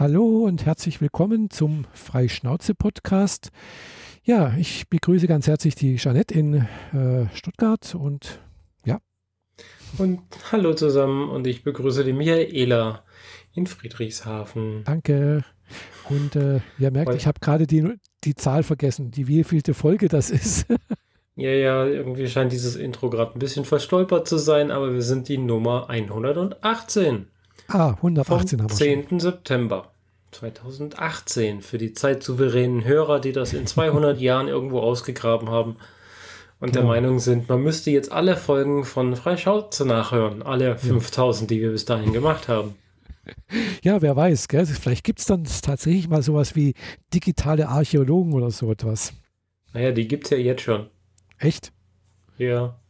Hallo und herzlich willkommen zum Freischnauze-Podcast. Ja, ich begrüße ganz herzlich die Jeanette in äh, Stuttgart und ja. Und hallo zusammen und ich begrüße die Michaela in Friedrichshafen. Danke. Und äh, ihr merkt, ich habe gerade die, die Zahl vergessen, die wievielte Folge das ist. ja, ja, irgendwie scheint dieses Intro gerade ein bisschen verstolpert zu sein, aber wir sind die Nummer 118. Ah, 118 vom haben wir 10. Schon. September 2018 für die zeitsouveränen Hörer, die das in 200 Jahren irgendwo ausgegraben haben und genau. der Meinung sind, man müsste jetzt alle Folgen von Freischauze nachhören, alle 5000, die wir bis dahin gemacht haben. Ja, wer weiß, gell? vielleicht gibt es dann tatsächlich mal sowas wie digitale Archäologen oder so etwas. Naja, die gibt es ja jetzt schon. Echt? Ja.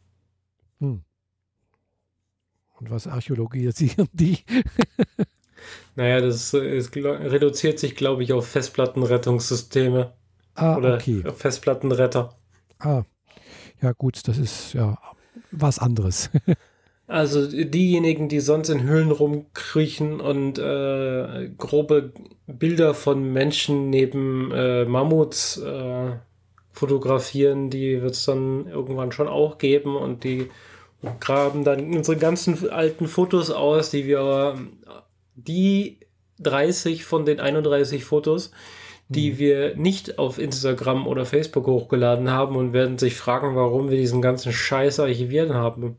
Hm. Und was archäologisieren die? naja, das ist, reduziert sich, glaube ich, auf Festplattenrettungssysteme. Ah, oder okay. Festplattenretter. Ah, ja gut, das ist ja was anderes. also diejenigen, die sonst in Höhlen rumkriechen und äh, grobe Bilder von Menschen neben äh, Mammuts äh, fotografieren, die wird es dann irgendwann schon auch geben und die graben dann unsere ganzen alten Fotos aus, die wir, die 30 von den 31 Fotos, die mhm. wir nicht auf Instagram oder Facebook hochgeladen haben und werden sich fragen, warum wir diesen ganzen Scheiß archiviert haben.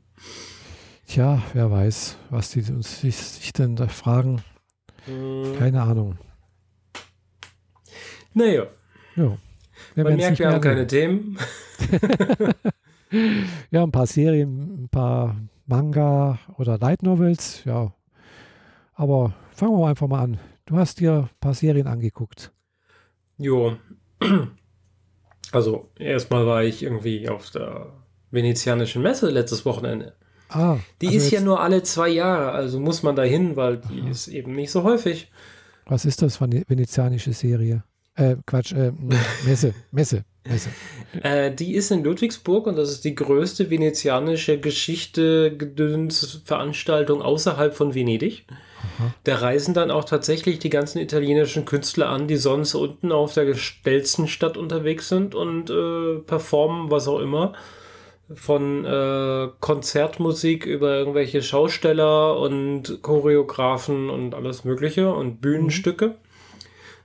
Tja, wer weiß, was die uns sich, denn da fragen. Mhm. Keine Ahnung. Naja. Ja. Man merkt, wir haben keine Themen. ja, ein paar Serien, ein paar Manga oder Light Novels, ja. Aber fangen wir einfach mal an. Du hast dir ein paar Serien angeguckt. Jo. Also, erstmal war ich irgendwie auf der venezianischen Messe letztes Wochenende. Ah, die also ist ja nur alle zwei Jahre, also muss man da hin, weil die Aha. ist eben nicht so häufig. Was ist das für eine venezianische Serie? Äh, Quatsch, äh, Messe, Messe. Messe. Äh, die ist in Ludwigsburg und das ist die größte venezianische Geschichte Veranstaltung außerhalb von Venedig. Aha. Da reisen dann auch tatsächlich die ganzen italienischen Künstler an, die sonst unten auf der Stelzenstadt unterwegs sind und äh, performen, was auch immer. Von äh, Konzertmusik über irgendwelche Schausteller und Choreografen und alles Mögliche und Bühnenstücke. Mhm.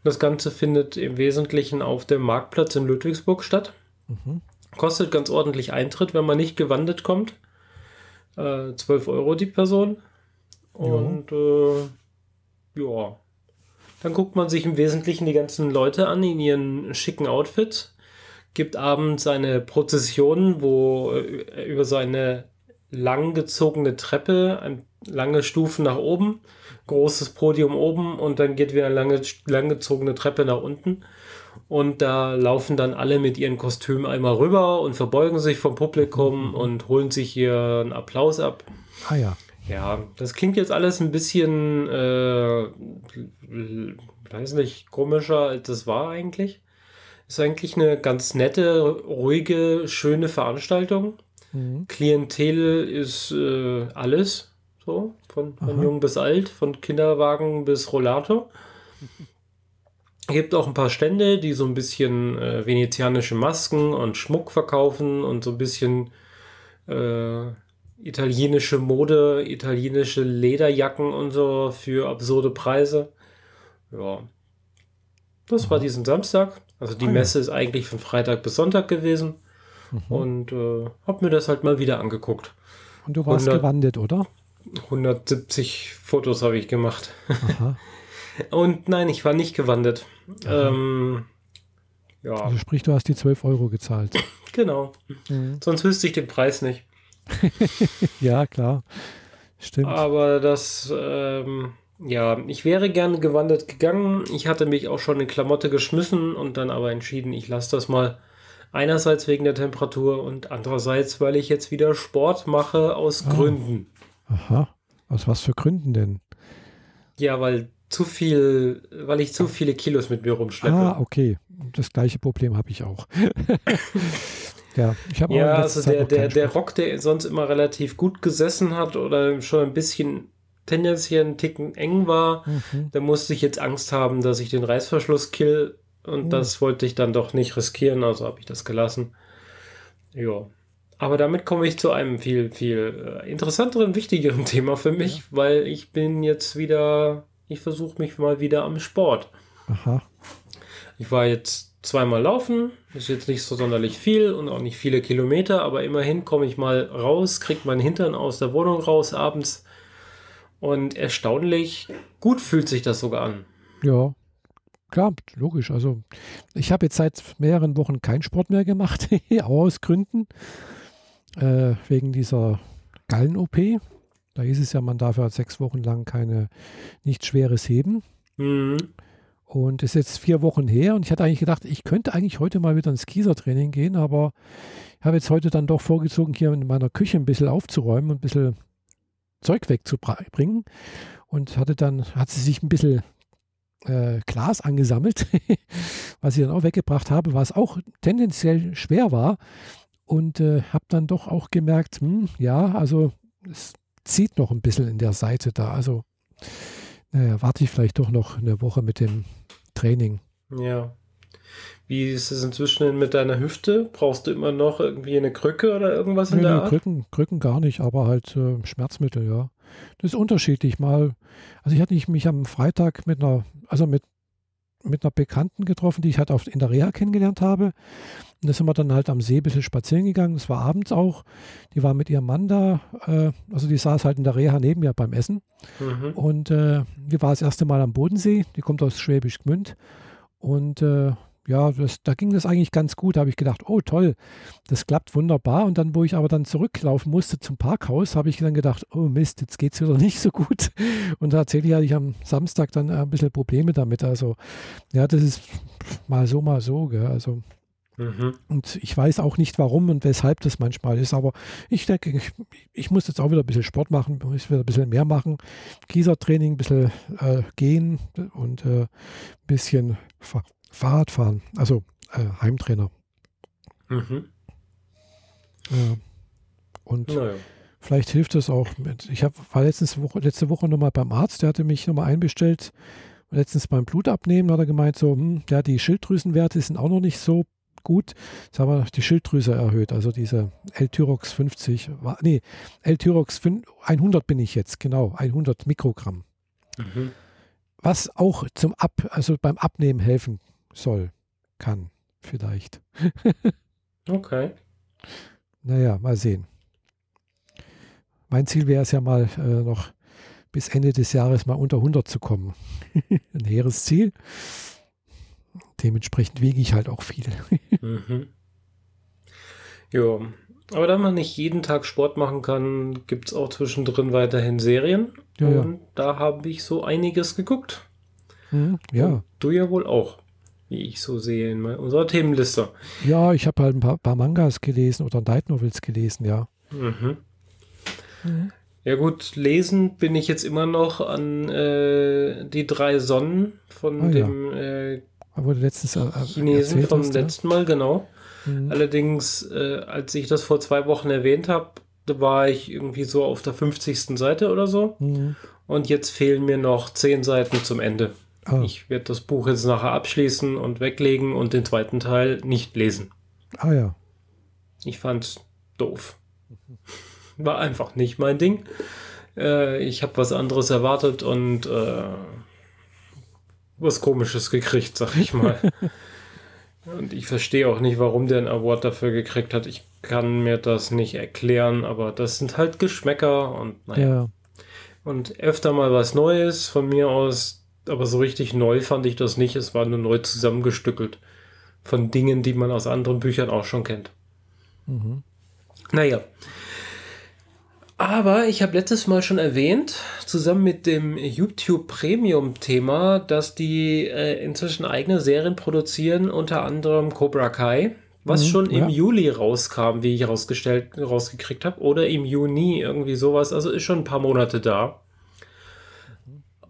Das Ganze findet im Wesentlichen auf dem Marktplatz in Ludwigsburg statt. Mhm. Kostet ganz ordentlich Eintritt, wenn man nicht gewandet kommt. Äh, 12 Euro die Person. Und äh, ja. Dann guckt man sich im Wesentlichen die ganzen Leute an in ihren schicken Outfits. Gibt abends eine Prozession, wo äh, über seine langgezogene Treppe, ein, lange Stufen nach oben, großes Podium oben und dann geht wieder eine lange, langgezogene Treppe nach unten. Und da laufen dann alle mit ihren Kostümen einmal rüber und verbeugen sich vom Publikum mhm. und holen sich hier einen Applaus ab. Ah ja. Ja, das klingt jetzt alles ein bisschen, äh, weiß nicht, komischer als das war eigentlich. Ist eigentlich eine ganz nette, ruhige, schöne Veranstaltung. Mhm. Klientel ist äh, alles. So, von, von jung bis alt, von Kinderwagen bis Rollator. Gibt auch ein paar Stände, die so ein bisschen äh, venezianische Masken und Schmuck verkaufen und so ein bisschen äh, italienische Mode, italienische Lederjacken und so für absurde Preise. Ja. Das war diesen Samstag. Also die ah, Messe ist eigentlich von Freitag bis Sonntag gewesen. Mhm. Und äh, hab mir das halt mal wieder angeguckt. Und du warst 100, gewandelt, oder? 170 Fotos habe ich gemacht. Aha. Und nein, ich war nicht gewandert. Ähm, ja. Also sprich, du hast die 12 Euro gezahlt. genau. Mhm. Sonst wüsste ich den Preis nicht. ja, klar. Stimmt. Aber das, ähm, ja, ich wäre gerne gewandert gegangen. Ich hatte mich auch schon in Klamotte geschmissen und dann aber entschieden, ich lasse das mal. Einerseits wegen der Temperatur und andererseits, weil ich jetzt wieder Sport mache aus ah. Gründen. Aha. Aus was für Gründen denn? Ja, weil zu viel, weil ich zu viele Kilos mit mir rumschleppe. Ah, okay. Das gleiche Problem habe ich auch. ja, ich habe Ja, also der, der, der Rock, der sonst immer relativ gut gesessen hat oder schon ein bisschen tendenziell einen Ticken eng war, mhm. da musste ich jetzt Angst haben, dass ich den Reißverschluss kill und mhm. das wollte ich dann doch nicht riskieren, also habe ich das gelassen. Ja. Aber damit komme ich zu einem viel, viel äh, interessanteren, wichtigeren Thema für mich, ja. weil ich bin jetzt wieder, ich versuche mich mal wieder am Sport. Aha. Ich war jetzt zweimal laufen, ist jetzt nicht so sonderlich viel und auch nicht viele Kilometer, aber immerhin komme ich mal raus, kriege meinen Hintern aus der Wohnung raus abends und erstaunlich gut fühlt sich das sogar an. Ja, klar, logisch. Also ich habe jetzt seit mehreren Wochen keinen Sport mehr gemacht, aus Gründen, äh, wegen dieser Gallen-OP. Da hieß es ja, man darf ja sechs Wochen lang keine, nichts Schweres heben. Mhm. Und es ist jetzt vier Wochen her und ich hatte eigentlich gedacht, ich könnte eigentlich heute mal wieder ins Kiesertraining gehen, aber ich habe jetzt heute dann doch vorgezogen, hier in meiner Küche ein bisschen aufzuräumen und ein bisschen Zeug wegzubringen. Und hatte dann, hat sie sich ein bisschen äh, Glas angesammelt, was ich dann auch weggebracht habe, was auch tendenziell schwer war. Und äh, habe dann doch auch gemerkt, hm, ja, also es zieht noch ein bisschen in der Seite da. Also naja, warte ich vielleicht doch noch eine Woche mit dem Training. Ja. Wie ist es inzwischen mit deiner Hüfte? Brauchst du immer noch irgendwie eine Krücke oder irgendwas in nee, der Art? Krücken, Krücken gar nicht, aber halt äh, Schmerzmittel, ja. Das ist unterschiedlich. Mal, also ich hatte mich am Freitag mit einer, also mit, mit einer Bekannten getroffen, die ich halt auf, in der Reha kennengelernt habe. Und da sind wir dann halt am See ein bisschen spazieren gegangen. Das war abends auch. Die war mit ihrem Mann da. Äh, also die saß halt in der Reha neben mir beim Essen. Mhm. Und äh, die war das erste Mal am Bodensee. Die kommt aus Schwäbisch Gmünd. Und äh, ja, das, da ging das eigentlich ganz gut. Da habe ich gedacht, oh toll, das klappt wunderbar. Und dann, wo ich aber dann zurücklaufen musste zum Parkhaus, habe ich dann gedacht, oh Mist, jetzt geht es wieder nicht so gut. Und tatsächlich hatte ich am Samstag dann ein bisschen Probleme damit. Also ja, das ist mal so, mal so. Gell? Also Mhm. Und ich weiß auch nicht, warum und weshalb das manchmal ist, aber ich denke, ich, ich muss jetzt auch wieder ein bisschen Sport machen, muss wieder ein bisschen mehr machen. Kiesertraining, ein bisschen äh, gehen und äh, ein bisschen Fahr Fahrrad fahren, also äh, Heimtrainer. Mhm. Ja. Und naja. vielleicht hilft es auch mit. Ich hab, war letztens Woche, letzte Woche nochmal beim Arzt, der hatte mich nochmal einbestellt. Letztens beim Blutabnehmen hat er gemeint, so, hm, ja, die Schilddrüsenwerte sind auch noch nicht so gut. Jetzt haben wir die Schilddrüse erhöht, also diese L-Tyrox 50, nee, L-Tyrox 100 bin ich jetzt, genau, 100 Mikrogramm. Mhm. Was auch zum Ab, also beim Abnehmen helfen soll, kann, vielleicht. okay. Naja, mal sehen. Mein Ziel wäre es ja mal äh, noch bis Ende des Jahres mal unter 100 zu kommen. Ein hehres Ziel dementsprechend wiege ich halt auch viel. mhm. Ja, aber da man nicht jeden Tag Sport machen kann, gibt es auch zwischendrin weiterhin Serien. Ja, und ja. da habe ich so einiges geguckt. Mhm, ja. Und du ja wohl auch, wie ich so sehe in unserer Themenliste. Ja, ich habe halt ein paar, paar, Mangas gelesen oder Light Novels gelesen, ja. Mhm. Mhm. Ja gut, lesen bin ich jetzt immer noch an äh, die drei Sonnen von ah, dem ja. äh, Wurde letztens äh, Chinesen vom hast, letzten Mal, genau. Mhm. Allerdings, äh, als ich das vor zwei Wochen erwähnt habe, da war ich irgendwie so auf der 50. Seite oder so. Mhm. Und jetzt fehlen mir noch zehn Seiten zum Ende. Ah. Ich werde das Buch jetzt nachher abschließen und weglegen und den zweiten Teil nicht lesen. Ah ja. Ich fand's doof. War einfach nicht mein Ding. Äh, ich habe was anderes erwartet und äh, was Komisches gekriegt, sag ich mal. Und ich verstehe auch nicht, warum der einen Award dafür gekriegt hat. Ich kann mir das nicht erklären, aber das sind halt Geschmäcker und naja. Ja. Und öfter mal was Neues von mir aus, aber so richtig neu fand ich das nicht. Es war nur neu zusammengestückelt von Dingen, die man aus anderen Büchern auch schon kennt. Mhm. Naja. Aber ich habe letztes Mal schon erwähnt, zusammen mit dem YouTube Premium-Thema, dass die äh, inzwischen eigene Serien produzieren, unter anderem Cobra Kai, was mhm, schon im Juli rauskam, wie ich rausgestellt, rausgekriegt habe, oder im Juni, irgendwie sowas. Also ist schon ein paar Monate da.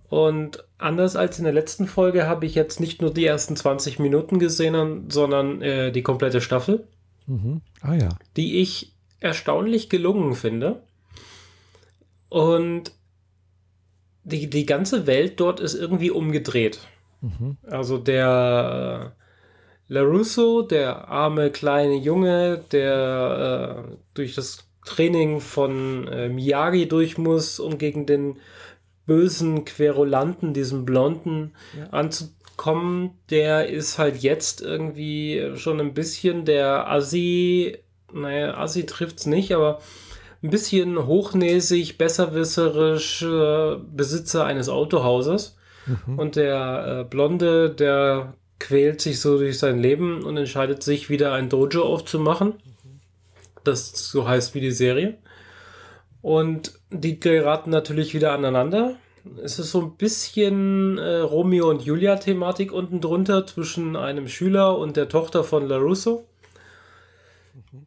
Und anders als in der letzten Folge habe ich jetzt nicht nur die ersten 20 Minuten gesehen, sondern äh, die komplette Staffel. Mhm. Ah ja. Die ich erstaunlich gelungen finde. Und die, die ganze Welt dort ist irgendwie umgedreht. Mhm. Also der äh, LaRusso, der arme kleine Junge, der äh, durch das Training von äh, Miyagi durch muss, um gegen den bösen Querulanten, diesen Blonden, ja. anzukommen, der ist halt jetzt irgendwie schon ein bisschen der Assi, naja, Assi trifft's nicht, aber ein bisschen hochnäsig, besserwisserisch äh, Besitzer eines Autohauses. Mhm. Und der äh, Blonde, der quält sich so durch sein Leben und entscheidet sich, wieder ein Dojo aufzumachen. Das so heißt wie die Serie. Und die geraten natürlich wieder aneinander. Es ist so ein bisschen äh, Romeo und Julia-Thematik unten drunter zwischen einem Schüler und der Tochter von LaRusso. Mhm.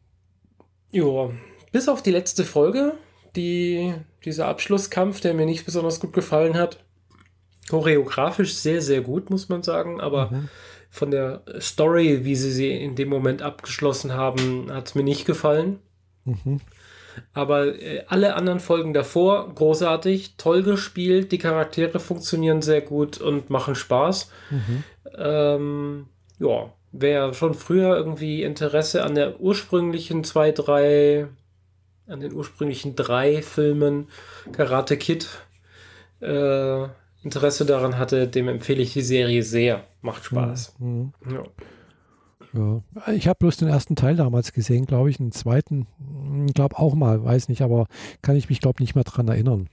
Ja, bis auf die letzte Folge, die, dieser Abschlusskampf, der mir nicht besonders gut gefallen hat. Choreografisch sehr, sehr gut, muss man sagen, aber mhm. von der Story, wie sie sie in dem Moment abgeschlossen haben, hat es mir nicht gefallen. Mhm. Aber äh, alle anderen Folgen davor großartig, toll gespielt, die Charaktere funktionieren sehr gut und machen Spaß. Mhm. Ähm, ja, wer schon früher irgendwie Interesse an der ursprünglichen zwei, drei an den ursprünglichen drei Filmen Karate Kid äh, Interesse daran hatte, dem empfehle ich die Serie sehr. Macht Spaß. Mhm. Ja. Ja. Ich habe bloß den ersten Teil damals gesehen, glaube ich. Den zweiten, hm, glaube auch mal, weiß nicht, aber kann ich mich, glaube nicht mehr dran erinnern.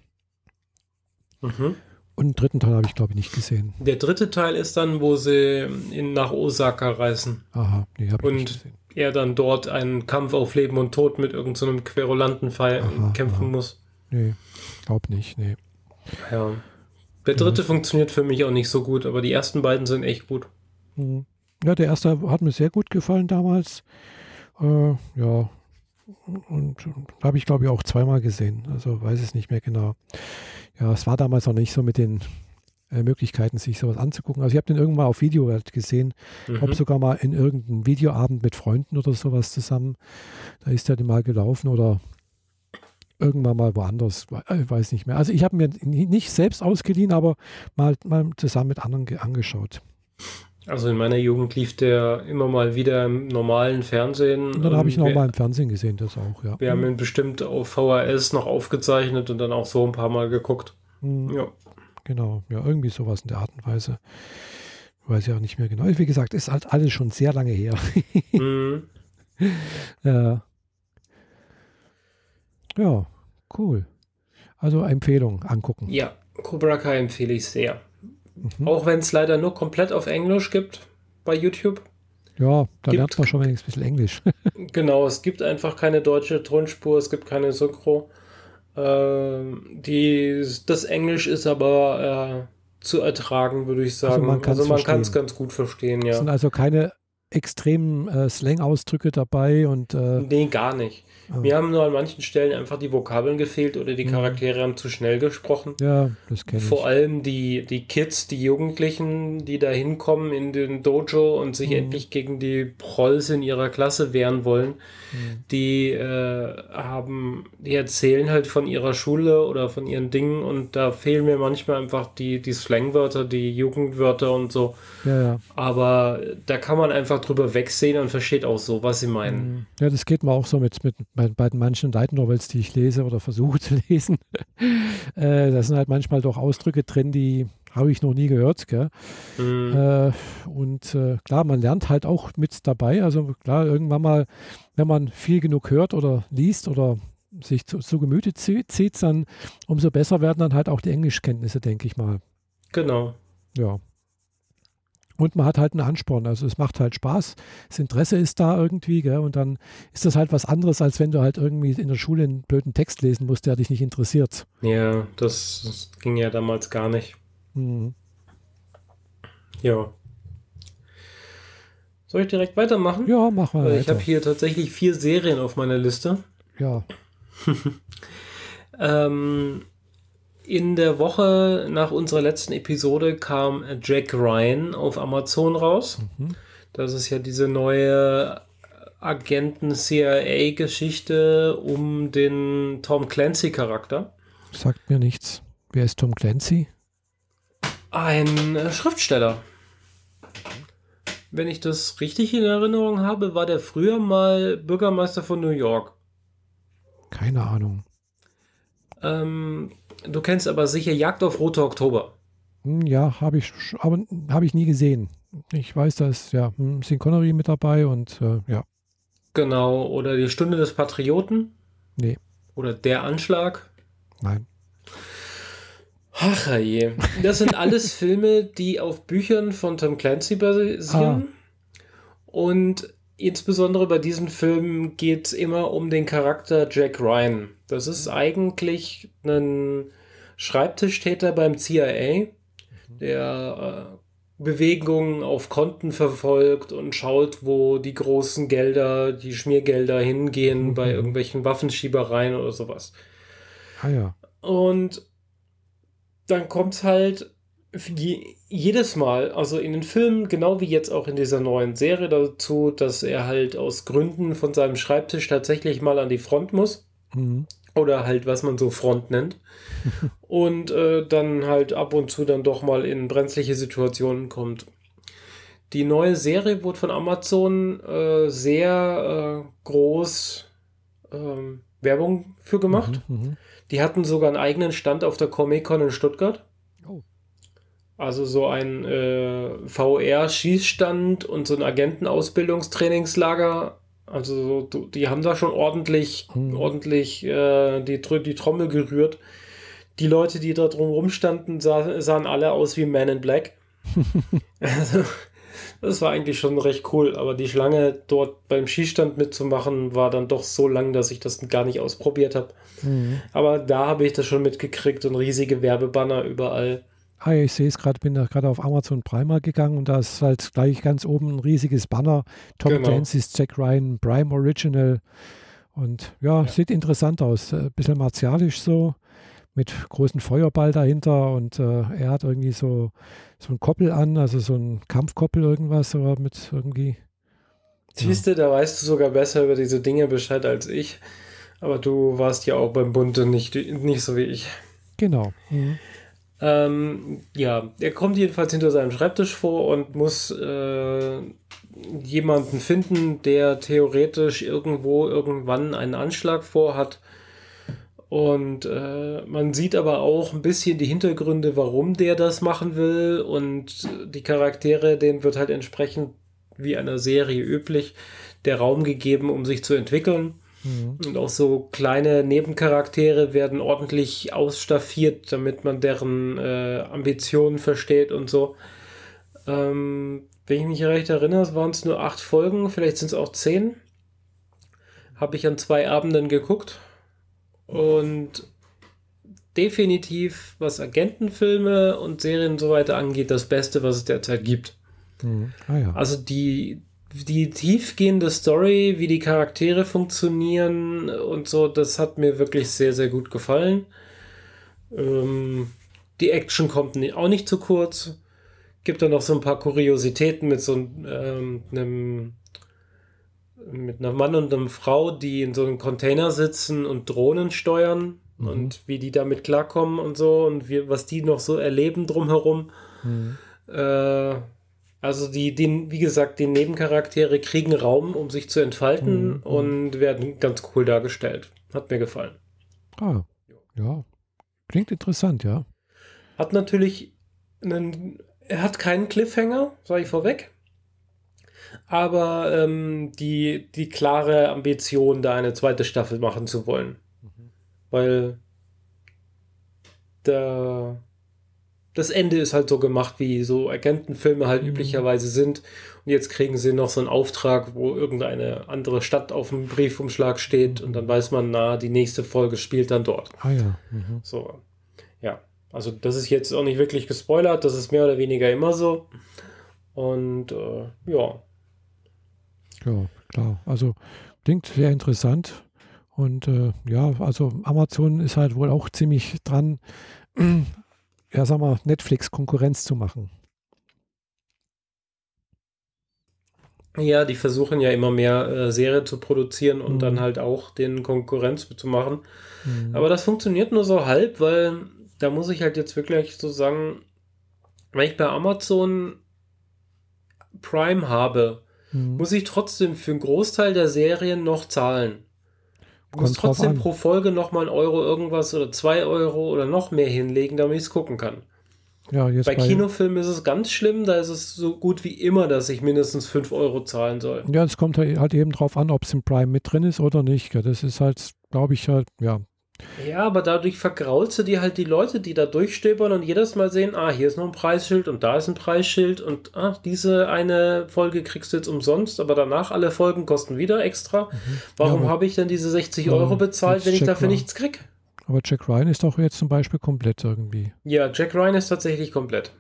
Mhm. Und den dritten Teil habe ich, glaube ich, nicht gesehen. Der dritte Teil ist dann, wo sie in, nach Osaka reisen. Aha, nee, habe ich nicht gesehen er dann dort einen Kampf auf Leben und Tod mit irgendeinem so Querulanten aha, kämpfen aha. muss. Nee, glaub nicht, nee. Ja. Der dritte ja. funktioniert für mich auch nicht so gut, aber die ersten beiden sind echt gut. Mhm. Ja, der erste hat mir sehr gut gefallen damals. Äh, ja. Und habe ich, glaube ich, auch zweimal gesehen. Also weiß es nicht mehr genau. Ja, es war damals noch nicht so mit den äh, Möglichkeiten, sich sowas anzugucken. Also ich habe den irgendwann auf Video halt gesehen, mhm. ob sogar mal in irgendeinem Videoabend mit Freunden oder sowas zusammen. Da ist er dann mal gelaufen oder irgendwann mal woanders, ich äh, weiß nicht mehr. Also ich habe mir nicht selbst ausgeliehen, aber mal, mal zusammen mit anderen angeschaut. Also in meiner Jugend lief der immer mal wieder im normalen Fernsehen. Und dann habe ich nochmal im Fernsehen gesehen, das auch, ja. Wir haben ihn bestimmt auf VHS noch aufgezeichnet und dann auch so ein paar Mal geguckt. Mhm. Ja. Genau, ja, irgendwie sowas in der Art und Weise. Weiß ich auch nicht mehr genau. Wie gesagt, ist halt alles schon sehr lange her. mhm. ja. ja, cool. Also Empfehlung, angucken. Ja, Cobra Kai empfehle ich sehr. Mhm. Auch wenn es leider nur komplett auf Englisch gibt bei YouTube. Ja, da gibt, lernt man schon wenigstens ein bisschen Englisch. genau, es gibt einfach keine deutsche Tonspur, es gibt keine Synchro. Ähm, die, das Englisch ist aber äh, zu ertragen, würde ich sagen. Also man kann es also ganz gut verstehen, ja. Es sind also keine extremen äh, Slang-Ausdrücke dabei und. Äh, nee, gar nicht. Oh. Mir haben nur an manchen Stellen einfach die Vokabeln gefehlt oder die mhm. Charaktere haben zu schnell gesprochen. Ja, das kenne ich. Vor allem die, die Kids, die Jugendlichen, die da hinkommen in den Dojo und sich mhm. endlich gegen die Prolls in ihrer Klasse wehren wollen, mhm. die äh, haben, die erzählen halt von ihrer Schule oder von ihren Dingen und da fehlen mir manchmal einfach die, die Slangwörter, die Jugendwörter und so. Ja, ja. Aber da kann man einfach drüber wegsehen und versteht auch so, was sie meinen. Mhm. Ja, das geht mir auch so mit, mit bei, bei manchen Light Novels, die ich lese oder versuche zu lesen, äh, da sind halt manchmal doch Ausdrücke drin, die habe ich noch nie gehört. Mhm. Äh, und äh, klar, man lernt halt auch mit dabei. Also klar, irgendwann mal, wenn man viel genug hört oder liest oder sich zu, zu Gemüte zieht, dann umso besser werden dann halt auch die Englischkenntnisse, denke ich mal. Genau. Ja. Und man hat halt einen Ansporn. Also es macht halt Spaß. Das Interesse ist da irgendwie, gell? Und dann ist das halt was anderes, als wenn du halt irgendwie in der Schule einen blöden Text lesen musst, der dich nicht interessiert. Ja, das, das ging ja damals gar nicht. Mhm. Ja. Soll ich direkt weitermachen? Ja, mach mal. Weil ich habe hier tatsächlich vier Serien auf meiner Liste. Ja. ähm, in der Woche nach unserer letzten Episode kam Jack Ryan auf Amazon raus. Mhm. Das ist ja diese neue Agenten-CIA-Geschichte um den Tom Clancy-Charakter. Sagt mir nichts. Wer ist Tom Clancy? Ein Schriftsteller. Wenn ich das richtig in Erinnerung habe, war der früher mal Bürgermeister von New York. Keine Ahnung. Ähm, du kennst aber sicher Jagd auf Rote Oktober. Hm, ja, habe ich, aber habe ich nie gesehen. Ich weiß, da ist ja hm, Sean Connery mit dabei und äh, ja. Genau, oder die Stunde des Patrioten. Nee. Oder der Anschlag. Nein. Ach je. Das sind alles Filme, die auf Büchern von Tom Clancy basieren. Ah. Und insbesondere bei diesen Filmen geht es immer um den Charakter Jack Ryan. Das ist eigentlich ein Schreibtischtäter beim CIA, der äh, Bewegungen auf Konten verfolgt und schaut, wo die großen Gelder, die Schmiergelder hingehen mhm. bei irgendwelchen Waffenschiebereien oder sowas. Ah ja. Und dann kommt es halt jedes Mal, also in den Filmen, genau wie jetzt auch in dieser neuen Serie dazu, dass er halt aus Gründen von seinem Schreibtisch tatsächlich mal an die Front muss. Mhm. Oder halt, was man so Front nennt. und äh, dann halt ab und zu dann doch mal in brenzliche Situationen kommt. Die neue Serie wurde von Amazon äh, sehr äh, groß ähm, Werbung für gemacht. Mhm, mhm, die hatten sogar einen eigenen Stand auf der Comic-Con in Stuttgart. Oh. Also so ein äh, VR-Schießstand und so ein Agentenausbildungstrainingslager also die haben da schon ordentlich, hm. ordentlich äh, die, die Trommel gerührt. Die Leute, die da drum rumstanden, sah, sahen alle aus wie Men in Black. also, das war eigentlich schon recht cool, aber die Schlange dort beim Skistand mitzumachen war dann doch so lang, dass ich das gar nicht ausprobiert habe. Mhm. Aber da habe ich das schon mitgekriegt und riesige Werbebanner überall. Ah, ich sehe es gerade, bin da gerade auf Amazon Prime gegangen und da ist halt gleich ganz oben ein riesiges Banner. Tom genau. Clancy's Jack Ryan Prime Original. Und ja, ja. sieht interessant aus. Ein äh, bisschen martialisch so, mit großen Feuerball dahinter und äh, er hat irgendwie so, so ein Koppel an, also so ein Kampfkoppel irgendwas, aber mit irgendwie. Siehst du, da weißt du sogar besser über diese Dinge Bescheid als ich. Aber du warst ja auch beim Bunte nicht, nicht so wie ich. Genau. Mhm. Ähm, ja, er kommt jedenfalls hinter seinem Schreibtisch vor und muss äh, jemanden finden, der theoretisch irgendwo irgendwann einen Anschlag vorhat. Und äh, man sieht aber auch ein bisschen die Hintergründe, warum der das machen will. Und die Charaktere, denen wird halt entsprechend wie einer Serie üblich der Raum gegeben, um sich zu entwickeln. Mhm. Und auch so kleine Nebencharaktere werden ordentlich ausstaffiert, damit man deren äh, Ambitionen versteht und so. Ähm, wenn ich mich recht erinnere, waren es nur acht Folgen, vielleicht sind es auch zehn. Habe ich an zwei Abenden geguckt. Und definitiv, was Agentenfilme und Serien und so weiter angeht, das Beste, was es derzeit gibt. Mhm. Ah, ja. Also die, die tiefgehende Story, wie die Charaktere funktionieren und so, das hat mir wirklich sehr, sehr gut gefallen. Ähm, die Action kommt auch nicht zu kurz. Gibt da noch so ein paar Kuriositäten mit so ähm, einem mit einem Mann und einer Frau, die in so einem Container sitzen und Drohnen steuern mhm. und wie die damit klarkommen und so und wie, was die noch so erleben drumherum. Mhm. Äh, also die, die, wie gesagt, die Nebencharaktere kriegen Raum, um sich zu entfalten mhm. und werden ganz cool dargestellt. Hat mir gefallen. Ah, ja. Klingt interessant, ja. Hat natürlich einen, er hat keinen Cliffhanger, sage ich vorweg. Aber ähm, die, die klare Ambition, da eine zweite Staffel machen zu wollen. Mhm. Weil da das Ende ist halt so gemacht, wie so Agentenfilme halt mhm. üblicherweise sind. Und jetzt kriegen sie noch so einen Auftrag, wo irgendeine andere Stadt auf dem Briefumschlag steht und dann weiß man, na, die nächste Folge spielt dann dort. Ah ja. Mhm. So, ja. Also das ist jetzt auch nicht wirklich gespoilert, das ist mehr oder weniger immer so. Und äh, ja. Ja, klar. Also klingt sehr interessant. Und äh, ja, also Amazon ist halt wohl auch ziemlich dran, ja, sag mal, Netflix Konkurrenz zu machen. Ja, die versuchen ja immer mehr äh, Serie zu produzieren und mhm. dann halt auch den Konkurrenz zu machen. Mhm. Aber das funktioniert nur so halb, weil da muss ich halt jetzt wirklich so sagen, wenn ich bei Amazon Prime habe, mhm. muss ich trotzdem für einen Großteil der Serien noch zahlen. Du musst trotzdem pro Folge noch mal ein Euro irgendwas oder zwei Euro oder noch mehr hinlegen, damit ich es gucken kann. Ja, bei, bei Kinofilmen ist es ganz schlimm, da ist es so gut wie immer, dass ich mindestens 5 Euro zahlen soll. Ja, es kommt halt eben drauf an, ob es im Prime mit drin ist oder nicht. Das ist halt, glaube ich, halt, ja, ja, aber dadurch vergraulst du dir halt die Leute, die da durchstöbern und jedes Mal sehen, ah, hier ist noch ein Preisschild und da ist ein Preisschild und ah, diese eine Folge kriegst du jetzt umsonst, aber danach alle Folgen kosten wieder extra. Mhm. Warum ja, habe ich denn diese 60 Euro bezahlt, wenn ich dafür Ryan. nichts krieg? Aber Jack Ryan ist doch jetzt zum Beispiel komplett irgendwie. Ja, Jack Ryan ist tatsächlich komplett.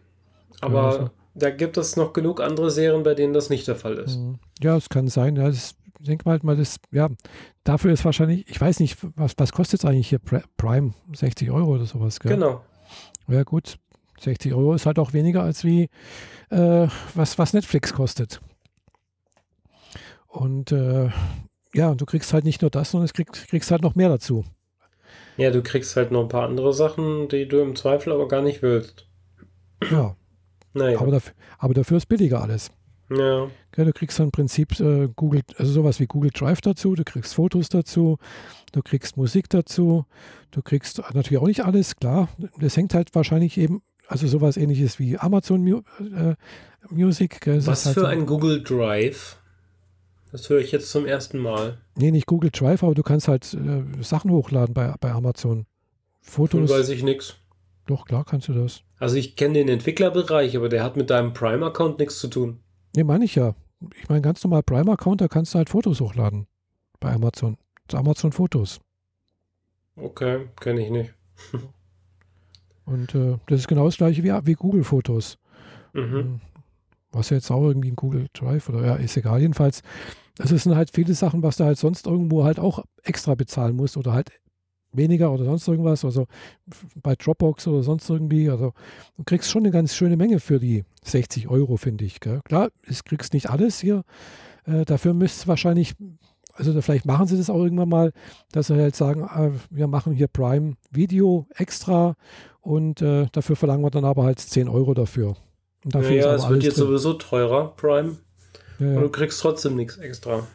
Aber ja, also. da gibt es noch genug andere Serien, bei denen das nicht der Fall ist. Mhm. Ja, es kann sein. Ja, das denke mal, mal das, ja, dafür ist wahrscheinlich, ich weiß nicht, was, was kostet es eigentlich hier Prime? 60 Euro oder sowas, gell? Genau. Ja, gut. 60 Euro ist halt auch weniger als wie äh, was, was Netflix kostet. Und äh, ja, du kriegst halt nicht nur das, sondern du kriegst, kriegst halt noch mehr dazu. Ja, du kriegst halt noch ein paar andere Sachen, die du im Zweifel aber gar nicht willst. Ja. Naja. Aber, dafür, aber dafür ist billiger alles. Ja. ja du kriegst dann im Prinzip äh, Google, also sowas wie Google Drive dazu, du kriegst Fotos dazu, du kriegst Musik dazu, du kriegst natürlich auch nicht alles, klar. Das hängt halt wahrscheinlich eben, also sowas ähnliches wie Amazon Mu äh, Music. Was halt für so, ein Google Drive? Das höre ich jetzt zum ersten Mal. Nee, nicht Google Drive, aber du kannst halt äh, Sachen hochladen bei, bei Amazon. Fotos. Von weiß ich nichts. Doch, klar kannst du das. Also ich kenne den Entwicklerbereich, aber der hat mit deinem Prime-Account nichts zu tun. Nee, meine ich ja. Ich meine, ganz normal Prime-Account, da kannst du halt Fotos hochladen. Bei Amazon. Zu Amazon Fotos. Okay, kenne ich nicht. Und äh, das ist genau das gleiche wie, wie Google Fotos. Mhm. Hm. Was ja jetzt auch irgendwie ein Google Drive oder ja, ist egal. Jedenfalls, es sind halt viele Sachen, was du halt sonst irgendwo halt auch extra bezahlen musst oder halt weniger oder sonst irgendwas, also bei Dropbox oder sonst irgendwie. Also du kriegst schon eine ganz schöne Menge für die 60 Euro, finde ich. Gell? Klar, du kriegst nicht alles hier. Äh, dafür müsst wahrscheinlich, also vielleicht machen sie das auch irgendwann mal, dass sie halt sagen, äh, wir machen hier Prime Video extra und äh, dafür verlangen wir dann aber halt 10 Euro dafür. Und dafür ja, ja es wird jetzt drin. sowieso teurer, Prime. Ja, ja. Und du kriegst trotzdem nichts extra.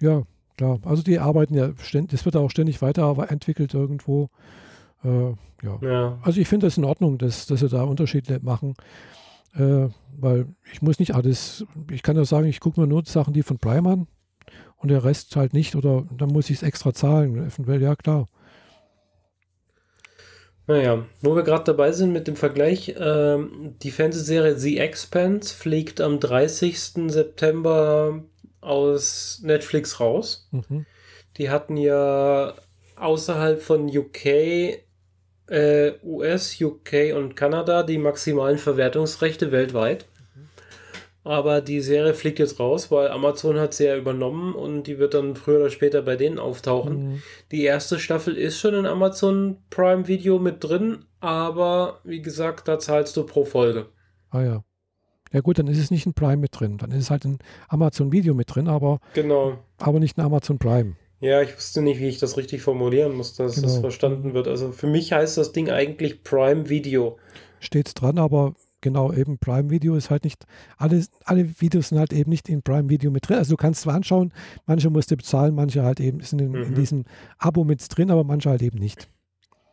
Ja, klar. Also die arbeiten ja ständig, das wird auch ständig weiterentwickelt irgendwo. Äh, ja. ja. Also ich finde das in Ordnung, dass, dass sie da Unterschiede machen. Äh, weil ich muss nicht alles, ich kann ja sagen, ich gucke mir nur Sachen, die von Prime an und der Rest halt nicht oder dann muss ich es extra zahlen. Eventuell, ja klar. Naja, wo wir gerade dabei sind mit dem Vergleich, ähm, die Fernsehserie The Expanse fliegt am 30. September aus Netflix raus. Mhm. Die hatten ja außerhalb von UK, äh, US, UK und Kanada die maximalen Verwertungsrechte weltweit. Mhm. Aber die Serie fliegt jetzt raus, weil Amazon hat sie ja übernommen und die wird dann früher oder später bei denen auftauchen. Mhm. Die erste Staffel ist schon in Amazon Prime Video mit drin, aber wie gesagt, da zahlst du pro Folge. Ah ja. Ja gut, dann ist es nicht ein Prime mit drin. Dann ist es halt ein Amazon Video mit drin, aber, genau. aber nicht ein Amazon Prime. Ja, ich wusste nicht, wie ich das richtig formulieren muss, dass genau. das verstanden wird. Also für mich heißt das Ding eigentlich Prime Video. Steht dran, aber genau eben Prime Video ist halt nicht, alle, alle Videos sind halt eben nicht in Prime Video mit drin. Also du kannst zwar anschauen, manche musst du bezahlen, manche halt eben sind in, mhm. in diesem Abo mit drin, aber manche halt eben nicht.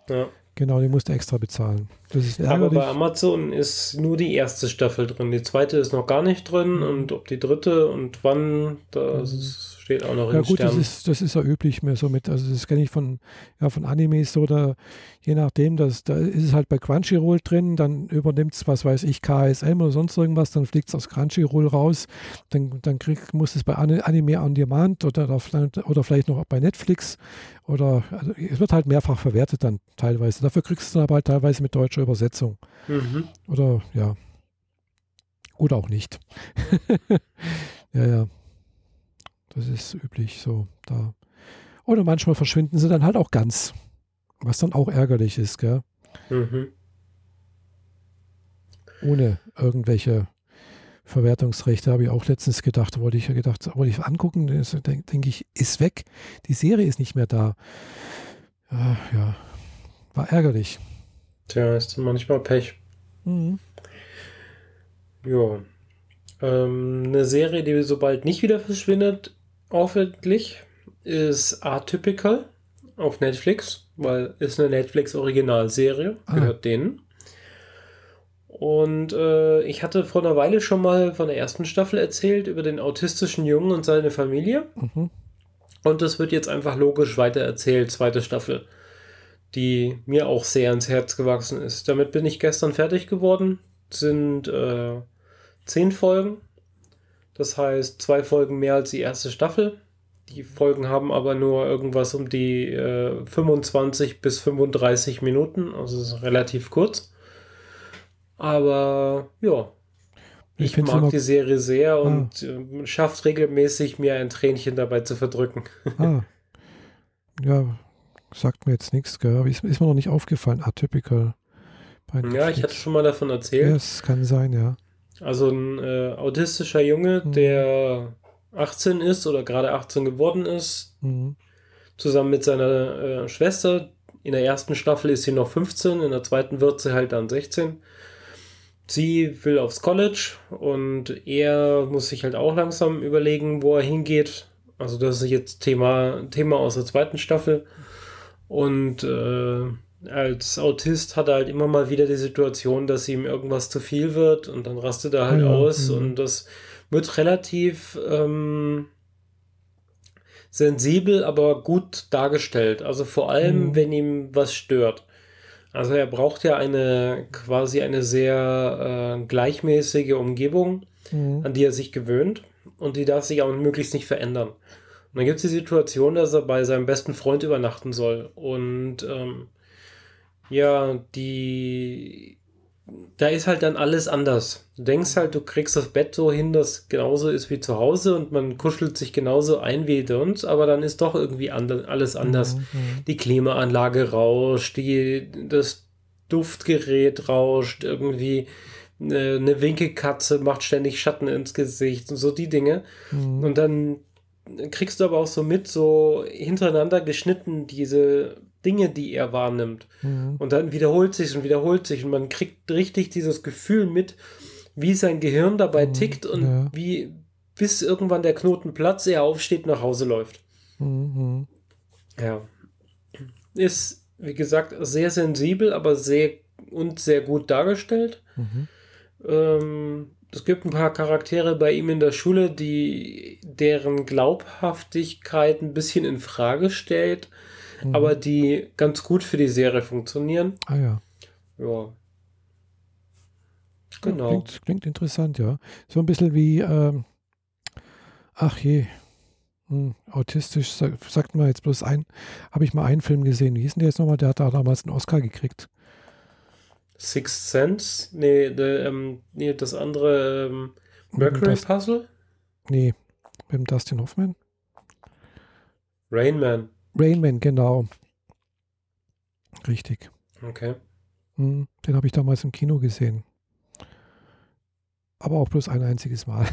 Ja. Genau, die musst du extra bezahlen. Aber bei Amazon ist nur die erste Staffel drin. Die zweite ist noch gar nicht drin mhm. und ob die dritte und wann, das mhm steht auch noch ja, in gut, Sternen. Das ist, das ist ja üblich mehr so mit, also das kenne ich von, ja, von Animes oder je nachdem, das, da ist es halt bei Crunchyroll drin, dann übernimmt es, was weiß ich, KSM oder sonst irgendwas, dann fliegt es aus Crunchyroll raus, dann, dann krieg, muss es bei Anime on Demand oder, oder vielleicht noch bei Netflix oder also es wird halt mehrfach verwertet dann teilweise. Dafür kriegst du es dann aber halt teilweise mit deutscher Übersetzung. Mhm. Oder ja. Oder auch nicht. ja, ja. Das ist üblich so da. Oder manchmal verschwinden sie dann halt auch ganz. Was dann auch ärgerlich ist, gell? Mhm. Ohne irgendwelche Verwertungsrechte habe ich auch letztens gedacht, wollte ich ja gedacht, wollte ich angucken, denke denk ich, ist weg. Die Serie ist nicht mehr da. Ja, ja. War ärgerlich. Tja, ist manchmal Pech. Mhm. Ja. Ähm, eine Serie, die sobald nicht wieder verschwindet, hoffentlich, ist Atypical auf Netflix, weil ist eine Netflix-Originalserie, ah. gehört denen. Und äh, ich hatte vor einer Weile schon mal von der ersten Staffel erzählt über den autistischen Jungen und seine Familie. Mhm. Und das wird jetzt einfach logisch weiter erzählt, zweite Staffel, die mir auch sehr ans Herz gewachsen ist. Damit bin ich gestern fertig geworden. Sind äh, zehn Folgen. Das heißt, zwei Folgen mehr als die erste Staffel. Die Folgen haben aber nur irgendwas um die äh, 25 bis 35 Minuten, also ist relativ kurz. Aber ja, ich, ich mag die Serie sehr ah. und äh, schafft regelmäßig, mir ein Tränchen dabei zu verdrücken. Ah. Ja, sagt mir jetzt nichts, gell? Ist, ist mir noch nicht aufgefallen, atypical. Ja, ich hatte schon mal davon erzählt. Ja, es kann sein, ja. Also ein äh, autistischer Junge, mhm. der 18 ist oder gerade 18 geworden ist, mhm. zusammen mit seiner äh, Schwester. In der ersten Staffel ist sie noch 15, in der zweiten wird sie halt dann 16 sie will aufs College und er muss sich halt auch langsam überlegen, wo er hingeht. Also das ist jetzt Thema, Thema aus der zweiten Staffel. Und äh, als Autist hat er halt immer mal wieder die Situation, dass ihm irgendwas zu viel wird und dann rastet er halt ja, aus ja. und das wird relativ ähm, sensibel, aber gut dargestellt. Also vor allem, mhm. wenn ihm was stört. Also er braucht ja eine quasi eine sehr äh, gleichmäßige Umgebung, mhm. an die er sich gewöhnt und die darf sich auch möglichst nicht verändern. Und dann gibt es die Situation, dass er bei seinem besten Freund übernachten soll. Und ähm, ja, die da ist halt dann alles anders. Du denkst halt, du kriegst das Bett so hin, dass genauso ist wie zu Hause und man kuschelt sich genauso ein wie sonst, aber dann ist doch irgendwie and alles anders. Mhm, mhm. Die Klimaanlage rauscht, die, das Duftgerät rauscht, irgendwie eine, eine Winkelkatze macht ständig Schatten ins Gesicht und so die Dinge. Mhm. Und dann kriegst du aber auch so mit, so hintereinander geschnitten, diese Dinge, die er wahrnimmt. Mhm. Und dann wiederholt sich und wiederholt sich und man kriegt richtig dieses Gefühl mit, wie sein Gehirn dabei mhm. tickt und ja. wie bis irgendwann der Knoten platzt, er aufsteht, nach Hause läuft. Mhm. Ja. Ist, wie gesagt, sehr sensibel, aber sehr und sehr gut dargestellt. Mhm. Ähm, es gibt ein paar Charaktere bei ihm in der Schule, die deren Glaubhaftigkeit ein bisschen in Frage stellt mhm. aber die ganz gut für die Serie funktionieren. Ah ja. Ja. Genau. Klingt, klingt interessant, ja. So ein bisschen wie, ähm, ach je, hm, autistisch, sag, sagt man jetzt bloß ein, habe ich mal einen Film gesehen. Wie hieß denn der jetzt nochmal? Der hat da damals einen Oscar gekriegt. Sixth Sense? Nee, de, ähm, nee das andere ähm, Mercury Puzzle? Nee, mit dem Dustin Hoffman. Rain Man. Rainman, genau. Richtig. Okay. Hm, den habe ich damals im Kino gesehen. Aber auch bloß ein einziges Mal.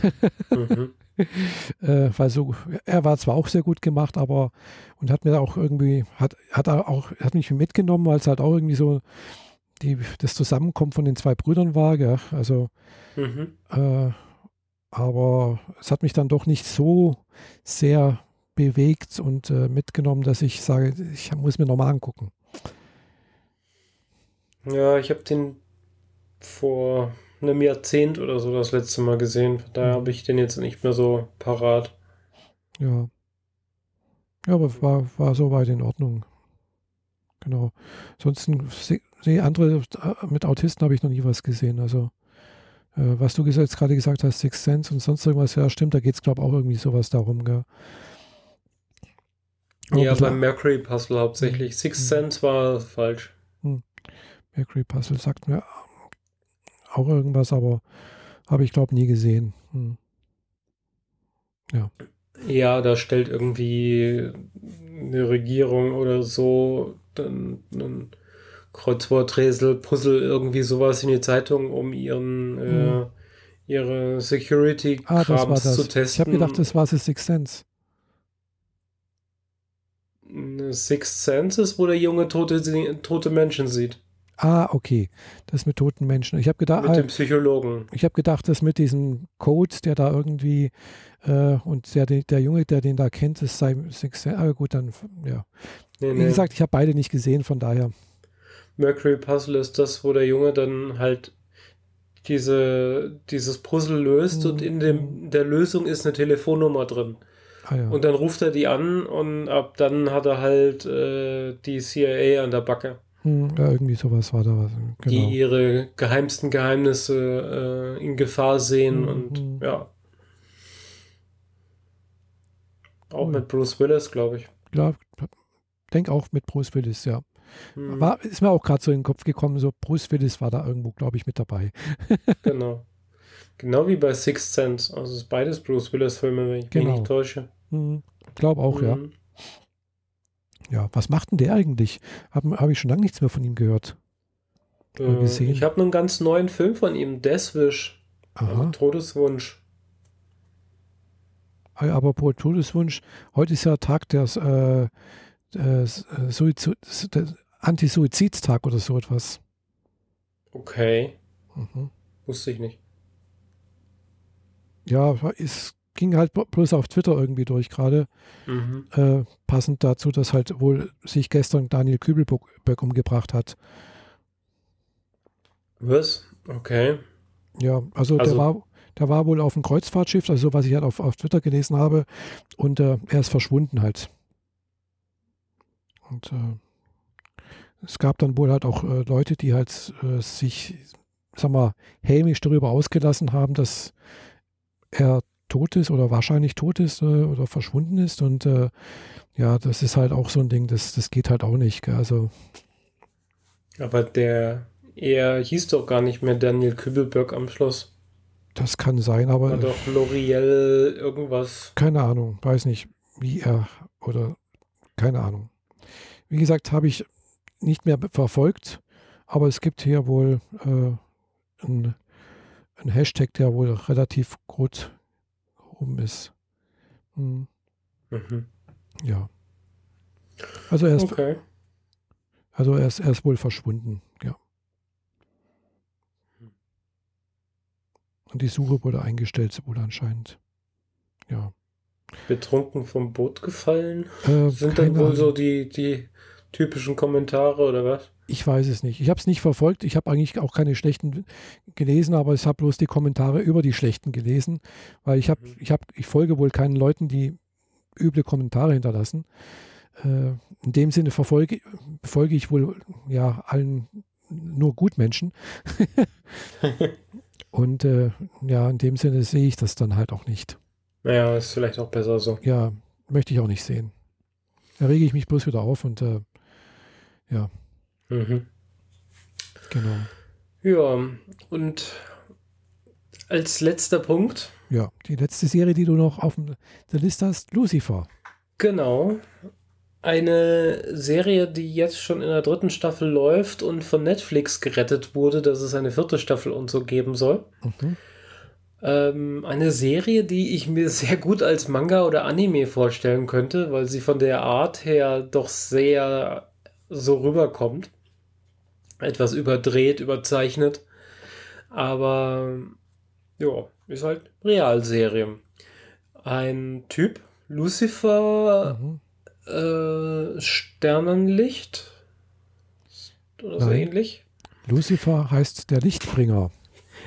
mhm. äh, weil so, er war zwar auch sehr gut gemacht, aber und hat mir auch irgendwie, hat, hat er auch, hat mich mitgenommen, weil es halt auch irgendwie so die, das Zusammenkommen von den zwei Brüdern war, gell? Also mhm. äh, aber es hat mich dann doch nicht so sehr bewegt und äh, mitgenommen, dass ich sage, ich muss mir nochmal angucken. Ja, ich habe den vor einem Jahrzehnt oder so das letzte Mal gesehen. Daher mhm. habe ich den jetzt nicht mehr so parat. Ja. Ja, aber war, war soweit in Ordnung. Genau. Ansonsten sehe andere äh, mit Autisten habe ich noch nie was gesehen. Also äh, was du jetzt gerade gesagt hast, Six Sense und sonst irgendwas, ja stimmt, da geht es glaube ich auch irgendwie sowas darum, gell? Ja, beim Mercury Puzzle hauptsächlich. Six hm. Sense war falsch. Hm. Mercury Puzzle sagt mir auch irgendwas, aber habe ich glaube nie gesehen. Hm. Ja. Ja, da stellt irgendwie eine Regierung oder so dann ein Kreuzworträtsel, Puzzle, irgendwie sowas in die Zeitung, um ihren hm. äh, ihre Security-Krams ah, zu testen. Ich habe gedacht, das war The Six Sense. Sixth Sense ist, wo der Junge tote, tote Menschen sieht. Ah, okay. Das mit toten Menschen. Ich habe gedacht, mit dem Psychologen. Ich habe gedacht, das mit diesem Code, der da irgendwie äh, und der, der Junge, der den da kennt, das sei Sixth Sense. Aber gut, dann ja. Nee, Wie nee. gesagt, ich habe beide nicht gesehen, von daher. Mercury Puzzle ist das, wo der Junge dann halt diese, dieses Puzzle löst mhm. und in dem, der Lösung ist eine Telefonnummer drin. Ah, ja. Und dann ruft er die an und ab dann hat er halt äh, die CIA an der Backe. Hm, ja, irgendwie sowas war da was. Genau. Die ihre geheimsten Geheimnisse äh, in Gefahr sehen mhm. und hm. ja. Auch mhm. mit Bruce Willis, glaube ich. Ja, denke auch mit Bruce Willis, ja. Mhm. War, ist mir auch gerade so in den Kopf gekommen, so Bruce Willis war da irgendwo, glaube ich, mit dabei. genau. Genau wie bei Sixth Sense. Also es ist beides Bruce Willis-Filme, wenn ich genau. mich nicht täusche. Mhm. Glaube auch, mhm. ja. Ja, was macht denn der eigentlich? Habe hab ich schon lange nichts mehr von ihm gehört. Äh. Ich habe einen ganz neuen Film von ihm, Deathwish. Also Todeswunsch. Ah aber pro Todeswunsch, heute ist ja Tag des äh, äh, Anti-Suizidstag oder so etwas. Okay. Mhm. Wusste ich nicht. Ja, es ging halt bloß auf Twitter irgendwie durch gerade. Mhm. Äh, passend dazu, dass halt wohl sich gestern Daniel Kübelböck umgebracht hat. Was? Okay. Ja, also, also, der war der war wohl auf dem Kreuzfahrtschiff, also so was ich halt auf, auf Twitter gelesen habe, und äh, er ist verschwunden halt. Und äh, es gab dann wohl halt auch äh, Leute, die halt äh, sich, sag mal, hämisch darüber ausgelassen haben, dass er tot ist oder wahrscheinlich tot ist äh, oder verschwunden ist. Und äh, ja, das ist halt auch so ein Ding, das, das geht halt auch nicht. Gell? Also. Aber der, er hieß doch gar nicht mehr Daniel Kübelberg am Schluss. Das kann sein, aber. War doch L'Oreal irgendwas. Keine Ahnung, weiß nicht, wie er oder keine Ahnung. Wie gesagt, habe ich nicht mehr verfolgt, aber es gibt hier wohl äh, einen Hashtag, der wohl relativ gut rum ist. Hm. Mhm. Ja. Also er ist, okay. also er ist, er ist wohl verschwunden, ja. Und die Suche wurde eingestellt, wohl anscheinend. Ja. Betrunken vom Boot gefallen? Äh, Sind dann wohl so die, die typischen Kommentare oder was? Ich weiß es nicht. Ich habe es nicht verfolgt. Ich habe eigentlich auch keine schlechten gelesen, aber ich habe bloß die Kommentare über die schlechten gelesen, weil ich habe, mhm. ich habe, ich folge wohl keinen Leuten, die üble Kommentare hinterlassen. Äh, in dem Sinne verfolge, folge ich wohl ja allen nur Gutmenschen. Und äh, ja, in dem Sinne sehe ich das dann halt auch nicht. Naja, ist vielleicht auch besser so. Ja, möchte ich auch nicht sehen. Da rege ich mich bloß wieder auf und äh, ja. Mhm. Genau. Ja, und als letzter Punkt. Ja, die letzte Serie, die du noch auf der Liste hast, Lucifer. Genau. Eine Serie, die jetzt schon in der dritten Staffel läuft und von Netflix gerettet wurde, dass es eine vierte Staffel und so geben soll. Mhm. Ähm, eine Serie, die ich mir sehr gut als Manga oder Anime vorstellen könnte, weil sie von der Art her doch sehr so rüberkommt. Etwas überdreht, überzeichnet. Aber ja, ist halt Realserie. Ein Typ, Lucifer, mhm. äh, Sternenlicht oder so ähnlich. Lucifer heißt der Lichtbringer.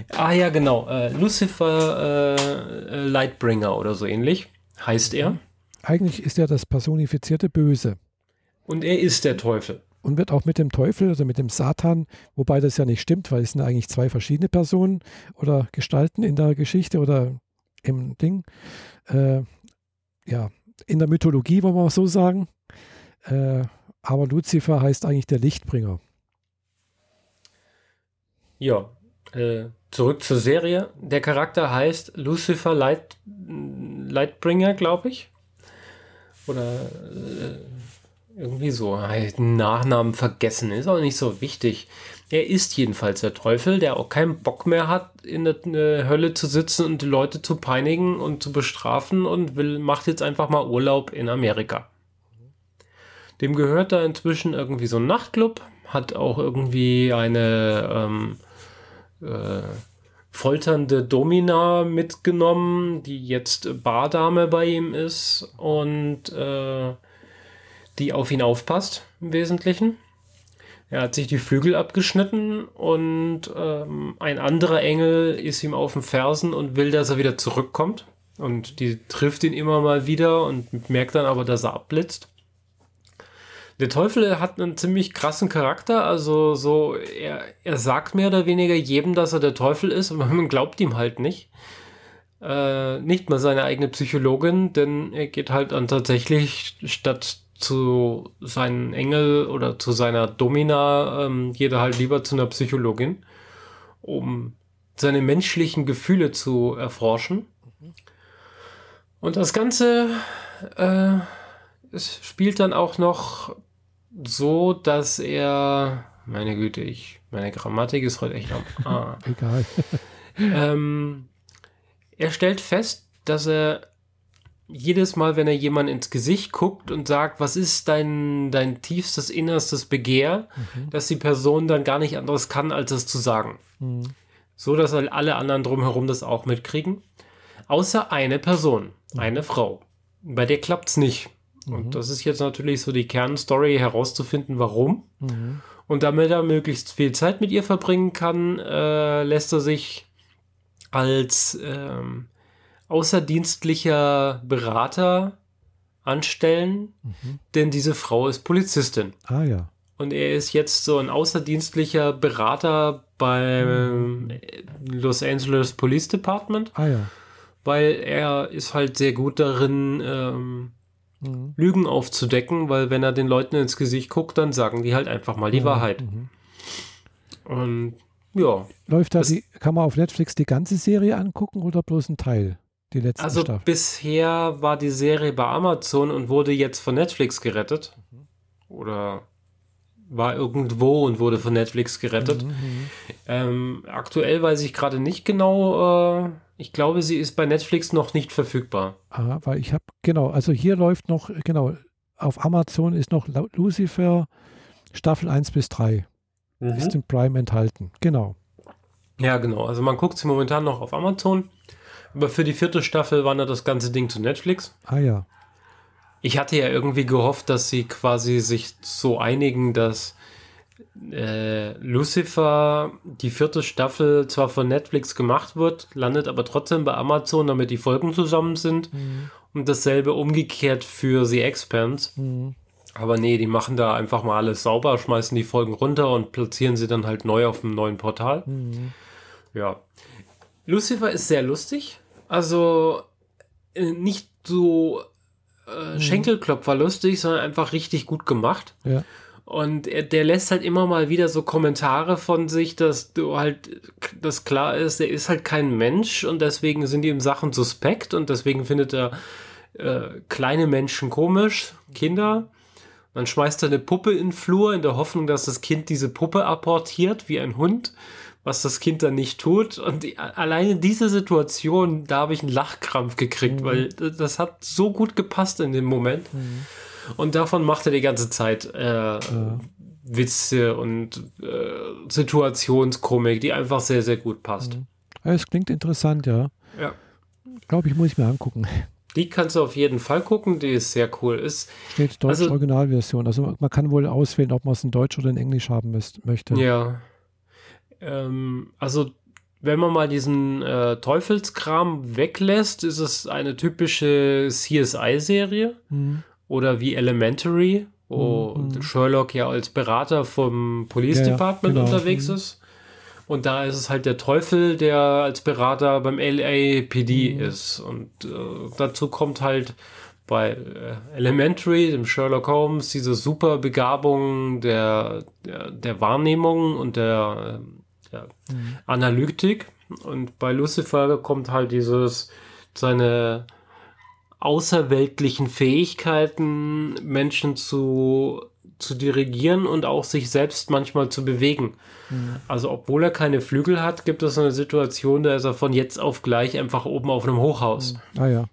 Ah ja, genau. Äh, Lucifer äh, Lightbringer oder so ähnlich heißt er. Eigentlich ist er das personifizierte Böse. Und er ist der Teufel. Und wird auch mit dem Teufel, also mit dem Satan, wobei das ja nicht stimmt, weil es sind eigentlich zwei verschiedene Personen oder Gestalten in der Geschichte oder im Ding. Äh, ja, in der Mythologie, wollen wir auch so sagen. Äh, aber Lucifer heißt eigentlich der Lichtbringer. Ja, äh, zurück zur Serie. Der Charakter heißt Lucifer Light, Lightbringer, glaube ich. Oder äh, irgendwie so. Den Nachnamen vergessen, ist auch nicht so wichtig. Er ist jedenfalls der Teufel, der auch keinen Bock mehr hat, in der äh, Hölle zu sitzen und die Leute zu peinigen und zu bestrafen und will, macht jetzt einfach mal Urlaub in Amerika. Dem gehört da inzwischen irgendwie so ein Nachtclub, hat auch irgendwie eine ähm, äh, folternde Domina mitgenommen, die jetzt Bardame bei ihm ist und äh, die auf ihn aufpasst im Wesentlichen. Er hat sich die Flügel abgeschnitten und ähm, ein anderer Engel ist ihm auf den Fersen und will, dass er wieder zurückkommt. Und die trifft ihn immer mal wieder und merkt dann aber, dass er abblitzt. Der Teufel hat einen ziemlich krassen Charakter, also so, er, er sagt mehr oder weniger jedem, dass er der Teufel ist, aber man glaubt ihm halt nicht. Äh, nicht mal seine eigene Psychologin, denn er geht halt dann tatsächlich statt zu seinem Engel oder zu seiner Domina, ähm, geht er halt lieber zu einer Psychologin, um seine menschlichen Gefühle zu erforschen. Und das Ganze äh, es spielt dann auch noch so, dass er, meine Güte, ich, meine Grammatik ist heute echt am. Ah. Egal. ähm, er stellt fest, dass er jedes Mal, wenn er jemand ins Gesicht guckt und sagt, was ist dein, dein tiefstes, innerstes Begehr, mhm. dass die Person dann gar nicht anderes kann, als es zu sagen. Mhm. So, dass halt alle anderen drumherum das auch mitkriegen. Außer eine Person, mhm. eine Frau. Bei der klappt es nicht. Und mhm. das ist jetzt natürlich so die Kernstory, herauszufinden, warum. Mhm. Und damit er möglichst viel Zeit mit ihr verbringen kann, äh, lässt er sich als ähm, außerdienstlicher Berater anstellen, mhm. denn diese Frau ist Polizistin. Ah ja. Und er ist jetzt so ein außerdienstlicher Berater beim mhm. Los Angeles Police Department. Ah ja. Weil er ist halt sehr gut darin, ähm, mhm. Lügen aufzudecken, weil wenn er den Leuten ins Gesicht guckt, dann sagen die halt einfach mal die mhm. Wahrheit. Mhm. Und ja. Läuft da die, kann man auf Netflix die ganze Serie angucken oder bloß ein Teil? Die letzte also Staffel? bisher war die Serie bei Amazon und wurde jetzt von Netflix gerettet. Oder war irgendwo und wurde von Netflix gerettet. Mhm. mhm. Ähm, aktuell weiß ich gerade nicht genau. Äh, ich glaube, sie ist bei Netflix noch nicht verfügbar. Ah, weil ich habe, genau, also hier läuft noch, genau, auf Amazon ist noch Lucifer Staffel 1 bis 3. Mhm. Ist in Prime enthalten. Genau. Ja, genau. Also man guckt sie momentan noch auf Amazon. Aber für die vierte Staffel wandert das ganze Ding zu Netflix. Ah ja. Ich hatte ja irgendwie gehofft, dass sie quasi sich so einigen, dass äh, Lucifer die vierte Staffel zwar von Netflix gemacht wird, landet aber trotzdem bei Amazon, damit die Folgen zusammen sind. Mhm. Und dasselbe umgekehrt für The Expanse. Mhm. Aber nee, die machen da einfach mal alles sauber, schmeißen die Folgen runter und platzieren sie dann halt neu auf dem neuen Portal. Mhm. Ja. Lucifer ist sehr lustig. Also äh, nicht so äh, mhm. Schenkelklopfer lustig, sondern einfach richtig gut gemacht. Ja. Und er, der lässt halt immer mal wieder so Kommentare von sich, dass du halt, das klar ist, er ist halt kein Mensch und deswegen sind ihm Sachen suspekt und deswegen findet er äh, kleine Menschen komisch, Kinder. Dann schmeißt er eine Puppe in den Flur in der Hoffnung, dass das Kind diese Puppe apportiert, wie ein Hund was das Kind dann nicht tut. Und die, alleine diese Situation, da habe ich einen Lachkrampf gekriegt, mhm. weil das hat so gut gepasst in dem Moment. Mhm. Und davon macht er die ganze Zeit äh, ja. Witze und äh, Situationskomik, die einfach sehr, sehr gut passt. Mhm. Es klingt interessant, ja. Ja. Glaube ich, muss ich mir angucken. Die kannst du auf jeden Fall gucken, die ist sehr cool. Ist, Steht Deutsch also, Originalversion. Also man kann wohl auswählen, ob man es in Deutsch oder in Englisch haben müsst, möchte. Ja. Ähm, also, wenn man mal diesen äh, Teufelskram weglässt, ist es eine typische CSI-Serie mhm. oder wie Elementary, wo mhm. Sherlock ja als Berater vom Police ja, Department genau. unterwegs mhm. ist. Und da ist es halt der Teufel, der als Berater beim LAPD mhm. ist. Und äh, dazu kommt halt bei äh, Elementary, dem Sherlock Holmes, diese super Begabung der, der, der Wahrnehmung und der, der mhm. Analytik. Und bei Lucifer kommt halt dieses, seine außerweltlichen Fähigkeiten, Menschen zu, zu dirigieren und auch sich selbst manchmal zu bewegen. Mhm. Also, obwohl er keine Flügel hat, gibt es eine Situation, da ist er von jetzt auf gleich einfach oben auf einem Hochhaus. Mhm. Ah ja.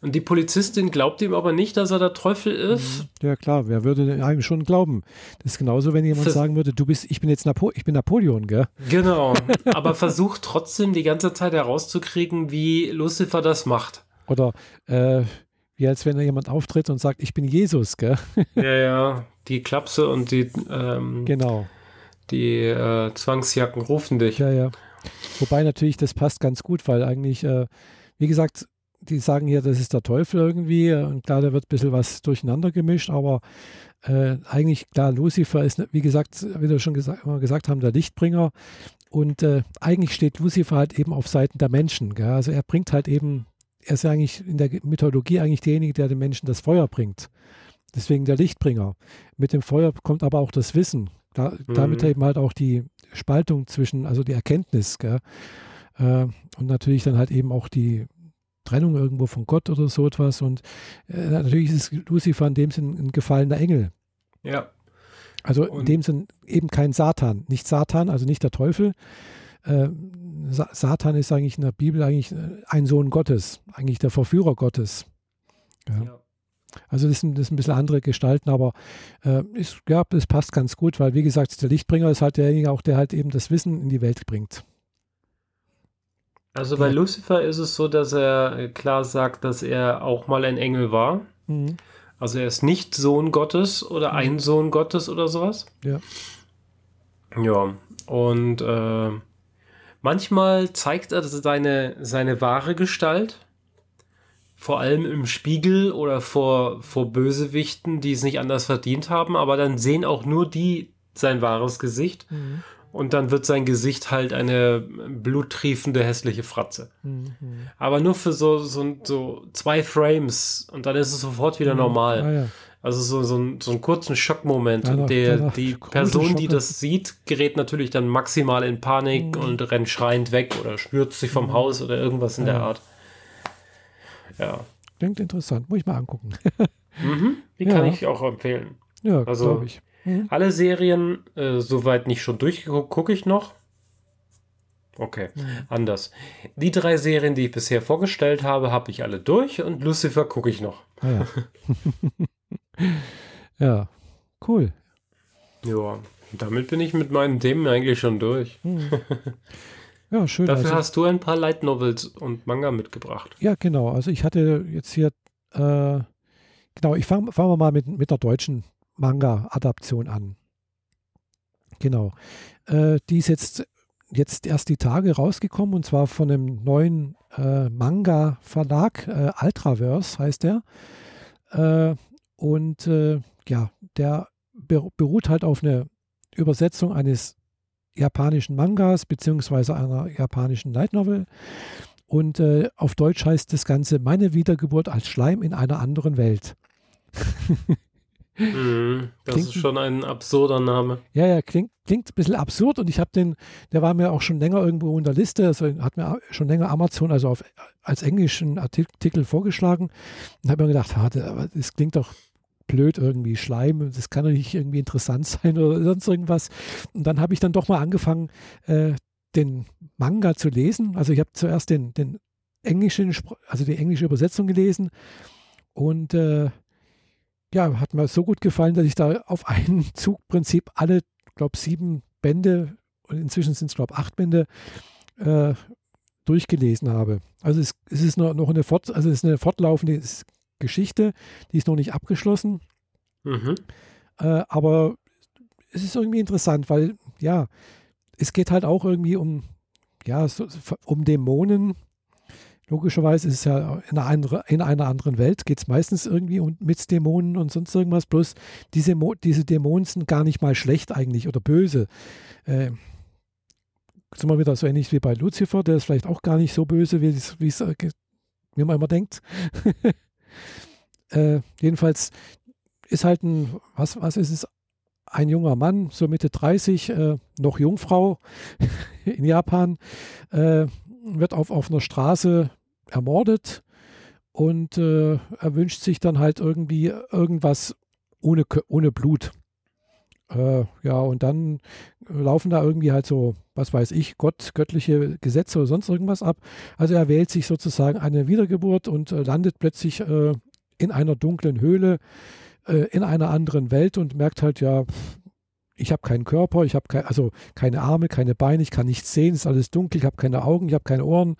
Und die Polizistin glaubt ihm aber nicht, dass er der Teufel ist. Mhm. Ja klar, wer würde einem schon glauben? Das ist genauso, wenn jemand Vers sagen würde, du bist, ich bin jetzt Napo ich bin Napoleon, gell? Genau, aber versucht trotzdem die ganze Zeit herauszukriegen, wie Lucifer das macht. Oder äh, wie als wenn da jemand auftritt und sagt, ich bin Jesus, gell? Ja, ja, die Klapse und die ähm, genau. die äh, Zwangsjacken rufen dich. Ja, ja. Wobei natürlich, das passt ganz gut, weil eigentlich, äh, wie gesagt, die sagen hier, das ist der Teufel irgendwie und klar, da wird ein bisschen was durcheinander gemischt, aber äh, eigentlich, klar, Lucifer ist, wie gesagt, wie wir schon gesagt, gesagt haben, der Lichtbringer und äh, eigentlich steht Lucifer halt eben auf Seiten der Menschen. Gell? Also er bringt halt eben, er ist eigentlich in der Mythologie eigentlich derjenige, der den Menschen das Feuer bringt. Deswegen der Lichtbringer. Mit dem Feuer kommt aber auch das Wissen. Da, mhm. Damit eben halt auch die Spaltung zwischen, also die Erkenntnis. Gell? Äh, und natürlich dann halt eben auch die Trennung irgendwo von Gott oder so etwas. Und äh, natürlich ist Lucifer in dem Sinn ein gefallener Engel. Ja. Also und in dem Sinn eben kein Satan. Nicht Satan, also nicht der Teufel. Äh, Satan ist eigentlich in der Bibel eigentlich äh, ein Sohn Gottes, eigentlich der Verführer Gottes. Ja. ja. Also das sind, das sind ein bisschen andere Gestalten, aber äh, ist, ja, das passt ganz gut, weil wie gesagt, der Lichtbringer ist halt derjenige auch, der halt eben das Wissen in die Welt bringt. Also bei Lucifer ist es so, dass er klar sagt, dass er auch mal ein Engel war. Mhm. Also er ist nicht Sohn Gottes oder mhm. ein Sohn Gottes oder sowas. Ja. Ja, und äh, manchmal zeigt er seine, seine wahre Gestalt vor allem im Spiegel oder vor, vor Bösewichten, die es nicht anders verdient haben, aber dann sehen auch nur die sein wahres Gesicht. Mhm. Und dann wird sein Gesicht halt eine bluttriefende, hässliche Fratze. Mhm. Aber nur für so, so, so zwei Frames und dann ist es sofort wieder mhm. normal. Ah, ja. Also so, so, ein, so einen kurzen Schockmoment. Danach, und der, danach die Person, die das sieht, gerät natürlich dann maximal in Panik mhm. und rennt schreiend weg oder stürzt sich vom mhm. Haus oder irgendwas in ja. der Art. Ja. Klingt interessant, muss ich mal angucken. mhm, die ja. kann ich auch empfehlen. Ja, also, glaube ich. Mhm. Alle Serien, äh, soweit nicht schon durchgeguckt, gucke ich noch. Okay, mhm. anders. Die drei Serien, die ich bisher vorgestellt habe, habe ich alle durch und Lucifer gucke ich noch. Ah, ja. ja, cool. Ja, damit bin ich mit meinen Themen eigentlich schon durch. Mhm. Ja, schön. Dafür also, hast du ein paar Light Novels und Manga mitgebracht. Ja, genau. Also ich hatte jetzt hier, äh, genau, ich fange fang mal mit, mit der deutschen Manga-Adaption an. Genau. Äh, die ist jetzt, jetzt erst die Tage rausgekommen und zwar von einem neuen äh, Manga-Verlag, äh, Ultraverse heißt der. Äh, und äh, ja, der beruht halt auf eine Übersetzung eines japanischen Mangas beziehungsweise einer japanischen Light Novel. Und äh, auf Deutsch heißt das Ganze Meine Wiedergeburt als Schleim in einer anderen Welt. mm, das klingt, ist schon ein absurder Name. Ja, ja, klingt, klingt ein bisschen absurd und ich habe den, der war mir auch schon länger irgendwo in der Liste, also hat mir schon länger Amazon, also auf, als englischen Artikel vorgeschlagen und habe mir gedacht, das klingt doch blöd irgendwie Schleim, das kann doch nicht irgendwie interessant sein oder sonst irgendwas. Und dann habe ich dann doch mal angefangen, äh, den Manga zu lesen. Also ich habe zuerst den, den englischen, also die englische Übersetzung gelesen und äh, ja, hat mir so gut gefallen, dass ich da auf einen Zugprinzip alle, glaube sieben Bände, und inzwischen sind es, glaube acht Bände, äh, durchgelesen habe. Also es, es ist noch, noch eine, Fort, also es ist eine fortlaufende Geschichte, die ist noch nicht abgeschlossen. Mhm. Äh, aber es ist irgendwie interessant, weil ja, es geht halt auch irgendwie um, ja, so, um Dämonen. Logischerweise ist es ja in einer, andere, in einer anderen Welt, geht es meistens irgendwie um, mit Dämonen und sonst irgendwas. Bloß diese, diese Dämonen sind gar nicht mal schlecht eigentlich oder böse. Äh, sind wir wieder so ähnlich wie bei Lucifer, der ist vielleicht auch gar nicht so böse, wie, äh, wie man immer denkt. Äh, jedenfalls ist halt ein, was, was ist es? Ein junger Mann, so Mitte 30, äh, noch Jungfrau in Japan, äh, wird auf, auf einer Straße ermordet und äh, er wünscht sich dann halt irgendwie irgendwas ohne, ohne Blut. Äh, ja, und dann laufen da irgendwie halt so, was weiß ich, Gott, göttliche Gesetze oder sonst irgendwas ab. Also er wählt sich sozusagen eine Wiedergeburt und äh, landet plötzlich äh, in einer dunklen Höhle, äh, in einer anderen Welt und merkt halt, ja, ich habe keinen Körper, ich habe kein, also keine Arme, keine Beine, ich kann nichts sehen, es ist alles dunkel, ich habe keine Augen, ich habe keine Ohren.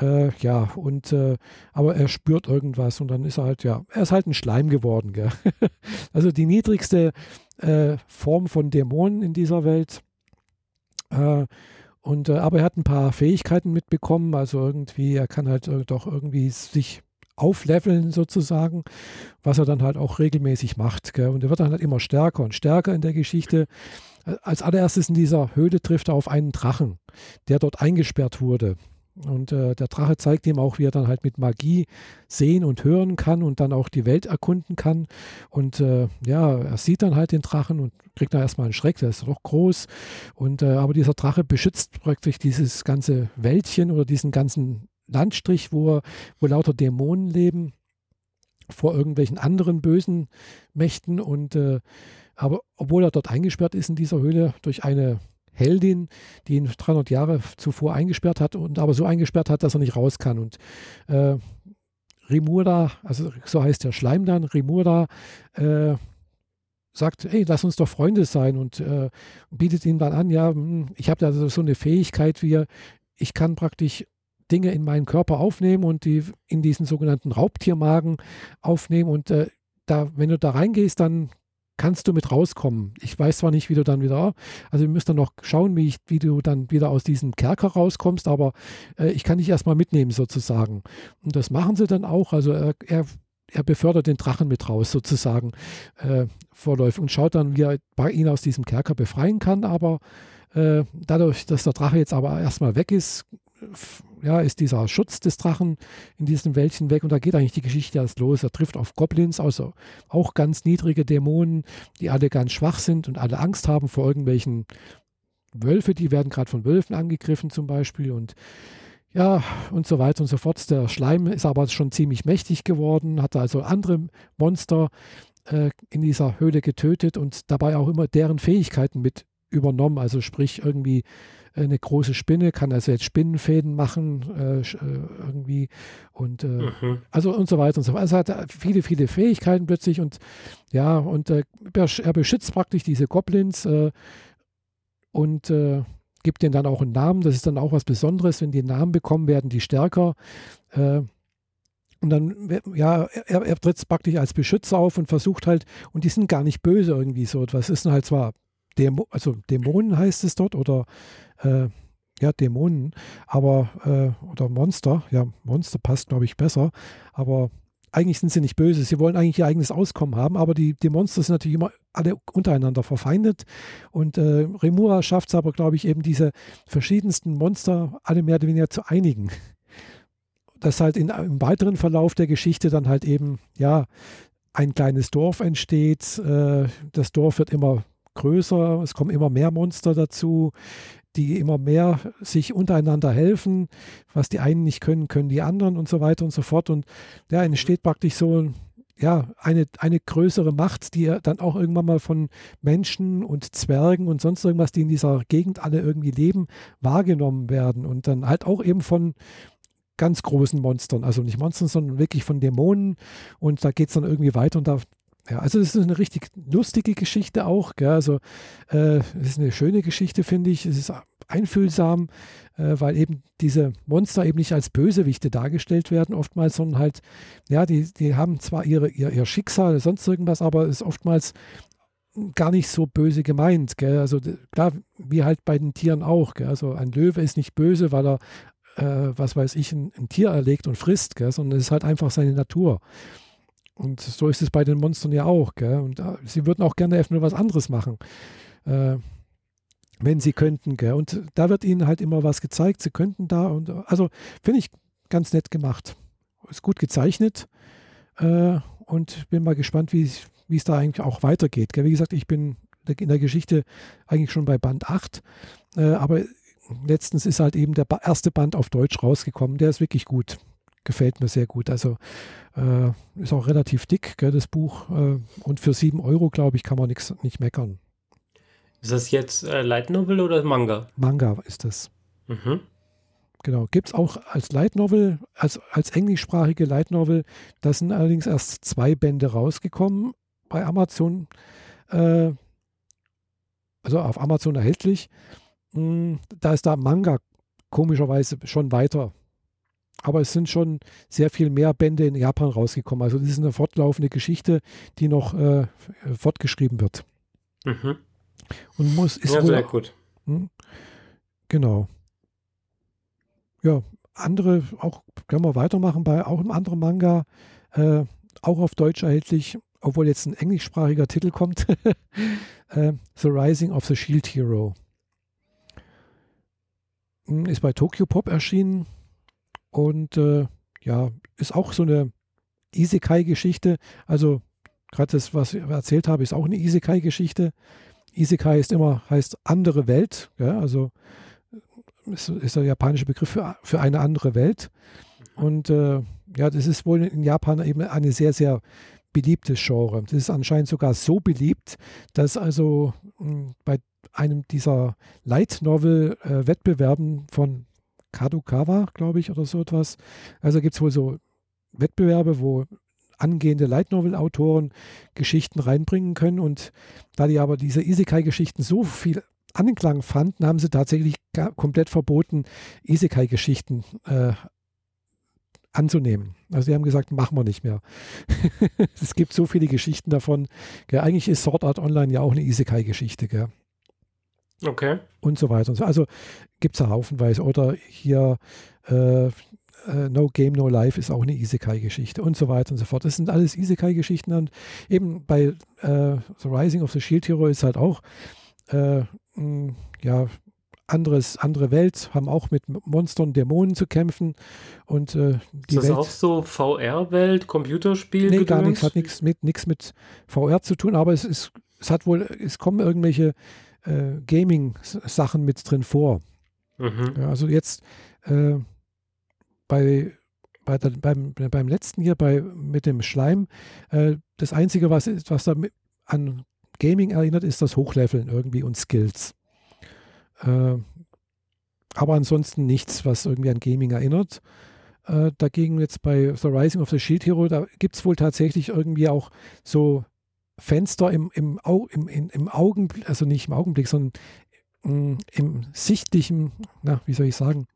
Äh, ja, und äh, aber er spürt irgendwas und dann ist er halt, ja, er ist halt ein Schleim geworden. Gell? also die niedrigste äh, Form von Dämonen in dieser Welt. Äh, und äh, aber er hat ein paar Fähigkeiten mitbekommen, also irgendwie, er kann halt äh, doch irgendwie sich aufleveln sozusagen, was er dann halt auch regelmäßig macht. Gell? Und er wird dann halt immer stärker und stärker in der Geschichte. Als allererstes in dieser Höhle trifft er auf einen Drachen, der dort eingesperrt wurde. Und äh, der Drache zeigt ihm auch, wie er dann halt mit Magie sehen und hören kann und dann auch die Welt erkunden kann. Und äh, ja, er sieht dann halt den Drachen und kriegt da erstmal einen Schreck, der ist doch groß. Und äh, aber dieser Drache beschützt praktisch dieses ganze Wäldchen oder diesen ganzen Landstrich, wo, wo lauter Dämonen leben, vor irgendwelchen anderen bösen Mächten. Und äh, aber obwohl er dort eingesperrt ist in dieser Höhle durch eine Heldin, die ihn 300 Jahre zuvor eingesperrt hat und aber so eingesperrt hat, dass er nicht raus kann. Und äh, Rimurda, also so heißt der Schleim dann, Rimurda äh, sagt, hey, lass uns doch Freunde sein und äh, bietet ihm dann an, ja, hm, ich habe da so eine Fähigkeit, wie ich kann praktisch Dinge in meinen Körper aufnehmen und die in diesen sogenannten Raubtiermagen aufnehmen und äh, da, wenn du da reingehst, dann kannst du mit rauskommen. Ich weiß zwar nicht, wie du dann wieder, also wir müssen dann noch schauen, wie, ich, wie du dann wieder aus diesem Kerker rauskommst, aber äh, ich kann dich erstmal mitnehmen sozusagen. Und das machen sie dann auch. Also er, er, er befördert den Drachen mit raus sozusagen äh, vorläufig und schaut dann, wie er ihn aus diesem Kerker befreien kann. Aber äh, dadurch, dass der Drache jetzt aber erstmal weg ist, ja, ist dieser Schutz des Drachen in diesem Wäldchen weg und da geht eigentlich die Geschichte erst los. Er trifft auf Goblins, also auch ganz niedrige Dämonen, die alle ganz schwach sind und alle Angst haben vor irgendwelchen Wölfe, die werden gerade von Wölfen angegriffen zum Beispiel und ja, und so weiter und so fort. Der Schleim ist aber schon ziemlich mächtig geworden, hat also andere Monster äh, in dieser Höhle getötet und dabei auch immer deren Fähigkeiten mit übernommen. Also sprich irgendwie eine große Spinne, kann also jetzt Spinnenfäden machen, äh, äh, irgendwie und äh, mhm. also und so weiter und so fort. Also hat er viele, viele Fähigkeiten plötzlich und ja, und äh, er beschützt praktisch diese Goblins äh, und äh, gibt denen dann auch einen Namen. Das ist dann auch was Besonderes, wenn die einen Namen bekommen, werden die stärker. Und dann, ja, er, er, tritt praktisch als Beschützer auf und versucht halt, und die sind gar nicht böse irgendwie so etwas. Ist halt zwar Dämo, also Dämonen heißt es dort oder äh, ja, Dämonen, aber äh, oder Monster, ja, Monster passt, glaube ich, besser, aber eigentlich sind sie nicht böse, sie wollen eigentlich ihr eigenes Auskommen haben, aber die, die Monster sind natürlich immer alle untereinander verfeindet. Und äh, Remura schafft es aber, glaube ich, eben diese verschiedensten Monster alle mehr oder weniger zu einigen. Dass halt in, im weiteren Verlauf der Geschichte dann halt eben, ja, ein kleines Dorf entsteht, äh, das Dorf wird immer größer, es kommen immer mehr Monster dazu, die immer mehr sich untereinander helfen. Was die einen nicht können, können die anderen und so weiter und so fort. Und ja, entsteht praktisch so ja, eine, eine größere Macht, die dann auch irgendwann mal von Menschen und Zwergen und sonst irgendwas, die in dieser Gegend alle irgendwie leben, wahrgenommen werden. Und dann halt auch eben von ganz großen Monstern. Also nicht Monstern, sondern wirklich von Dämonen. Und da geht es dann irgendwie weiter und da ja, also es ist eine richtig lustige Geschichte auch. Gell? Also äh, es ist eine schöne Geschichte, finde ich. Es ist einfühlsam, äh, weil eben diese Monster eben nicht als Bösewichte dargestellt werden, oftmals, sondern halt, ja, die, die haben zwar ihre, ihr, ihr Schicksal oder sonst irgendwas, aber es ist oftmals gar nicht so böse gemeint. Gell? Also klar, wie halt bei den Tieren auch. Gell? Also ein Löwe ist nicht böse, weil er, äh, was weiß ich, ein, ein, Tier erlegt und frisst, gell? sondern es ist halt einfach seine Natur. Und so ist es bei den Monstern ja auch. Gell? Und äh, sie würden auch gerne nur was anderes machen, äh, wenn sie könnten. Gell? Und da wird ihnen halt immer was gezeigt. Sie könnten da. Und also finde ich ganz nett gemacht. Ist gut gezeichnet. Äh, und bin mal gespannt, wie es da eigentlich auch weitergeht. Gell? Wie gesagt, ich bin in der Geschichte eigentlich schon bei Band 8. Äh, aber letztens ist halt eben der erste Band auf Deutsch rausgekommen. Der ist wirklich gut gefällt mir sehr gut. Also äh, ist auch relativ dick, gell, das Buch. Äh, und für sieben Euro, glaube ich, kann man nix, nicht meckern. Ist das jetzt äh, Light Novel oder Manga? Manga ist das. Mhm. Genau. Gibt es auch als Light Novel, als, als englischsprachige Light Novel. Da sind allerdings erst zwei Bände rausgekommen bei Amazon. Äh, also auf Amazon erhältlich. Hm, da ist da Manga komischerweise schon weiter. Aber es sind schon sehr viel mehr Bände in Japan rausgekommen. Also das ist eine fortlaufende Geschichte, die noch äh, fortgeschrieben wird. Mhm. Und muss ist ja, sehr gut. Hm, genau. Ja, andere, auch können wir weitermachen bei auch einem anderen Manga, äh, auch auf Deutsch erhältlich, obwohl jetzt ein englischsprachiger Titel kommt. äh, the Rising of the Shield Hero. Hm, ist bei Tokyo Pop erschienen und äh, ja, ist auch so eine Isekai-Geschichte. Also gerade das, was ich erzählt habe, ist auch eine Isekai-Geschichte. Isekai ist immer, heißt andere Welt, ja, also ist, ist der japanische Begriff für, für eine andere Welt. Und äh, ja, das ist wohl in Japan eben eine sehr, sehr beliebtes Genre. Das ist anscheinend sogar so beliebt, dass also mh, hm, bei einem dieser Light Novel äh, Wettbewerben von Kadokawa, glaube ich, oder so etwas. Also gibt es wohl so Wettbewerbe, wo angehende Light Novel Autoren Geschichten reinbringen können und da die aber diese Isekai Geschichten so viel Anklang fanden, haben sie tatsächlich komplett verboten, Isekai Geschichten äh, anzunehmen. Also sie haben gesagt, machen wir nicht mehr. es gibt so viele Geschichten davon. Gell? Eigentlich ist Sword Art Online ja auch eine Isekai-Geschichte. Okay. Und so weiter und so. Also gibt es ja haufenweise. Oder hier äh, äh, No Game, No Life ist auch eine Isekai-Geschichte und so weiter und so fort. Das sind alles Isekai-Geschichten. Und eben bei äh, The Rising of the Shield Hero ist halt auch, äh, mh, ja, anderes, andere Welt, haben auch mit Monstern Dämonen zu kämpfen. Und, äh, die ist das Welt, auch so VR-Welt, Computerspiel? Nee, gar nichts, hat nichts mit, nichts mit VR zu tun, aber es ist, es hat wohl, es kommen irgendwelche äh, Gaming-Sachen mit drin vor. Mhm. Ja, also jetzt äh, bei, bei der, beim, beim letzten hier bei, mit dem Schleim, äh, das Einzige, was, was da an Gaming erinnert, ist das Hochleveln irgendwie und Skills. Äh, aber ansonsten nichts, was irgendwie an Gaming erinnert. Äh, dagegen jetzt bei The Rising of the Shield Hero, da gibt es wohl tatsächlich irgendwie auch so Fenster im, im, im, im, im Augenblick, also nicht im Augenblick, sondern mm, im sichtlichen, na, wie soll ich sagen,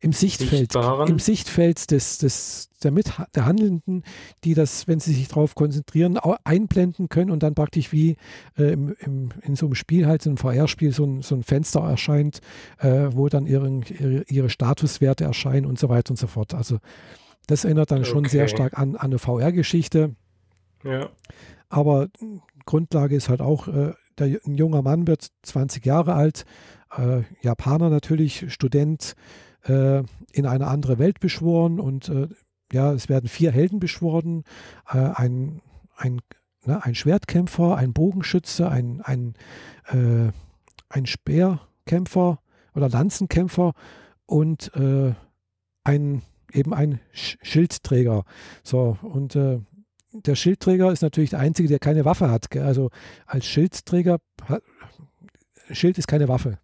im Sichtfeld, Sichtbaren. im Sichtfeld des, des, der, Mit, der Handelnden, die das, wenn sie sich darauf konzentrieren, einblenden können und dann praktisch wie äh, im, im, in so einem Spiel, halt in einem VR-Spiel, so ein, so ein Fenster erscheint, äh, wo dann ihren, ihre, ihre Statuswerte erscheinen und so weiter und so fort. Also das erinnert dann okay. schon sehr stark an, an eine VR-Geschichte. Ja. Aber Grundlage ist halt auch, äh, der, ein junger Mann wird 20 Jahre alt, äh, Japaner natürlich, Student, äh, in eine andere Welt beschworen und äh, ja, es werden vier Helden beschworen, äh, ein, ein, ne, ein Schwertkämpfer, ein Bogenschütze, ein, ein, äh, ein Speerkämpfer oder Lanzenkämpfer und ein eben ein Schildträger. So, und äh, der Schildträger ist natürlich der Einzige, der keine Waffe hat. Gell? Also als Schildträger, Schild ist keine Waffe.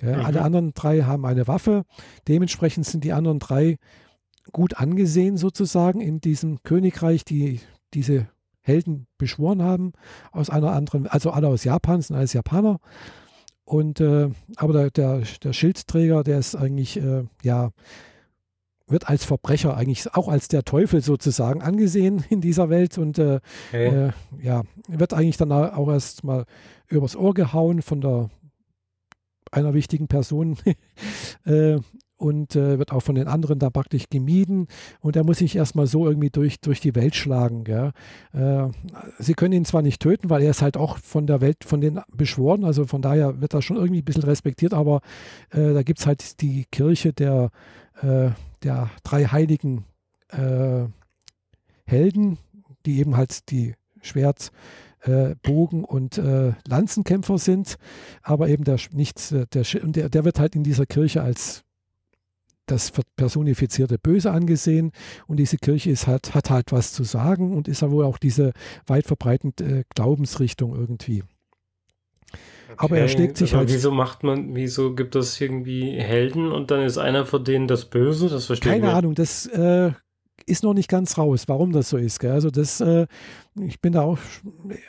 Mhm. Alle anderen drei haben eine Waffe. Dementsprechend sind die anderen drei gut angesehen sozusagen in diesem Königreich, die diese Helden beschworen haben, aus einer anderen, also alle aus Japan, sind alles Japaner. Und äh, aber der, der, der, Schildträger, der ist eigentlich, äh, ja, wird als Verbrecher eigentlich auch als der Teufel sozusagen angesehen in dieser Welt und äh, hey. äh, ja, wird eigentlich dann auch erst mal übers Ohr gehauen von der einer wichtigen Person äh, und äh, wird auch von den anderen da praktisch gemieden und er muss sich erstmal so irgendwie durch, durch die Welt schlagen. Äh, sie können ihn zwar nicht töten, weil er ist halt auch von der Welt, von denen beschworen, also von daher wird er schon irgendwie ein bisschen respektiert, aber äh, da gibt es halt die Kirche der der drei heiligen äh, Helden, die eben halt die Schwert, äh, Bogen und äh, Lanzenkämpfer sind, aber eben der nichts, äh, der, der, der wird halt in dieser Kirche als das personifizierte Böse angesehen und diese Kirche ist halt, hat halt was zu sagen und ist ja wohl auch diese weit verbreitende äh, Glaubensrichtung irgendwie. Aber er schlägt sich halt. Wieso macht man, wieso gibt es irgendwie Helden und dann ist einer von denen das Böse? Das verstehe Keine ich nicht. Ahnung, das äh, ist noch nicht ganz raus, warum das so ist. Gell? Also das, äh, ich bin da auch,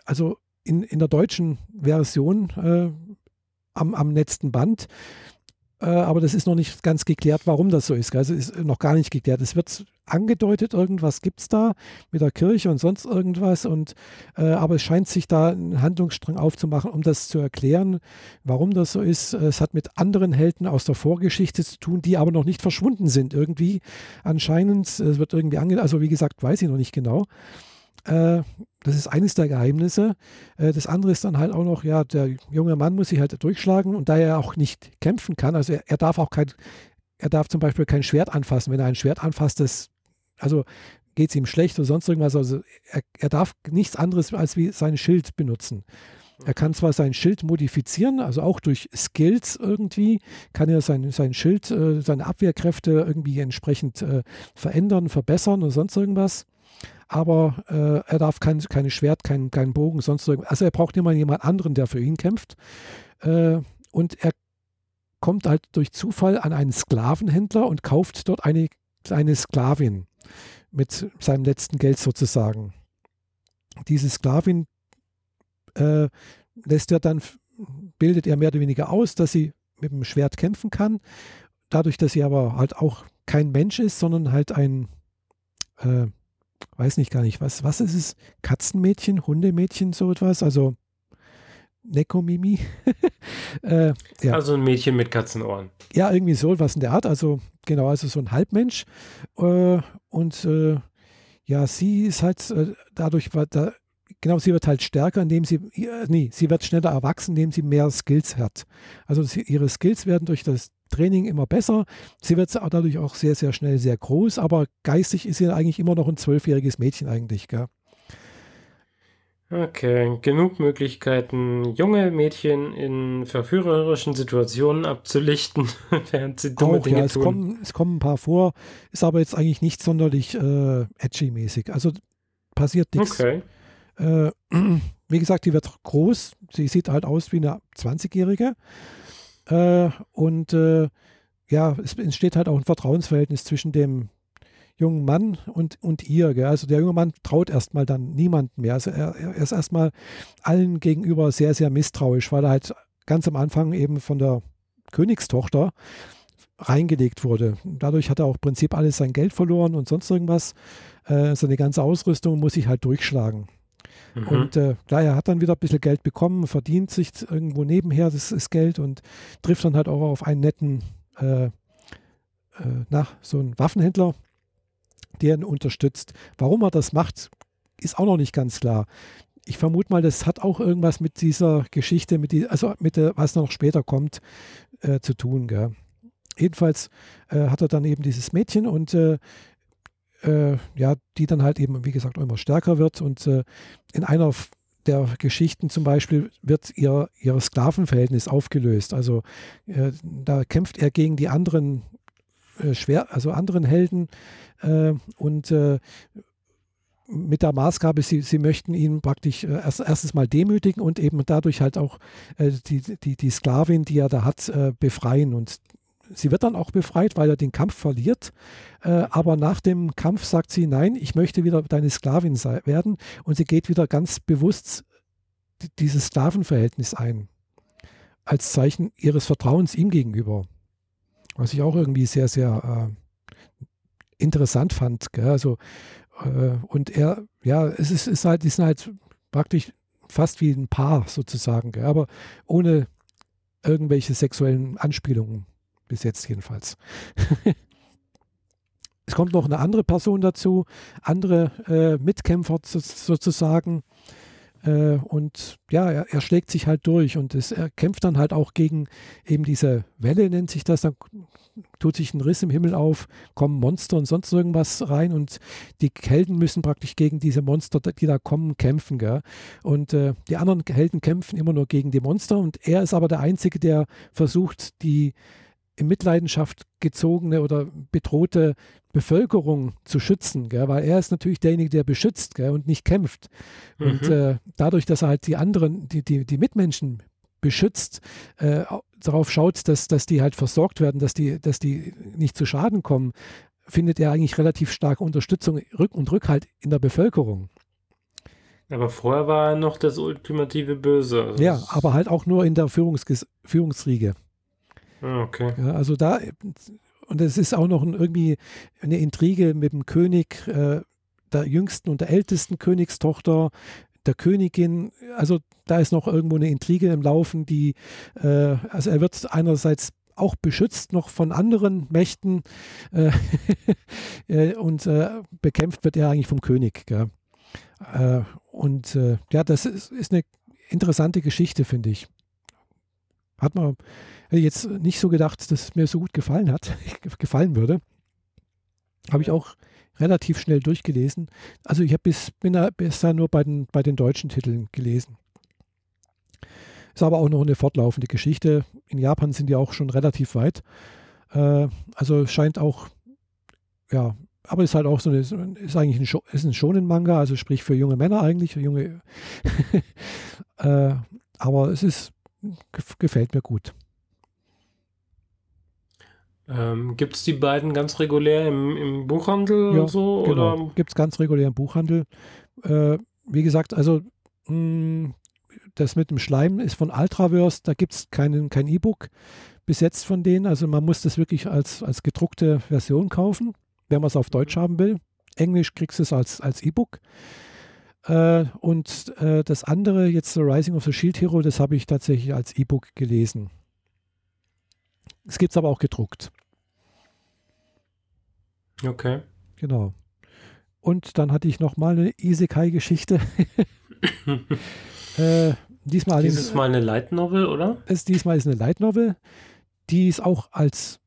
also in, in der deutschen Version äh, am, am letzten Band, aber das ist noch nicht ganz geklärt, warum das so ist. Also ist noch gar nicht geklärt. Es wird angedeutet, irgendwas gibt es da mit der Kirche und sonst irgendwas. Und, äh, aber es scheint sich da einen Handlungsstrang aufzumachen, um das zu erklären, warum das so ist. Es hat mit anderen Helden aus der Vorgeschichte zu tun, die aber noch nicht verschwunden sind. Irgendwie anscheinend, es wird irgendwie ange... Also wie gesagt, weiß ich noch nicht genau. Äh, das ist eines der Geheimnisse. Äh, das andere ist dann halt auch noch, ja, der junge Mann muss sich halt durchschlagen und da er auch nicht kämpfen kann, also er, er darf auch kein, er darf zum Beispiel kein Schwert anfassen. Wenn er ein Schwert anfasst, das also geht es ihm schlecht oder sonst irgendwas. Also er, er darf nichts anderes als wie sein Schild benutzen. Er kann zwar sein Schild modifizieren, also auch durch Skills irgendwie, kann er sein, sein Schild, äh, seine Abwehrkräfte irgendwie entsprechend verändern, verbessern oder sonst irgendwas. Aber äh, er darf kein, keine Schwert, keinen kein Bogen, sonst irgendwas. Also er braucht immer jemand anderen, der für ihn kämpft. Äh, und er kommt halt durch Zufall an einen Sklavenhändler und kauft dort eine kleine Sklavin mit seinem letzten Geld sozusagen. Diese Sklavin äh, lässt er dann, bildet er mehr oder weniger aus, dass sie mit dem Schwert kämpfen kann. Dadurch, dass sie aber halt auch kein Mensch ist, sondern halt ein, äh, weiß nicht gar nicht, was, was ist es? Katzenmädchen, Hundemädchen, so etwas? Also Nekomimi. äh, ja. Also ein Mädchen mit Katzenohren. Ja, irgendwie so was in der Art. Also genau, also so ein Halbmensch. Äh, und äh, ja, sie ist halt äh, dadurch, da, genau, sie wird halt stärker, indem sie, nee, sie wird schneller erwachsen, indem sie mehr Skills hat. Also sie, ihre Skills werden durch das Training immer besser. Sie wird dadurch auch sehr, sehr schnell sehr groß, aber geistig ist sie eigentlich immer noch ein zwölfjähriges Mädchen eigentlich, gell? Okay, genug Möglichkeiten, junge Mädchen in verführerischen Situationen abzulichten, während sie dumme Auch, Dinge ja, es tun. Kommen, es kommen ein paar vor, ist aber jetzt eigentlich nicht sonderlich äh, edgy-mäßig. Also passiert nichts. Okay. Äh, wie gesagt, die wird groß. Sie sieht halt aus wie eine 20-Jährige. Äh, und äh, ja, es entsteht halt auch ein Vertrauensverhältnis zwischen dem jungen Mann und, und ihr. Gell? Also der junge Mann traut erstmal dann niemanden mehr. Also er, er ist erstmal allen gegenüber sehr, sehr misstrauisch, weil er halt ganz am Anfang eben von der Königstochter reingelegt wurde. Dadurch hat er auch im Prinzip alles sein Geld verloren und sonst irgendwas. Äh, seine ganze Ausrüstung muss sich halt durchschlagen. Mhm. Und äh, klar, er hat dann wieder ein bisschen Geld bekommen, verdient sich irgendwo nebenher das, das Geld und trifft dann halt auch auf einen netten, äh, äh, nach so einen Waffenhändler, der ihn unterstützt. Warum er das macht, ist auch noch nicht ganz klar. Ich vermute mal, das hat auch irgendwas mit dieser Geschichte, mit die, also mit der, was noch später kommt, äh, zu tun. Gell? Jedenfalls äh, hat er dann eben dieses Mädchen und äh, ja, die dann halt eben, wie gesagt, immer stärker wird und äh, in einer der Geschichten zum Beispiel wird ihr, ihr Sklavenverhältnis aufgelöst. Also äh, da kämpft er gegen die anderen äh, schwer, also anderen Helden äh, und äh, mit der Maßgabe, sie, sie möchten ihn praktisch erst, erstens mal demütigen und eben dadurch halt auch die, die, die Sklavin, die er da hat, befreien. Und sie wird dann auch befreit, weil er den Kampf verliert. Äh, aber nach dem Kampf sagt sie, nein, ich möchte wieder deine Sklavin werden. Und sie geht wieder ganz bewusst dieses Sklavenverhältnis ein. Als Zeichen ihres Vertrauens ihm gegenüber. Was ich auch irgendwie sehr, sehr äh, interessant fand. Gell? Also, äh, und er, ja, es ist, ist halt, die halt praktisch fast wie ein Paar sozusagen, gell? aber ohne irgendwelche sexuellen Anspielungen. Bis jetzt jedenfalls. es kommt noch eine andere Person dazu, andere äh, Mitkämpfer sozusagen, äh, und ja, er, er, schlägt sich halt durch und es, er kämpft dann halt auch gegen eben diese Welle, nennt sich das. Dann tut sich ein Riss im Himmel auf, kommen Monster und sonst irgendwas rein und die Helden müssen praktisch gegen diese Monster, die da kommen, kämpfen. Gell? Und äh, die anderen Helden kämpfen immer nur gegen die Monster und er ist aber der Einzige, der versucht, die in Mitleidenschaft gezogene oder bedrohte Bevölkerung zu schützen, gell? weil er ist natürlich derjenige, der beschützt gell? und nicht kämpft. Mhm. Und äh, dadurch, dass er halt die anderen, die, die, die Mitmenschen beschützt, äh, darauf schaut, dass, dass die halt versorgt werden, dass die, dass die nicht zu Schaden kommen, findet er eigentlich relativ starke Unterstützung Rück und Rückhalt in der Bevölkerung. Aber vorher war er noch das ultimative Böse. Also ja, aber halt auch nur in der Führungs Führungsriege. Ah, okay. Ja, also da, und es ist auch noch ein, irgendwie eine Intrige mit dem König, äh, der jüngsten und der ältesten Königstochter, der Königin. Also da ist noch irgendwo eine Intrige im Laufen, die, äh, also er wird einerseits auch beschützt noch von anderen Mächten äh, äh und äh, bekämpft wird er eigentlich vom König. Äh, und ja, das ist, ist, eine interessante Geschichte, finde ich. Hat man jetzt nicht so gedacht, dass es mir so gut gefallen hat, gefallen würde. Habe ich auch relativ schnell durchgelesen. Also ich habe bis, bin da bisher nur bei den, bei den deutschen Titeln gelesen. Ist aber auch noch eine fortlaufende Geschichte. In Japan sind die auch schon relativ weit. Äh, also scheint auch, ja, aber ist halt auch so eine, ist eigentlich ein, ist ein Shonen-Manga, also sprich für junge Männer eigentlich, junge. äh, aber es ist, gefällt mir gut. Ähm, Gibt es die beiden ganz regulär im, im Buchhandel ja, so? Genau. Gibt es ganz regulär im Buchhandel. Äh, wie gesagt, also mh, hm, das mit dem Schleim ist von Ultraverse, da gibt es kein E-Book bis jetzt von denen. Also man muss das wirklich als, als gedruckte Version kaufen, wenn man es auf Deutsch haben will. Englisch kriegst du es als, als E-Book. Äh, und äh, das andere, jetzt The Rising of the Shield Hero, das habe ich tatsächlich als E-Book gelesen. Es gibt es aber auch gedruckt. Okay. Genau. Und dann hatte ich noch mal eine Isekai-Geschichte. äh, diesmal Dieses Mal eine Light Novel, oder? Es, diesmal ist eine Light Novel, die es auch als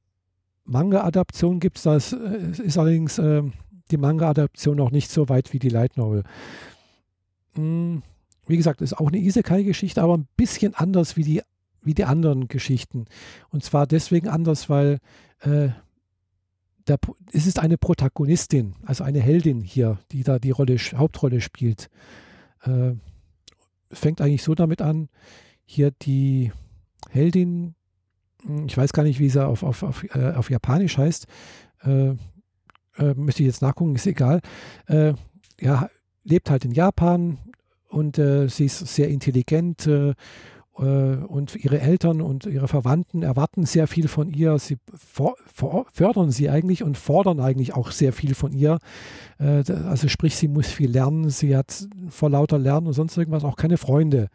Manga-Adaption gibt. Das äh, ist allerdings äh, die Manga-Adaption noch nicht so weit wie die Light Novel. Hm, wie gesagt, ist auch eine Isekai-Geschichte, aber ein bisschen anders wie die wie die anderen Geschichten. Und zwar deswegen anders, weil äh, der, es ist eine Protagonistin, also eine Heldin hier, die da die Rolle, Hauptrolle spielt. Äh, fängt eigentlich so damit an, hier die Heldin, hm, ich weiß gar nicht, wie sie auf, auf, auf, äh, auf Japanisch heißt, äh, äh, müsste ich jetzt nachgucken, ist egal. Äh, ja, lebt halt in Japan und äh, sie ist sehr intelligent äh, äh, und ihre Eltern und ihre Verwandten erwarten sehr viel von ihr. Sie fördern sie eigentlich und fordern eigentlich auch sehr viel von ihr. Äh, also sprich, sie muss viel lernen. Sie hat vor lauter Lernen und sonst irgendwas auch keine Freunde.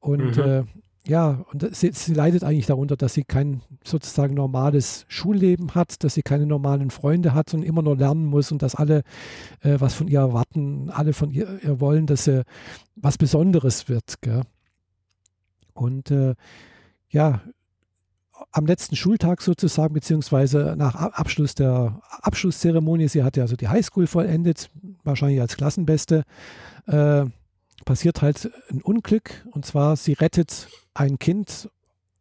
Und mhm. Ja, und sie, sie, leidet eigentlich darunter, dass sie kein sozusagen normales Schulleben hat, dass sie keine normalen Freunde hat und immer nur lernen muss und dass alle äh, was von ihr erwarten, alle von ihr, ihr wollen, dass sie was Besonderes wird. Gell? Und äh, ja, am letzten Schultag sozusagen, beziehungsweise nach Abschluss der Abschlusszeremonie, sie hatte also die Highschool vollendet, wahrscheinlich als Klassenbeste, äh, passiert halt ein Unglück. Und zwar, sie rettet ein Kind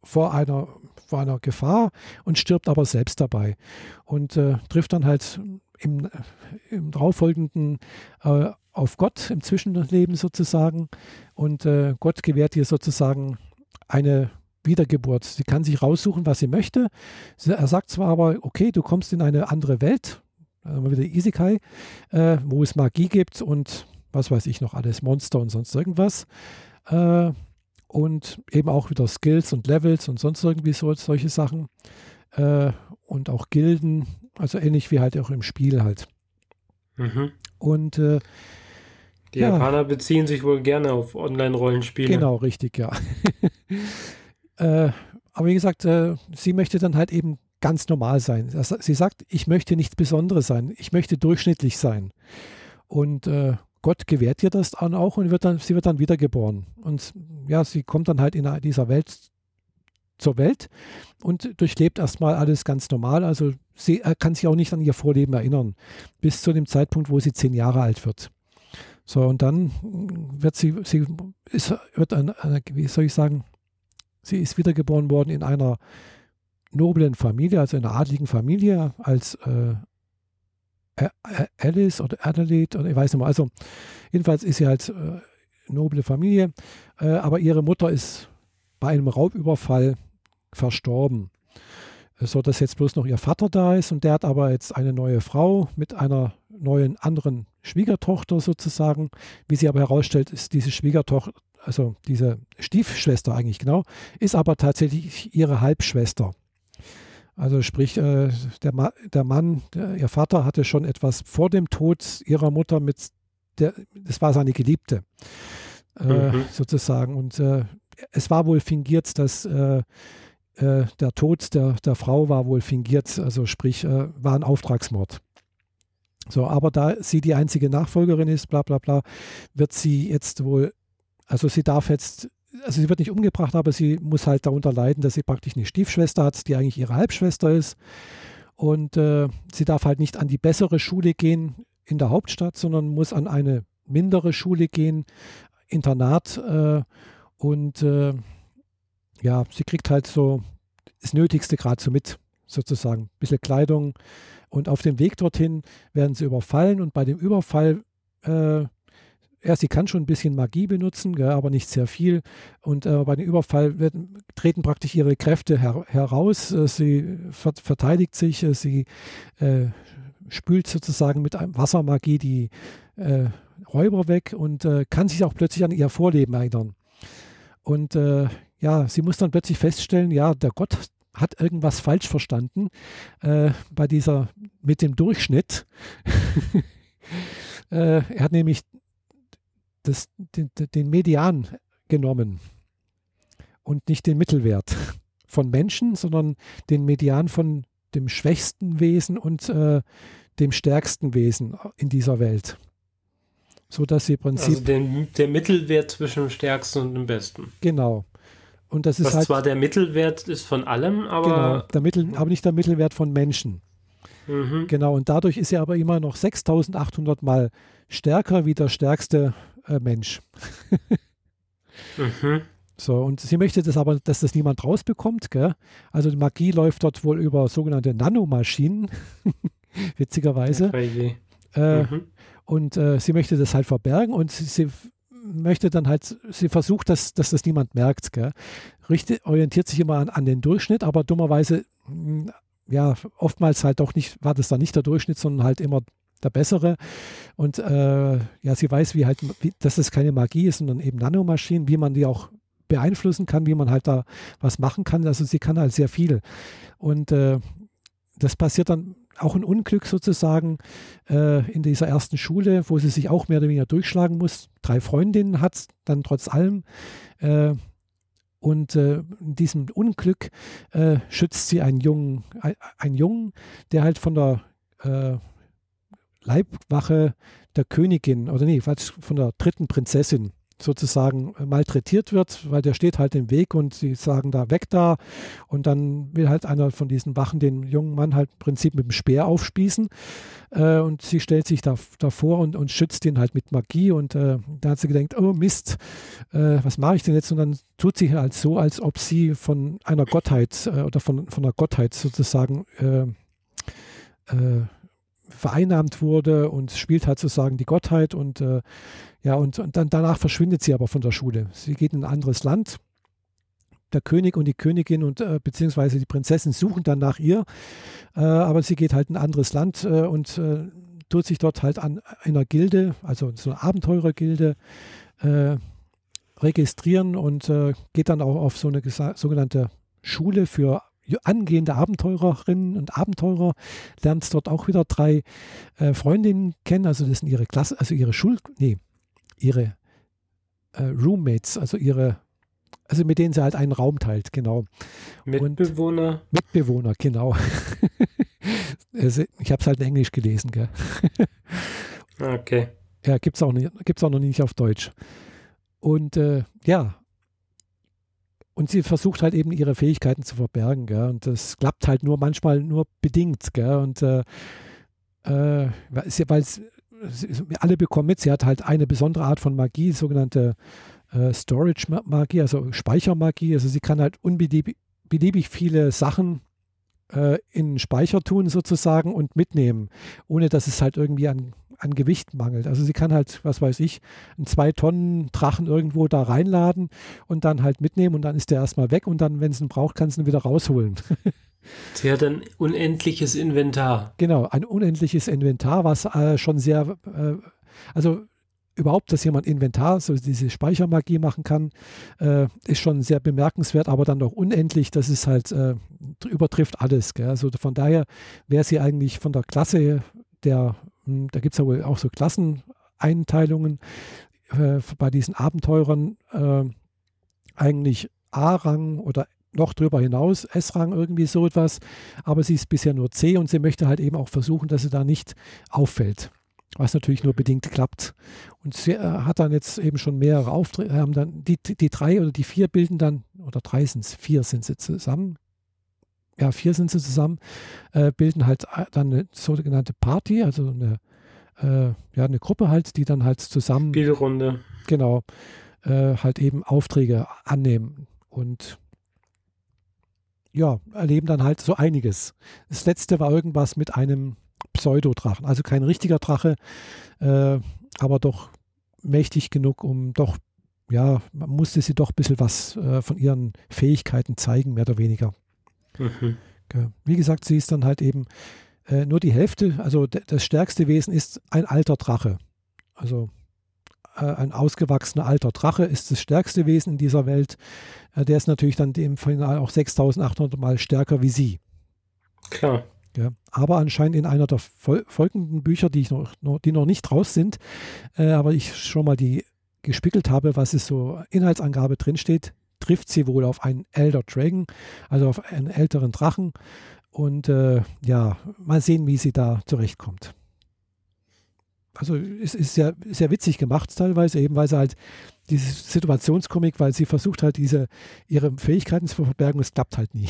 vor einer, vor einer Gefahr und stirbt aber selbst dabei. Und äh, trifft dann halt im, im darauffolgenden äh, auf Gott im Zwischenleben sozusagen. Und äh, Gott gewährt ihr sozusagen eine Wiedergeburt. Sie kann sich raussuchen, was sie möchte. Er sagt zwar aber, okay, du kommst in eine andere Welt, also wieder Isekai, äh, wo es Magie gibt und was weiß ich noch alles, Monster und sonst irgendwas. Äh, und eben auch wieder Skills und Levels und sonst irgendwie so, solche Sachen. Äh, und auch Gilden, also ähnlich wie halt auch im Spiel halt. Mhm. Und äh, die ja. Japaner beziehen sich wohl gerne auf Online-Rollenspiele. Genau, richtig, ja. äh, aber wie gesagt, äh, sie möchte dann halt eben ganz normal sein. Sie sagt, ich möchte nichts Besonderes sein, ich möchte durchschnittlich sein. Und äh, Gott gewährt ihr das dann auch und wird dann, sie wird dann wiedergeboren. Und ja, sie kommt dann halt in dieser Welt zur Welt und durchlebt erstmal alles ganz normal. Also sie kann sich auch nicht an ihr Vorleben erinnern, bis zu dem Zeitpunkt, wo sie zehn Jahre alt wird. So, und dann wird sie, sie ist, wird eine, eine, wie soll ich sagen, sie ist wiedergeboren worden in einer noblen Familie, also in einer adligen Familie, als äh, Alice oder Adelaide oder ich weiß nicht mehr. Also jedenfalls ist sie halt äh, noble Familie, äh, aber ihre Mutter ist bei einem Raubüberfall verstorben. So dass jetzt bloß noch ihr Vater da ist und der hat aber jetzt eine neue Frau mit einer neuen anderen Schwiegertochter sozusagen. Wie sie aber herausstellt, ist diese Schwiegertochter, also diese Stiefschwester eigentlich genau, ist aber tatsächlich ihre Halbschwester. Also sprich, äh, der, Ma der Mann, der, ihr Vater hatte schon etwas vor dem Tod ihrer Mutter mit, der, das war seine Geliebte äh, mhm. sozusagen. Und äh, es war wohl fingiert, dass äh, äh, der Tod der, der Frau war wohl fingiert, also sprich, äh, war ein Auftragsmord. So, aber da sie die einzige Nachfolgerin ist, bla bla bla, wird sie jetzt wohl, also sie darf jetzt, also sie wird nicht umgebracht, aber sie muss halt darunter leiden, dass sie praktisch eine Stiefschwester hat, die eigentlich ihre Halbschwester ist. Und äh, sie darf halt nicht an die bessere Schule gehen in der Hauptstadt, sondern muss an eine mindere Schule gehen, Internat. Äh, und äh, ja, sie kriegt halt so das Nötigste gerade so mit, sozusagen. Ein bisschen Kleidung. Und auf dem Weg dorthin werden sie überfallen und bei dem Überfall, äh, ja, sie kann schon ein bisschen Magie benutzen, gell, aber nicht sehr viel. Und äh, bei dem Überfall werden, treten praktisch ihre Kräfte her heraus. Äh, sie ver verteidigt sich, äh, sie äh, spült sozusagen mit einem Wassermagie die äh, Räuber weg und kann sich auch plötzlich an ihr Vorleben erinnern. Und ja, sie muss dann plötzlich feststellen, ja, der Gott hat irgendwas falsch verstanden äh, bei dieser mit dem Durchschnitt. äh, er hat nämlich das, den, den, Median genommen und nicht den Mittelwert von Menschen, sondern den Median von dem schwächsten Wesen und äh, dem stärksten Wesen in dieser Welt. So dass sie im Prinzip. Also den, der Mittelwert zwischen dem stärksten und dem besten. Genau. Und das ist Was halt, zwar der Mittelwert ist von allem, aber. Genau, der Mittel, aber nicht der Mittelwert von Menschen. Mhm. Genau, und dadurch ist er aber immer noch 6800 Mal stärker wie der stärkste äh, Mensch. mhm. So, und sie möchte das aber, dass das niemand rausbekommt. Gell? Also die Magie läuft dort wohl über sogenannte Nanomaschinen, witzigerweise. Äh, mhm. Und äh, sie möchte das halt verbergen und sie, sie möchte dann halt, sie versucht, dass, dass das niemand merkt. Gell? Richtig, orientiert sich immer an, an den Durchschnitt, aber dummerweise, hm, ja, oftmals halt doch nicht, war das dann nicht der Durchschnitt, sondern halt immer der bessere. Und äh, ja, sie weiß, wie halt, wie, dass es keine Magie ist, sondern eben Nanomaschinen, wie man die auch beeinflussen kann, wie man halt da was machen kann. Also sie kann halt sehr viel. Und äh, das passiert dann auch ein Unglück sozusagen äh, in dieser ersten Schule, wo sie sich auch mehr oder weniger durchschlagen muss. Drei Freundinnen hat, dann trotz allem. Äh, und äh, in diesem Unglück äh, schützt sie einen Jungen, ein, Jungen, der halt von der äh, Leibwache der Königin, oder nee, von der dritten Prinzessin sozusagen malträtiert wird, weil der steht halt im Weg und sie sagen da weg da. Und dann will halt einer von diesen Wachen den jungen Mann halt im Prinzip mit dem Speer aufspießen äh, und sie stellt sich da, davor und, und schützt ihn halt mit Magie. Und äh, da hat sie gedacht, oh Mist, äh, was mache ich denn jetzt? Und dann tut sie halt so, als ob sie von einer Gottheit äh, oder von, von einer Gottheit sozusagen äh, äh, vereinnahmt wurde und spielt halt sozusagen die Gottheit und äh, ja, und, und dann danach verschwindet sie aber von der Schule. Sie geht in ein anderes Land. Der König und die Königin und äh, beziehungsweise die Prinzessin suchen dann nach ihr, äh, aber sie geht halt in ein anderes Land äh, und äh, tut sich dort halt an einer Gilde, also so einer Abenteurergilde, äh, registrieren und geht dann auch auf so eine sogenannte Schule für angehende Abenteurerinnen und Abenteurer, lernt dort auch wieder drei äh, Freundinnen kennen, also das sind ihre Klasse, also ihre Schul, nee, ihre äh, Roommates, also ihre, also mit denen sie halt einen Raum teilt, genau. Mitbewohner. Und Mitbewohner, genau. also, ich habe es halt in Englisch gelesen, gell. okay. Ja, gibt es auch, auch noch nicht auf Deutsch. Und äh, ja, und sie versucht halt eben ihre Fähigkeiten zu verbergen, gell? Und das klappt halt nur manchmal nur bedingt, gell? Und äh, äh, weil alle bekommen mit, sie hat halt eine besondere Art von Magie, sogenannte äh, Storage-Magie, also Speichermagie. Also sie kann halt unbeliebig beliebig viele Sachen äh, in Speicher tun sozusagen und mitnehmen, ohne dass es halt irgendwie an an Gewicht mangelt. Also sie kann halt, was weiß ich, einen zwei Tonnen Drachen irgendwo da reinladen und dann halt mitnehmen und dann ist der erstmal weg und dann, wenn sie ihn braucht, kann sie ihn wieder rausholen. Sie hat ein unendliches Inventar. Genau, ein unendliches Inventar, was äh, schon sehr, äh, also überhaupt, dass jemand Inventar, so diese Speichermagie machen kann, äh, ist schon sehr bemerkenswert, aber dann noch unendlich, das ist halt, äh, übertrifft alles. Gell? Also von daher wäre sie eigentlich von der Klasse der, da gibt es ja wohl auch so Klasseneinteilungen äh, bei diesen Abenteurern, äh, eigentlich A-Rang oder noch drüber hinaus, S-Rang irgendwie so etwas, aber sie ist bisher nur C und sie möchte halt eben auch versuchen, dass sie da nicht auffällt was natürlich nur bedingt klappt. Und sie äh, hat dann jetzt eben schon mehrere Aufträge, haben dann die, die drei oder die vier bilden dann, oder drei sind es, vier sind sie zusammen, ja, vier sind sie zusammen, äh, bilden halt äh, dann eine sogenannte Party, also eine, äh, ja, eine Gruppe halt, die dann halt zusammen. Spielrunde. Genau, äh, halt eben Aufträge annehmen und ja, erleben dann halt so einiges. Das letzte war irgendwas mit einem Pseudodrachen. Also kein richtiger Drache, äh, aber doch mächtig genug, um doch, ja, man musste sie doch ein bisschen was äh, von ihren Fähigkeiten zeigen, mehr oder weniger. Mhm. Wie gesagt, sie ist dann halt eben äh, nur die Hälfte, also das stärkste Wesen ist ein alter Drache. Also äh, ein ausgewachsener alter Drache ist das stärkste Wesen in dieser Welt. Äh, der ist natürlich dann im Final auch 6800 Mal stärker wie sie. Klar. Ja, aber anscheinend in einer der fol folgenden Bücher, die, ich noch, noch, die noch nicht raus sind, äh, aber ich schon mal die gespickelt habe, was es so Inhaltsangabe drinsteht, trifft sie wohl auf einen Elder Dragon, also auf einen älteren Drachen. Und äh, ja, mal sehen, wie sie da zurechtkommt. Also es ist sehr, sehr witzig gemacht teilweise, eben weil sie halt diese Situationskomik, weil sie versucht halt diese ihre Fähigkeiten zu verbergen, es klappt halt nie.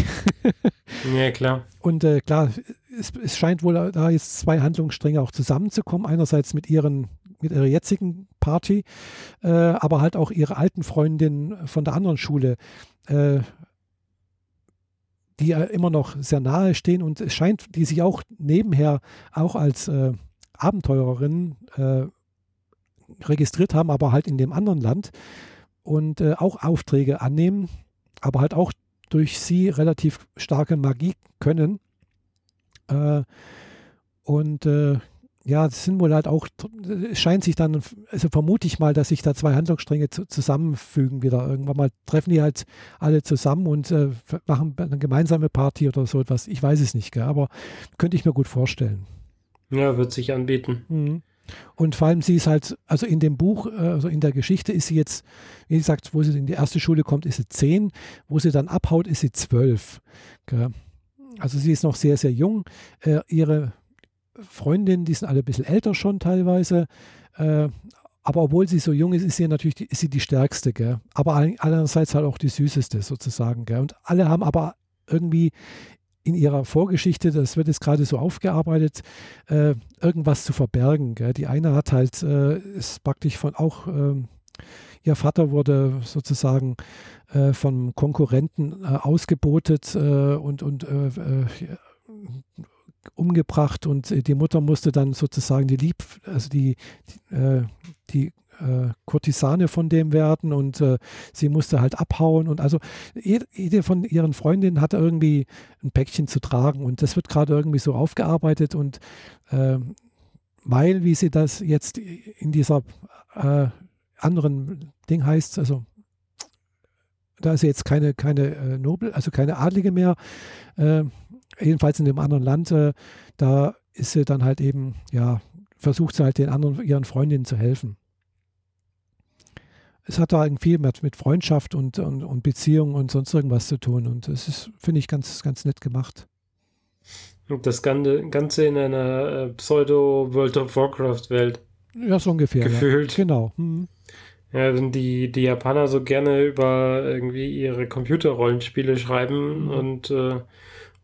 ja, klar. Und äh, klar, es, es, scheint wohl da jetzt zwei Handlungsstränge auch zusammenzukommen. Einerseits mit ihren mit ihrer jetzigen Party, äh, aber halt auch ihre alten Freundinnen von der anderen Schule, äh, die immer noch sehr nahe stehen und es scheint, die sich auch nebenher auch als äh, Abenteurerinnen äh, registriert haben, aber halt in dem anderen Land und äh, auch Aufträge annehmen, aber halt auch durch sie relativ starke Magie können. Äh, und ja, es sind wohl halt auch, es scheint sich dann, also vermute ich mal, dass sich da zwei Handlungsstränge zu, zusammenfügen wieder. Irgendwann mal treffen die halt alle zusammen und äh, machen eine gemeinsame Party oder so etwas. Ich weiß es nicht, gell, aber könnte ich mir gut vorstellen. Ja, wird sich anbieten. Mhm. Und vor allem sie ist halt, also in dem Buch, äh, also in der Geschichte ist sie jetzt, wie gesagt, wo sie in die erste Schule kommt, ist sie zehn, wo sie dann abhaut, ist sie zwölf. Also sie ist noch sehr, sehr jung. Äh, ihre Freundinnen, die sind alle ein bisschen älter schon teilweise. Äh, aber obwohl sie so jung ist, ist sie natürlich die, ist sie die stärkste, gell? aber andererseits halt auch die süßeste sozusagen. Gell? Und alle haben aber irgendwie in ihrer Vorgeschichte, das wird jetzt gerade so aufgearbeitet, äh, irgendwas zu verbergen. Gell? Die eine hat halt, äh, ist praktisch von auch, äh, ihr Vater wurde sozusagen äh, von Konkurrenten äh, ausgebotet äh, und, und umgebracht und die Mutter musste dann sozusagen die Lieb, also die, die, die äh, Kurtisane von dem werden und äh, sie musste halt abhauen und also jede, von ihren Freundinnen hatte irgendwie ein Päckchen zu tragen und das wird gerade irgendwie so aufgearbeitet und äh, weil, wie sie das jetzt in dieser äh, anderen Ding heißt, also da ist jetzt keine, keine äh, Nobel, also keine Adlige mehr, äh, jedenfalls in dem anderen Land, da ist sie dann halt eben, ja, versucht sie halt den anderen, ihren Freundinnen zu helfen es hat da viel mit, mit Freundschaft und, und, und Beziehung und sonst irgendwas zu tun. Und das ist, finde ich, ganz, ganz nett gemacht. Und das Ganze in einer äh, Pseudo-World of Warcraft-Welt. Ja, so ungefähr. Gefühlt. Ja. Genau. Hm. Ja, wenn die, die Japaner so gerne über irgendwie ihre Computerrollenspiele schreiben mhm. und äh,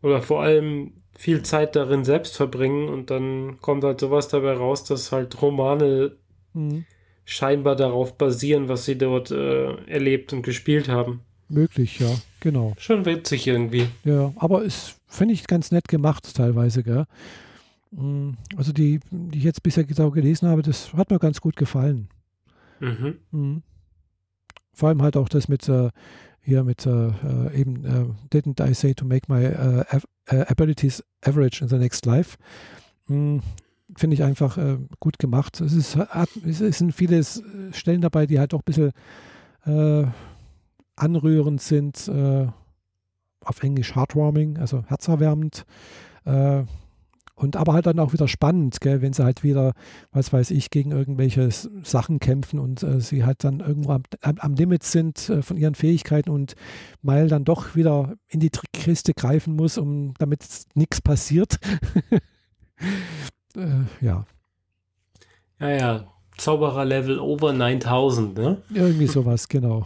oder vor allem viel Zeit darin selbst verbringen und dann kommt halt sowas dabei raus, dass halt Romane mhm scheinbar darauf basieren, was sie dort äh, erlebt und gespielt haben. Möglich, ja, genau. Schon witzig irgendwie. Ja, aber es finde ich ganz nett gemacht teilweise, gell? Mm, also die, die ich jetzt bisher genau gelesen habe, das hat mir ganz gut gefallen. Mhm. Mhm. Vor allem halt auch das mit äh, hier mit äh, äh eben äh, Didn't I say to make my äh, äh, abilities average in the next life? Mhm. Finde ich einfach gut gemacht. Es, ist, es sind viele Stellen dabei, die halt auch ein bisschen anrührend sind. auf Englisch heartwarming, also herzerwärmend. Und aber halt dann auch wieder spannend, gell, wenn sie halt wieder, was weiß ich, gegen irgendwelche Sachen kämpfen und äh, sie halt dann irgendwo am, am Limit sind äh, von ihren Fähigkeiten und Mile dann doch wieder in die Kiste greifen muss, um damit nichts passiert. äh, ja. Ja, ja. Zauberer-Level over 9000, ne? Irgendwie sowas, genau.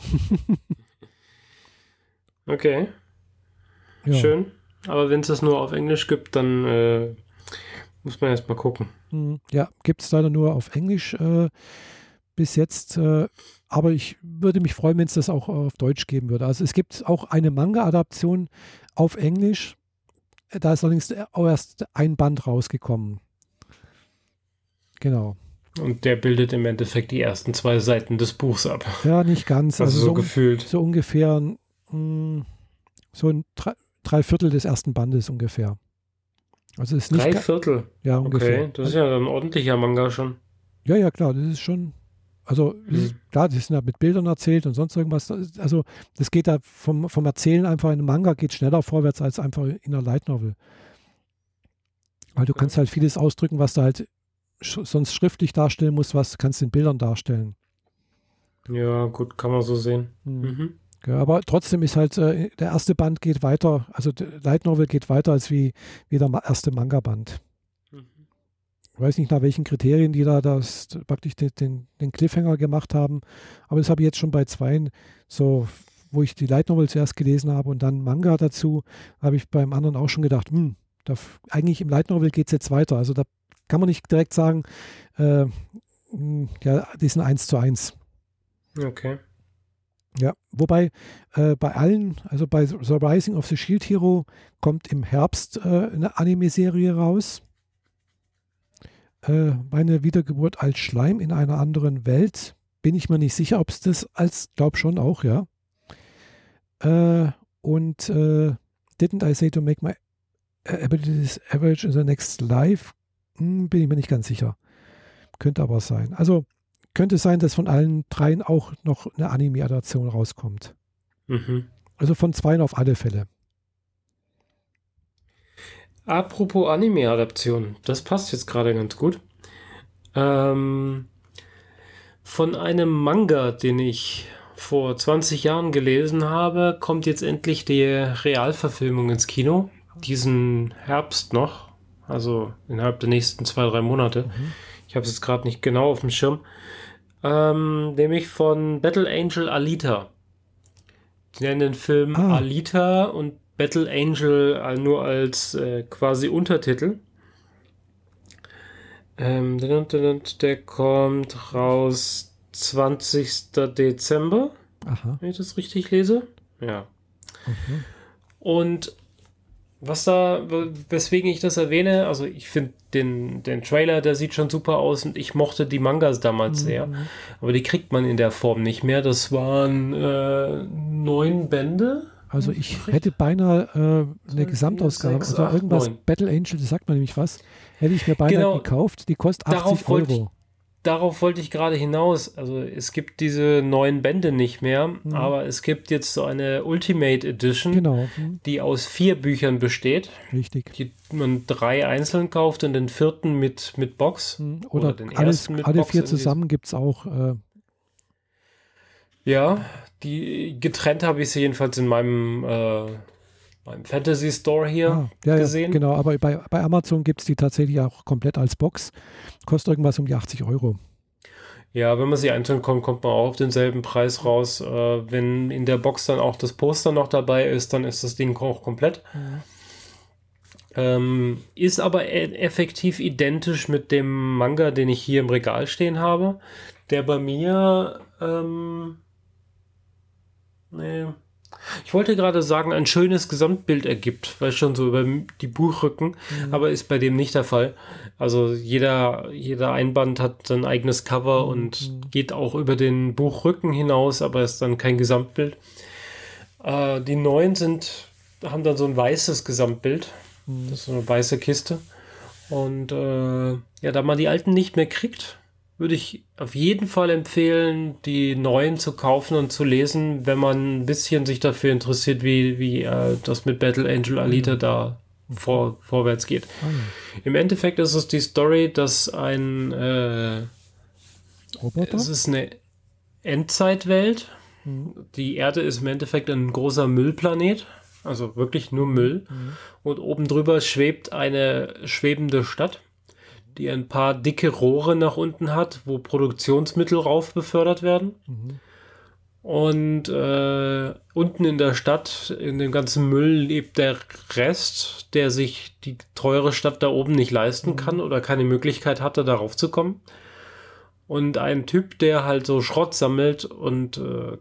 okay. Ja. Schön. Aber wenn es das nur auf Englisch gibt, dann äh, muss man erst mal gucken. Hm, ja, gibt es leider nur auf Englisch äh, bis jetzt. Äh, aber ich würde mich freuen, wenn es das auch auf Deutsch geben würde. Also es gibt auch eine Manga-Adaption auf Englisch. Da ist allerdings auch erst ein Band rausgekommen. Genau. Und der bildet im Endeffekt die ersten zwei Seiten des Buchs ab. Ja, nicht ganz. Also, also so, gefühlt. So ungefähr mh, hm, so ein drei Viertel des ersten Bandes ungefähr. Also ist nicht Drei Viertel? Ja, ungefähr. Okay, das ist ja ein ordentlicher Manga schon. Ja, ja, klar, das ist schon. Also, mhm. ist, klar, die sind ja mit Bildern erzählt und sonst irgendwas. Also, das geht da vom, vom Erzählen einfach in einem Manga geht schneller vorwärts als einfach in einer Light Novel. Weil du okay. kannst halt vieles ausdrücken, was du halt sch sonst schriftlich darstellen musst, was kannst du in Bildern darstellen. Ja, gut, kann man so sehen. Mhm. Mhm. Ja, aber trotzdem ist halt, äh, der erste Band geht weiter, also der Light Novel geht weiter als wie, wie der erste Manga-Band. Mhm. Ich weiß nicht, nach welchen Kriterien die da das praktisch den, den, den Cliffhanger gemacht haben, aber das habe ich jetzt schon bei zweien so, wo ich die Light Novel zuerst gelesen habe und dann Manga dazu, habe ich beim anderen auch schon gedacht, hm, da, eigentlich im Light Novel geht es jetzt weiter. Also da kann man nicht direkt sagen, äh, hm, ja, die sind eins zu eins. Okay. Ja, wobei äh, bei allen, also bei The Rising of the Shield Hero kommt im Herbst äh, eine Anime-Serie raus. Äh, meine Wiedergeburt als Schleim in einer anderen Welt. Bin ich mir nicht sicher, ob es das als, glaub schon auch, ja. Äh, und äh, Didn't I say to make my abilities average in the next life? Hm, bin ich mir nicht ganz sicher. Könnte aber sein. Also könnte sein, dass von allen dreien auch noch eine Anime-Adaption rauskommt. Mhm. Also von zweien auf alle Fälle. Apropos Anime-Adaption, das passt jetzt gerade ganz gut. Ähm, von einem Manga, den ich vor 20 Jahren gelesen habe, kommt jetzt endlich die Realverfilmung ins Kino. Diesen Herbst noch, also innerhalb der nächsten zwei, drei Monate. Mhm. Ich habe es jetzt gerade nicht genau auf dem Schirm ähm, nämlich von Battle Angel Alita. Die nennen den Film ah. Alita und Battle Angel nur als äh, quasi Untertitel. Ähm, der kommt raus 20. Dezember. Aha. Wenn ich das richtig lese. Ja. Mhm. Und was da, weswegen ich das erwähne, also ich finde den, den Trailer, der sieht schon super aus und ich mochte die Mangas damals mhm. sehr. Aber die kriegt man in der Form nicht mehr. Das waren äh, neun Bände. Also ich hätte beinahe äh, eine Gesamtausgabe, 6, also irgendwas, 9. Battle Angel, das sagt man nämlich was, hätte ich mir beinahe genau, gekauft. Die kostet 80 Euro darauf wollte ich gerade hinaus. Also es gibt diese neuen Bände nicht mehr, mhm. aber es gibt jetzt so eine Ultimate Edition, genau. mhm. die aus vier Büchern besteht. Richtig. Die man drei einzeln kauft und den vierten mit, mit Box. Mhm. Oder, oder, den alles, ersten mit alle Box vier zusammen gibt es auch. Äh, ja, die getrennt habe ich sie jedenfalls in meinem äh, beim Fantasy Store hier ah, ja, gesehen. Ja, genau, aber bei, bei Amazon gibt es die tatsächlich auch komplett als Box. Kostet irgendwas um die 80 Euro. Ja, wenn man sie einzeln kommt, kommt man auch auf denselben Preis raus. Äh, wenn in der Box dann auch das Poster noch dabei ist, dann ist das Ding auch komplett. Mhm. Ähm, ist aber e effektiv identisch mit dem Manga, den ich hier im Regal stehen habe, der bei mir ähm, nee, Ich wollte gerade sagen, ein schönes Gesamtbild ergibt, weil schon so über die Buchrücken, mhm. aber ist bei dem nicht der Fall. Also jeder, jeder Einband hat sein eigenes Cover mhm. und geht auch über den Buchrücken hinaus, aber ist dann kein Gesamtbild. Äh, die neuen sind, haben dann so ein weißes Gesamtbild. Mhm. Das ist so eine weiße Kiste. Und äh, ja, da man die alten nicht mehr kriegt, würde ich auf jeden Fall empfehlen, die neuen zu kaufen und zu lesen, wenn man ein bisschen sich dafür interessiert, wie, wie äh, das mit Battle Angel Alita mhm. da vor, vorwärts geht. Oh. Im Endeffekt ist es die Story, dass ein äh, Roboter? Es ist eine Endzeitwelt. Mhm. Die Erde ist im Endeffekt ein großer Müllplanet. Also wirklich nur Müll. Mhm. Und oben drüber schwebt eine schwebende Stadt die ein paar dicke Rohre nach unten hat, wo Produktionsmittel rauf befördert werden. Mhm. Und äh, unten in der Stadt, in dem ganzen Müll, lebt der Rest, der sich die teure Stadt da oben nicht leisten mhm. kann oder keine Möglichkeit hatte, darauf zu kommen. Und ein Typ, der halt so Schrott sammelt und äh,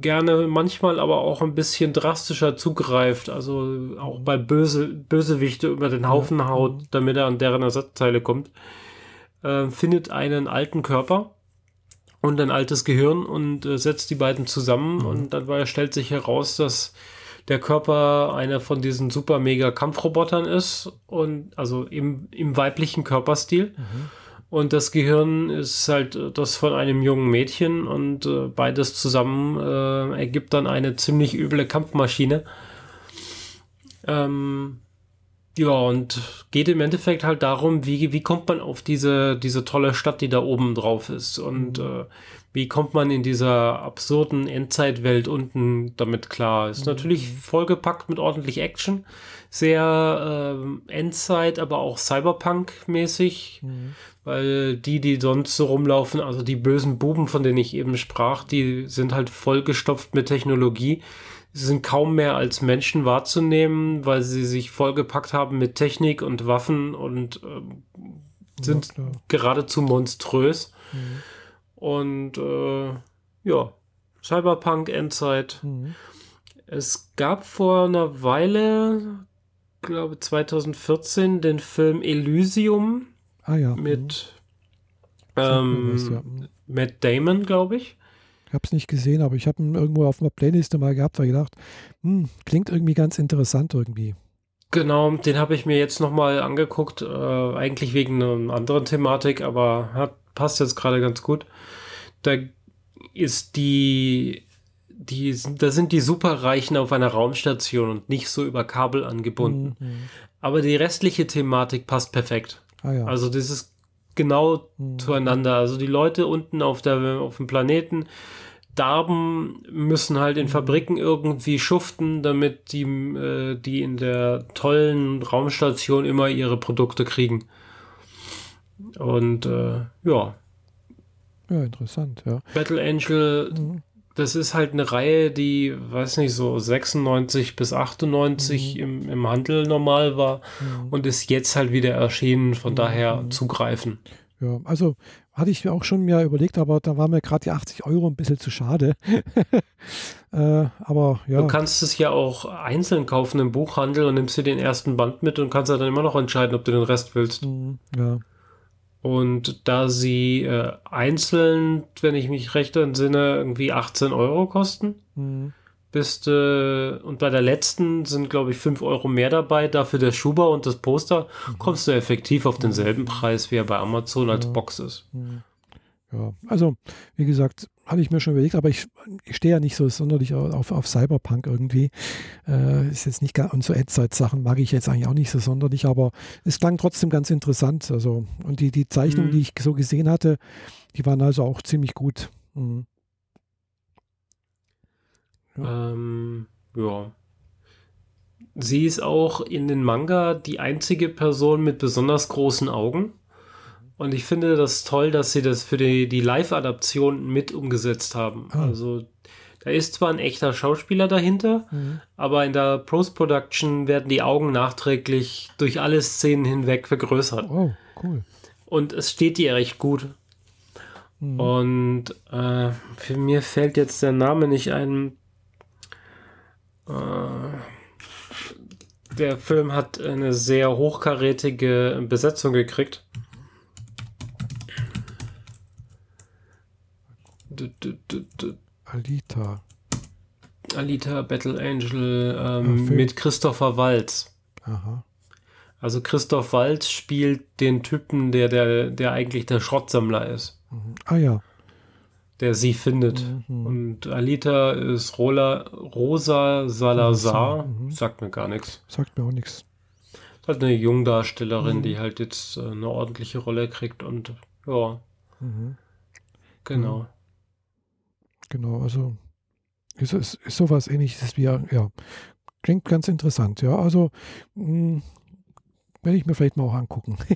gerne manchmal aber auch ein bisschen drastischer zugreift, also auch bei Böse, Bösewichte über den Haufen ja. haut, damit er an deren Ersatzteile kommt, äh, findet einen alten Körper und ein altes Gehirn und äh, setzt die beiden zusammen mhm. und dann stellt sich heraus, dass der Körper einer von diesen super mega Kampfrobotern ist und also im, im weiblichen Körperstil. Mhm und das Gehirn ist halt das von einem jungen Mädchen und äh, beides zusammen äh, ergibt dann eine ziemlich üble Kampfmaschine. Ähm, ja, und geht im Endeffekt halt darum, wie, wie kommt man auf diese, diese tolle Stadt, die da oben drauf ist und mhm. äh, wie kommt man in dieser absurden Endzeitwelt unten damit klar. Ist mhm. natürlich vollgepackt mit ordentlich Action, sehr äh, Endzeit, aber auch Cyberpunk-mäßig. Mhm weil die, die sonst so rumlaufen, also die bösen Buben, von denen ich eben sprach, die sind halt vollgestopft mit Technologie. Sie sind kaum mehr als Menschen wahrzunehmen, weil sie sich vollgepackt haben mit Technik und Waffen und äh, sind ja, geradezu monströs. Mhm. Und äh, ja, Cyberpunk Endzeit. Mhm. Es gab vor einer Weile, glaube 2014, den Film Elysium Ah ja. Mit mhm. ähm, was, ja. Mhm. Matt Damon, glaube ich. Ich habe es nicht gesehen, aber ich habe ihn irgendwo auf einer Playliste mal gehabt, weil ich gedacht, hm, klingt irgendwie ganz interessant irgendwie. Genau, den habe ich mir jetzt nochmal angeguckt, äh, eigentlich wegen einer anderen Thematik, aber hat, passt jetzt gerade ganz gut. Da ist die, die, da sind die Superreichen auf einer Raumstation und nicht so über Kabel angebunden. Mhm. Aber die restliche Thematik passt perfekt. Ah, ja. Also das ist genau mhm. zueinander. Also die Leute unten auf, der, auf dem Planeten, Darben müssen halt in mhm. Fabriken irgendwie schuften, damit die, äh, die in der tollen Raumstation immer ihre Produkte kriegen. Und äh, ja. Ja, interessant, ja. Battle Angel mhm das ist halt eine Reihe, die, weiß nicht, so 96 bis 98 mhm. im, im Handel normal war mhm. und ist jetzt halt wieder erschienen, von mhm. daher zugreifen. Ja, also hatte ich mir auch schon mir überlegt, aber da war mir gerade die 80 Euro ein bisschen zu schade. äh, aber ja. Du kannst es ja auch einzeln kaufen im Buchhandel und nimmst dir den ersten Band mit und kannst ja dann immer noch entscheiden, ob du den Rest willst. Mhm, ja. Und da sie äh, einzeln, wenn ich mich recht entsinne, irgendwie 18 Euro kosten, mhm. bist äh, und bei der letzten sind, glaube ich, 5 Euro mehr dabei. Dafür der Schuber und das Poster mhm. kommst du effektiv auf denselben mhm. Preis, wie er bei Amazon als Box ist. Ja, also wie gesagt, habe ich mir schon überlegt, aber ich, ich stehe ja nicht so sonderlich auf, auf Cyberpunk irgendwie. Äh, ist jetzt nicht gar, und so Endzeit-Sachen mag ich jetzt eigentlich auch nicht so sonderlich, aber es klang trotzdem ganz interessant. Also, und die, die Zeichnungen, mhm. die ich so gesehen hatte, die waren also auch ziemlich gut. Mhm. Ja. Ähm, ja. Sie ist auch in den Manga die einzige Person mit besonders großen Augen. Und ich finde das toll, dass sie das für die, die Live-Adaption mit umgesetzt haben. Ah. Also da ist zwar ein echter Schauspieler dahinter, mhm. aber in der Post-Production werden die Augen nachträglich durch alle Szenen hinweg vergrößert. Oh, cool. Und es steht ihr recht gut. Mhm. Und äh, für mir fällt jetzt der Name nicht ein. Äh, der Film hat eine sehr hochkarätige Besetzung gekriegt. Alita. Alita Battle Angel ähm, mit Christopher Waltz. Aha. Also Christoph Waltz spielt den Typen, der, der, der eigentlich der Schrottsammler ist. Mhm. Ah ja. Der sie findet. Mhm. Und Alita ist Rola, Rosa Salazar. Mhm. Sagt mir gar nichts. Sagt mir auch nichts. Halt eine Jungdarstellerin, mhm. die halt jetzt äh, eine ordentliche Rolle kriegt und ja. Mhm. Genau. Genau, also ist, ist, ist sowas ähnliches wie, ja, klingt ganz interessant, ja. Also mh, hm, werde ich mir vielleicht mal auch angucken.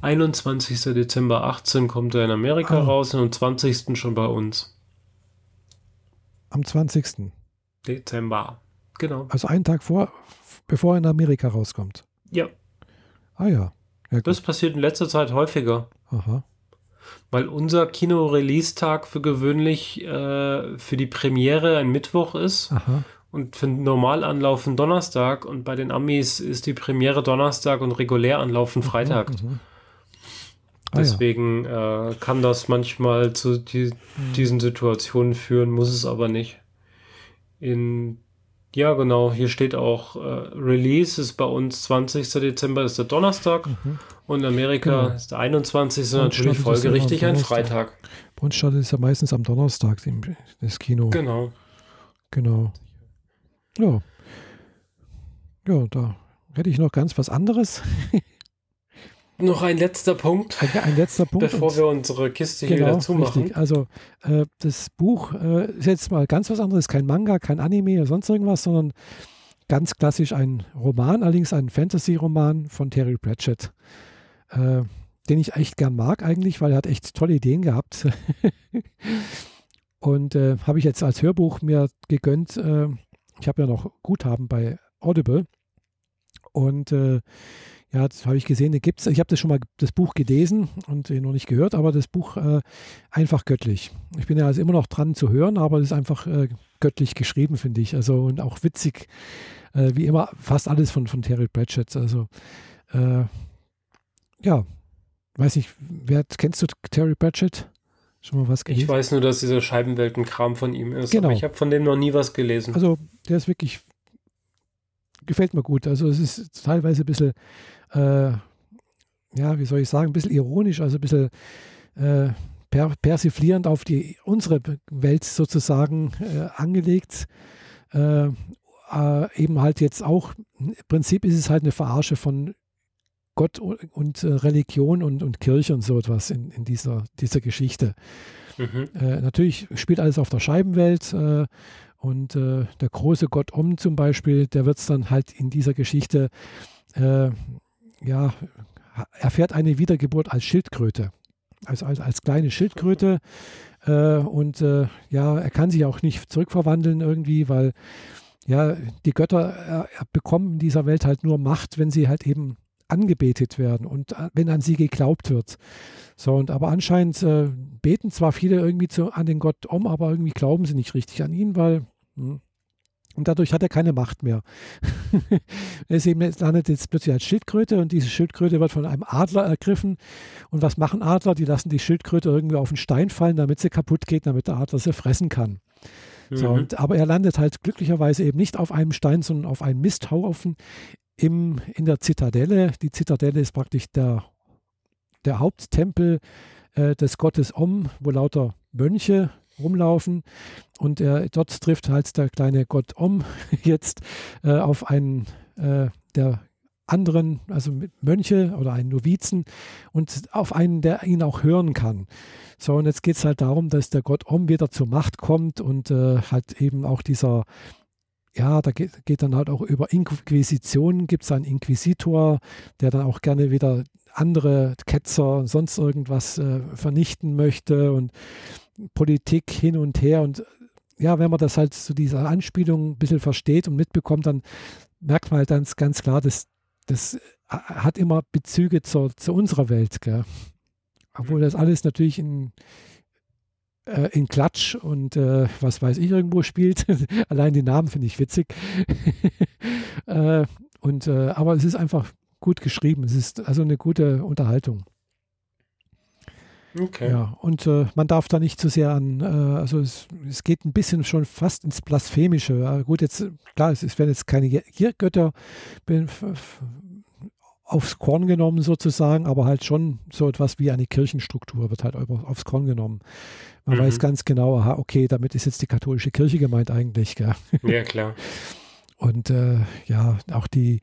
21. Dezember 18 kommt er in Amerika ah. raus und am 20. schon bei uns. Am 20. Dezember. Genau. Also einen Tag vor, bevor er in Amerika rauskommt. Ja. Ah ja. ja das passiert in letzter Zeit häufiger. Aha. Weil unser Kino-Release-Tag für gewöhnlich äh, für die Premiere ein Mittwoch ist. Aha und für Normalanlauf ein Donnerstag und bei den Amis ist die Premiere Donnerstag und Reguläranlauf ein Freitag. Mhm, mhm. Ah, Deswegen ja. äh, kann das manchmal zu die, mhm. diesen Situationen führen, muss es aber nicht. In ja, genau, hier steht auch äh, Release ist bei uns 20. Dezember ist der Donnerstag mhm. und in Amerika genau. ist der 21. Und natürlich folgerichtig ein Freitag. Bei uns startet es ja meistens am Donnerstag das Kino. Genau. Genau. Ja. Ja, da hätte ich noch ganz was anderes. noch ein letzter Punkt. Ein, ein letzter Punkt. Bevor wir unsere Kiste genau, hier wieder zumachen. Richtig. Also äh, das Buch äh, ist jetzt mal ganz was anderes. Kein Manga, kein Anime oder sonst irgendwas, sondern ganz klassisch ein Roman, allerdings ein Fantasy-Roman von Terry Pratchett. Äh, den ich echt gern mag eigentlich, weil er hat echt tolle Ideen gehabt. Und äh, habe ich jetzt als Hörbuch mir gegönnt äh, ich habe ja noch Guthaben bei Audible und äh, ja, das habe ich gesehen, da gibt's, ich habe das schon mal das Buch gelesen und noch nicht gehört, aber das Buch äh, einfach göttlich. Ich bin ja also immer noch dran zu hören, aber es ist einfach äh, göttlich geschrieben, finde ich. Also und auch witzig, äh, wie immer, fast alles von, von Terry Pratchett. Also äh, ja, weiß nicht, wer kennst du Terry Pratchett? Schon mal was gelesen? Ich weiß nur, dass dieser Scheibenwelten-Kram von ihm ist, genau. aber ich habe von dem noch nie was gelesen. Also, der ist wirklich, gefällt mir gut. Also, es ist teilweise ein bisschen, äh, ja, wie soll ich sagen, ein bisschen ironisch, also ein bisschen äh, per persiflierend auf die, unsere Welt sozusagen äh, angelegt. Äh, äh, eben halt jetzt auch, im Prinzip ist es halt eine Verarsche von Gott und, äh, Religion und, und Kirche und so etwas in, in dieser, dieser Geschichte. Mhm. Äh, natürlich spielt alles auf der Scheibenwelt und der große Gott Om zum Beispiel, der wird es dann halt in dieser Geschichte, ja, erfährt eine Wiedergeburt als Schildkröte. Also als, als kleine Schildkröte. Äh, und ja, er kann sich auch nicht zurückverwandeln irgendwie, weil ja, die Götter bekommen in dieser Welt halt nur Macht, wenn sie halt eben angebetet werden und äh, wenn an sie geglaubt wird. So, und aber anscheinend äh, beten zwar viele irgendwie zu, an den Gott um, aber irgendwie glauben sie nicht richtig an ihn, weil hm, und dadurch hat er keine Macht mehr. er ist eben, landet jetzt plötzlich als Schildkröte und diese Schildkröte wird von einem Adler ergriffen. Und was machen Adler? Die lassen die Schildkröte irgendwie auf einen Stein fallen, damit sie kaputt geht, damit der Adler sie fressen kann. Mhm. So, und, aber er landet halt glücklicherweise eben nicht auf einem Stein, sondern auf einem Misthaufen im, in der Zitadelle. Die Zitadelle ist praktisch der, der Haupttempel äh, des Gottes Om, wo lauter Mönche rumlaufen. Und er, dort trifft halt der kleine Gott Om jetzt äh, auf einen äh, der anderen, also Mönche oder einen Novizen und auf einen, der ihn auch hören kann. So, und jetzt geht es halt darum, dass der Gott Om wieder zur Macht kommt und äh, halt eben auch dieser ja, da geht, geht, dann halt auch über Inquisition, gibt es einen Inquisitor, der dann auch gerne wieder andere Ketzer und sonst irgendwas äh, vernichten möchte und Politik hin und her. Und ja, wenn man das halt zu dieser Anspielung ein bisschen versteht und mitbekommt, dann merkt man halt ganz, ganz klar, dass das hat immer Bezüge zur, zu unserer Welt. Gell? Obwohl das alles natürlich in, äh, in Klatsch und äh, was weiß ich irgendwo spielt. Allein die Namen finde ich witzig. äh, und, äh, aber es ist einfach gut geschrieben. Es ist also eine gute Unterhaltung. Okay. Ja, und äh, man darf da nicht zu sehr an, äh, also es, es, geht ein bisschen schon fast ins Blasphemische. Ja, gut, jetzt, klar, es, es werden jetzt keine Götter aufs Korn genommen sozusagen, aber halt schon so etwas wie eine Kirchenstruktur wird halt aufs Korn genommen. Man mhm. weiß ganz genau, aha, okay, damit ist jetzt die katholische Kirche gemeint eigentlich. Gell? Ja, klar. Und äh, ja, auch die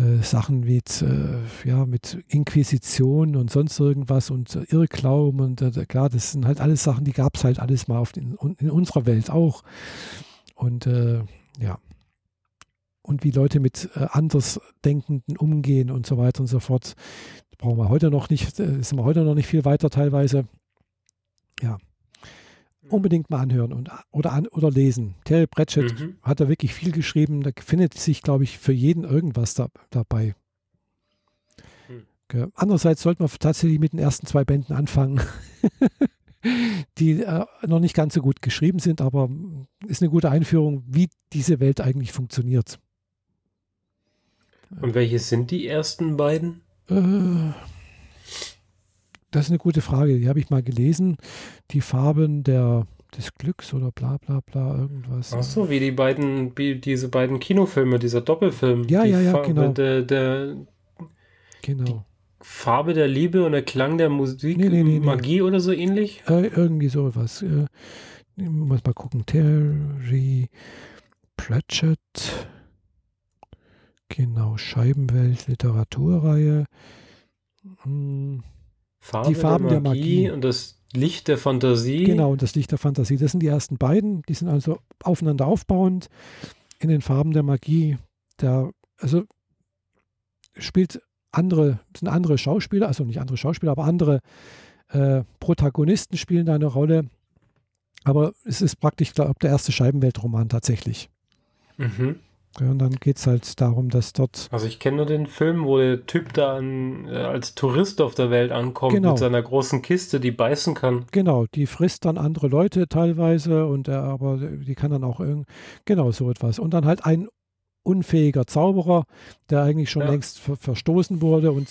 äh, Sachen wie äh, ja, mit Inquisition und sonst irgendwas und Irrglauben und äh, klar, das sind halt alles Sachen, die gab es halt alles mal auf den, in unserer Welt auch. Und äh, ja, und wie Leute mit äh, Andersdenkenden umgehen und so weiter und so fort. Brauchen wir heute noch nicht, äh, sind wir heute noch nicht viel weiter teilweise. Ja. Unbedingt mal anhören und, oder, an, oder lesen. Terry Pratchett mhm. hat da wirklich viel geschrieben. Da findet sich, glaube ich, für jeden irgendwas da, dabei. Mhm. Andererseits sollte man tatsächlich mit den ersten zwei Bänden anfangen. die äh, noch nicht ganz so gut geschrieben sind, aber ist eine gute Einführung, wie diese Welt eigentlich funktioniert. Und welche sind die ersten beiden? Äh, das ist eine gute Frage. Die habe ich mal gelesen. Die Farben der, des Glücks oder bla bla bla irgendwas. Ach so, wie die beiden, wie diese beiden Kinofilme, dieser Doppelfilm. Ja, die ja, ja, Farbe genau. Der, der, genau. Farbe der Liebe und der Klang der Musik, nee, nee, nee, Magie oder so ähnlich? Äh, irgendwie sowas. Äh, muss mal gucken. Terry Pratchett. Genau, Scheibenwelt, Literaturreihe. Hm. Farbe die Farben der Magie, der Magie, und das Licht der Fantasie. Genau, und das Licht der Fantasie. Das sind die ersten beiden. Die sind also aufeinander aufbauend. In den Farben der Magie, der, also spielt andere, sind andere Schauspieler, also nicht andere Schauspieler, aber andere äh, Protagonisten spielen da eine Rolle. Aber es ist praktisch, glaube der erste Scheibenweltroman tatsächlich. Mhm. Und dann geht es halt darum, dass dort. Also ich kenne nur den Film, wo der Typ da an, äh, als Tourist auf der Welt ankommt genau. mit seiner großen Kiste, die beißen kann. Genau, die frisst dann andere Leute teilweise und er aber die kann dann auch irgendwie, genau so etwas. Und dann halt ein unfähiger Zauberer, der eigentlich schon ja. längst ver verstoßen wurde. Und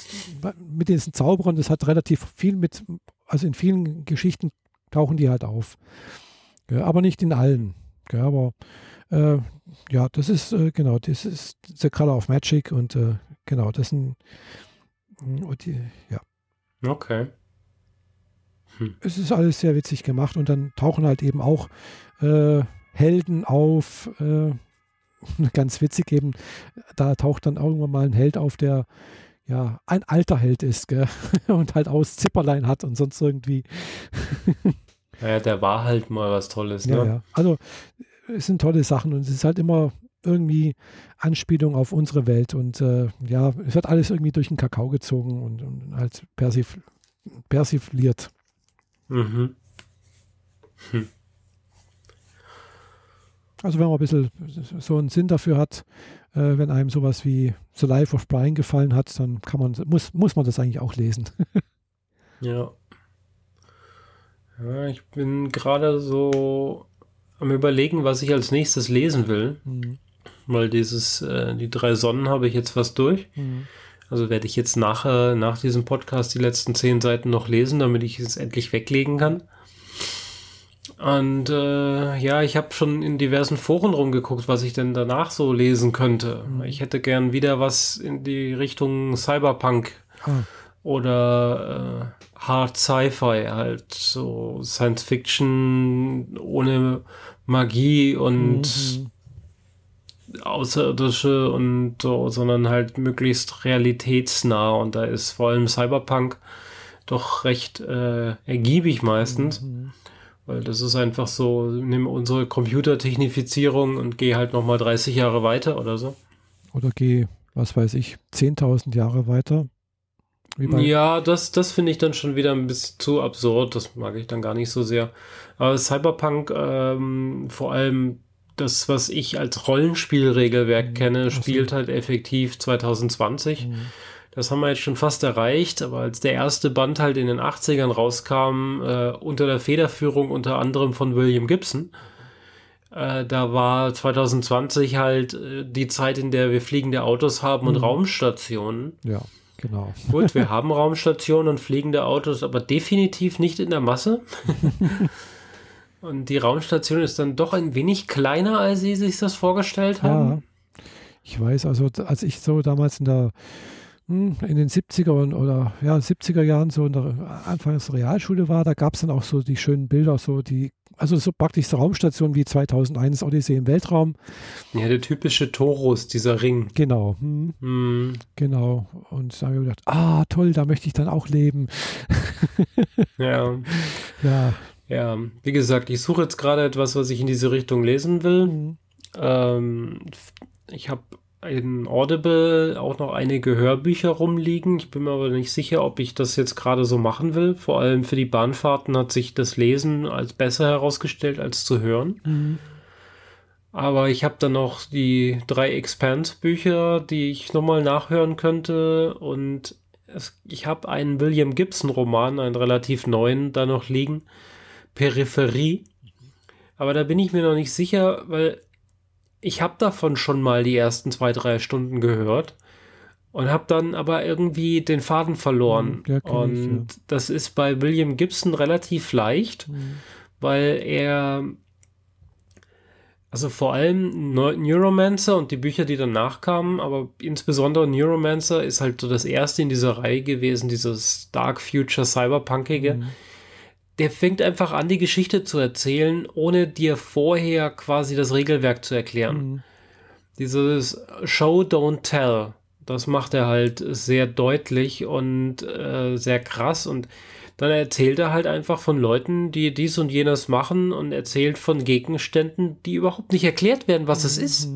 mit diesen Zauberern, das hat relativ viel mit, also in vielen Geschichten tauchen die halt auf. Ja, aber nicht in allen. Ja, aber äh, ja, das ist, äh, genau, das ist The Color of Magic und äh, genau, das sind, hm, und die, ja. Okay. Hm. Es ist alles sehr witzig gemacht und dann tauchen halt eben auch äh, Helden auf, äh, ganz witzig eben, da taucht dann irgendwann mal ein Held auf, der ja ein alter Held ist gell? und halt aus Zipperlein hat und sonst irgendwie. ja, der war halt mal was Tolles, ne? Ja, ja. Also es sind tolle Sachen und es ist halt immer irgendwie Anspielung auf unsere Welt und äh, ja, es wird alles irgendwie durch den Kakao gezogen und, und halt persif persifliert. Mhm. Hm. Also wenn man ein bisschen so einen Sinn dafür hat, äh, wenn einem sowas wie The Life of Brian gefallen hat, dann kann man, muss, muss man das eigentlich auch lesen. ja. Ja, ich bin gerade so am überlegen, was ich als nächstes lesen will. Mhm. Weil dieses, äh, die drei Sonnen habe ich jetzt fast durch. Mhm. Also werde ich jetzt nachher, nach diesem Podcast die letzten zehn Seiten noch lesen, damit ich es endlich weglegen kann. Und äh, ja, ich habe schon in diversen Foren rumgeguckt, was ich denn danach so lesen könnte. Mhm. Ich hätte gern wieder was in die Richtung Cyberpunk ah. oder äh, Hard Sci-Fi, halt so Science Fiction ohne Magie und mhm. Außerirdische und so, sondern halt möglichst realitätsnah. Und da ist vor allem Cyberpunk doch recht äh, ergiebig meistens. Mhm. Weil das ist einfach so, nimm unsere Computertechnifizierung und geh halt nochmal 30 Jahre weiter oder so. Oder geh, was weiß ich, 10.000 Jahre weiter. Ja, das, das finde ich dann schon wieder ein bisschen zu absurd. Das mag ich dann gar nicht so sehr. Aber Cyberpunk, ähm, vor allem das, was ich als Rollenspielregelwerk mhm. kenne, spielt halt effektiv 2020. Mhm. Das haben wir jetzt schon fast erreicht, aber als der erste Band halt in den 80ern rauskam, äh, unter der Federführung unter anderem von William Gibson, äh, da war 2020 halt äh, die Zeit, in der wir fliegende Autos haben und mhm. Raumstationen. Ja, genau. Gut, wir haben Raumstationen und fliegende Autos, aber definitiv nicht in der Masse. und die Raumstation ist dann doch ein wenig kleiner, als sie sich das vorgestellt haben. Ja, ich weiß, also als ich so damals in der hm, in den 70er oder ja, 70er Jahren so in der Anfangs Realschule war, da gab es dann auch so die schönen Bilder, so die also so praktisch so Raumstation wie 2001 Odyssee im Weltraum. Ja, der typische Torus, dieser Ring. Genau. Hm. Hm. Genau. Und da habe ich gedacht, ah, toll, da möchte ich dann auch leben. ja. Ja. Ja, wie gesagt, ich suche jetzt gerade etwas, was ich in diese Richtung lesen will. Mhm. Ähm, ich habe in Audible auch noch einige Hörbücher rumliegen. Ich bin mir aber nicht sicher, ob ich das jetzt gerade so machen will. Vor allem für die Bahnfahrten hat sich das Lesen als besser herausgestellt als zu hören. Mhm. Aber ich habe dann noch die drei Expand-Bücher, die ich nochmal nachhören könnte. Und es, ich habe einen William Gibson-Roman, einen relativ neuen, da noch liegen. Peripherie. Aber da bin ich mir noch nicht sicher, weil ich habe davon schon mal die ersten zwei, drei Stunden gehört und habe dann aber irgendwie den Faden verloren. Hm, ja, und ich, ja. das ist bei William Gibson relativ leicht, mhm. weil er, also vor allem Neuromancer und die Bücher, die danach kamen, aber insbesondere Neuromancer ist halt so das erste in dieser Reihe gewesen, dieses Dark Future Cyberpunkige. Mhm der fängt einfach an, die Geschichte zu erzählen, ohne dir vorher quasi das Regelwerk zu erklären. Mhm. Dieses Show, don't tell, das macht er halt sehr deutlich und äh, sehr krass und dann erzählt er halt einfach von Leuten, die dies und jenes machen und erzählt von Gegenständen, die überhaupt nicht erklärt werden, was mhm. es ist.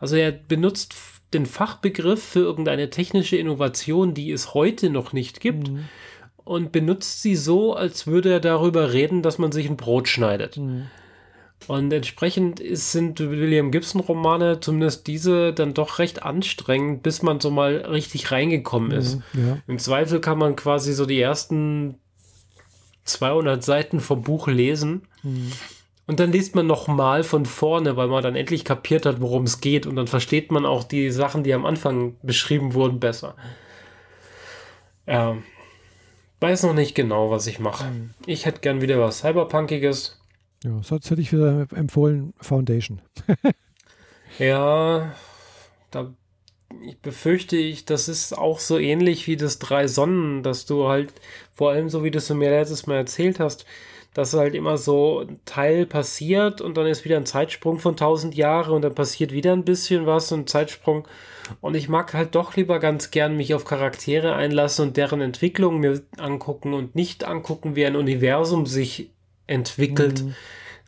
Also er benutzt den Fachbegriff für irgendeine technische Innovation, die es heute noch nicht gibt. Mhm und benutzt sie so, als würde er darüber reden, dass man sich ein Brot schneidet. Mhm. Und entsprechend ist, sind William Gibson-Romane, zumindest diese, dann doch recht anstrengend, bis man so mal richtig reingekommen ist. Mhm, ja. Im Zweifel kann man quasi so die ersten 200 Seiten vom Buch lesen. Mhm. Und dann liest man nochmal von vorne, weil man dann endlich kapiert hat, worum es geht. Und dann versteht man auch die Sachen, die am Anfang beschrieben wurden, besser. Ja. Weiß noch nicht genau, was ich mache. Mhm. Ich hätte gern wieder was Cyberpunkiges. Ja, sonst hätte ich wieder empfohlen Foundation. ja, da ich befürchte ich, das ist auch so ähnlich wie das Drei Sonnen, dass du halt, vor allem so wie du es mir letztes Mal erzählt hast, dass halt immer so ein Teil passiert und dann ist wieder ein Zeitsprung von 1000 Jahren und dann passiert wieder ein bisschen was und ein Zeitsprung und ich mag halt doch lieber ganz gern mich auf Charaktere einlassen und deren Entwicklung mir angucken und nicht angucken, wie ein Universum sich entwickelt. Mhm.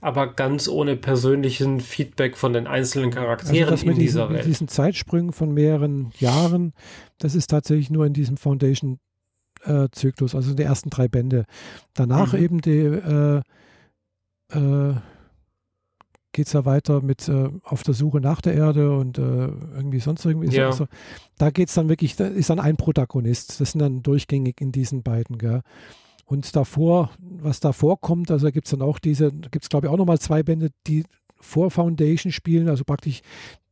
Aber ganz ohne persönlichen Feedback von den einzelnen also Charakteren also in dieser diesen, Welt. Diesen Zeitsprüngen von mehreren Jahren, das ist tatsächlich nur in diesem Foundation äh, Zyklus, also die ersten drei Bände. Danach mhm. eben die äh, äh, geht es ja weiter mit äh, auf der Suche nach der Erde und äh, irgendwie sonst irgendwie. Ja. Also, da geht es dann wirklich, da ist dann ein Protagonist. Das sind dann durchgängig in diesen beiden. Gell? Und davor, was davor kommt, also gibt es dann auch diese, gibt es glaube ich auch nochmal zwei Bände, die vor Foundation spielen, also praktisch,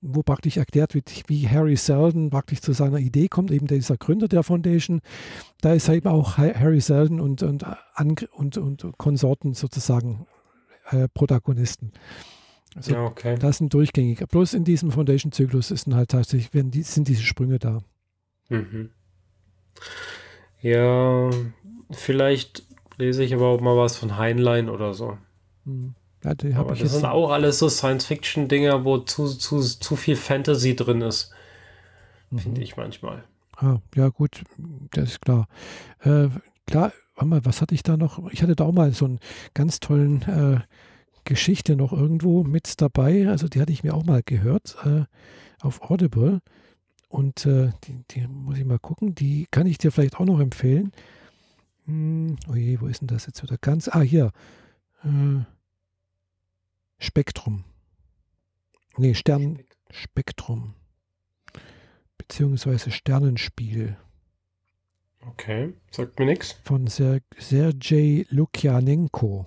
wo praktisch erklärt wird, wie Harry Seldon praktisch zu seiner Idee kommt, eben dieser Gründer der Foundation. Da ist eben auch Harry Seldon und, und, und, und Konsorten sozusagen äh, Protagonisten. Also ja, okay. Das sind durchgängig. Bloß in diesem Foundation-Zyklus ist halt tatsächlich, werden die, sind diese Sprünge da. Mhm. Ja, vielleicht lese ich aber auch mal was von Heinlein oder so. Mhm. Ja, aber das sind auch alles so Science-Fiction-Dinger, wo zu, zu, zu viel Fantasy drin ist. Mhm. Finde ich manchmal. Ah, ja, gut, das ist klar. Äh, klar, mal, was hatte ich da noch? Ich hatte da auch mal so einen ganz tollen äh, Geschichte noch irgendwo mit dabei. Also die hatte ich mir auch mal gehört äh, auf Audible. Und äh, die, die, muss ich mal gucken. Die kann ich dir vielleicht auch noch empfehlen. Hm, oh je, wo ist denn das jetzt wieder ganz? Ah, hier. Äh, Spektrum. Nee, Stern. Spektrum. Beziehungsweise Sternenspiel. Okay, sagt mir nichts. Von Ser Sergei Lukjanenko.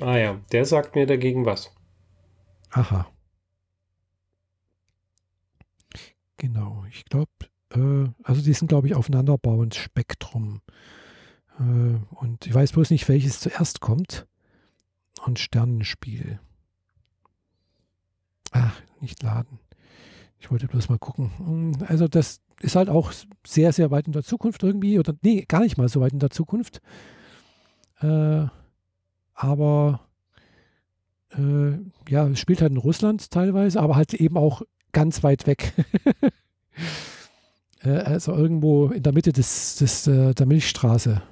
Ah ja, der sagt mir dagegen was. Aha. Genau, ich glaube, äh, also die sind, glaube ich, aufeinanderbauend Spektrum. Äh, und ich weiß bloß nicht, welches zuerst kommt. Und Sternenspiel. Ach, nicht laden. Ich wollte bloß mal gucken. Hm, also das ist halt auch sehr, sehr weit in der Zukunft irgendwie. Oder nee, gar nicht mal so weit in der Zukunft. Äh, aber äh, ja, spielt halt in Russland teilweise, aber halt eben auch ganz weit weg. äh, also irgendwo in der Mitte des, des, äh, der Milchstraße.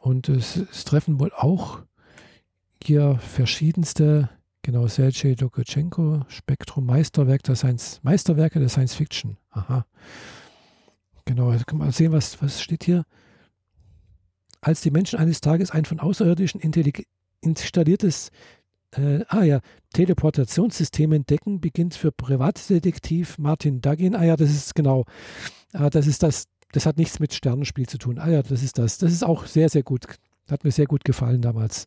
Und es, es, treffen wohl auch hier verschiedenste, genau, Sergei Lukashenko, Spektrum, Meisterwerk der Science, Meisterwerke der Science Fiction. Aha. Genau, also kann man sehen, was, was steht hier. Als die Menschen eines Tages ein von Außerirdischen installiertes äh, ah ja, Teleportationssystem entdecken beginnt für Privatdetektiv Martin Dugin. Ah ja, das ist genau, ah, das ist das, das hat nichts mit Sternenspiel zu tun. Ah ja, das ist das. Das ist auch sehr, sehr gut. Hat mir sehr gut gefallen damals,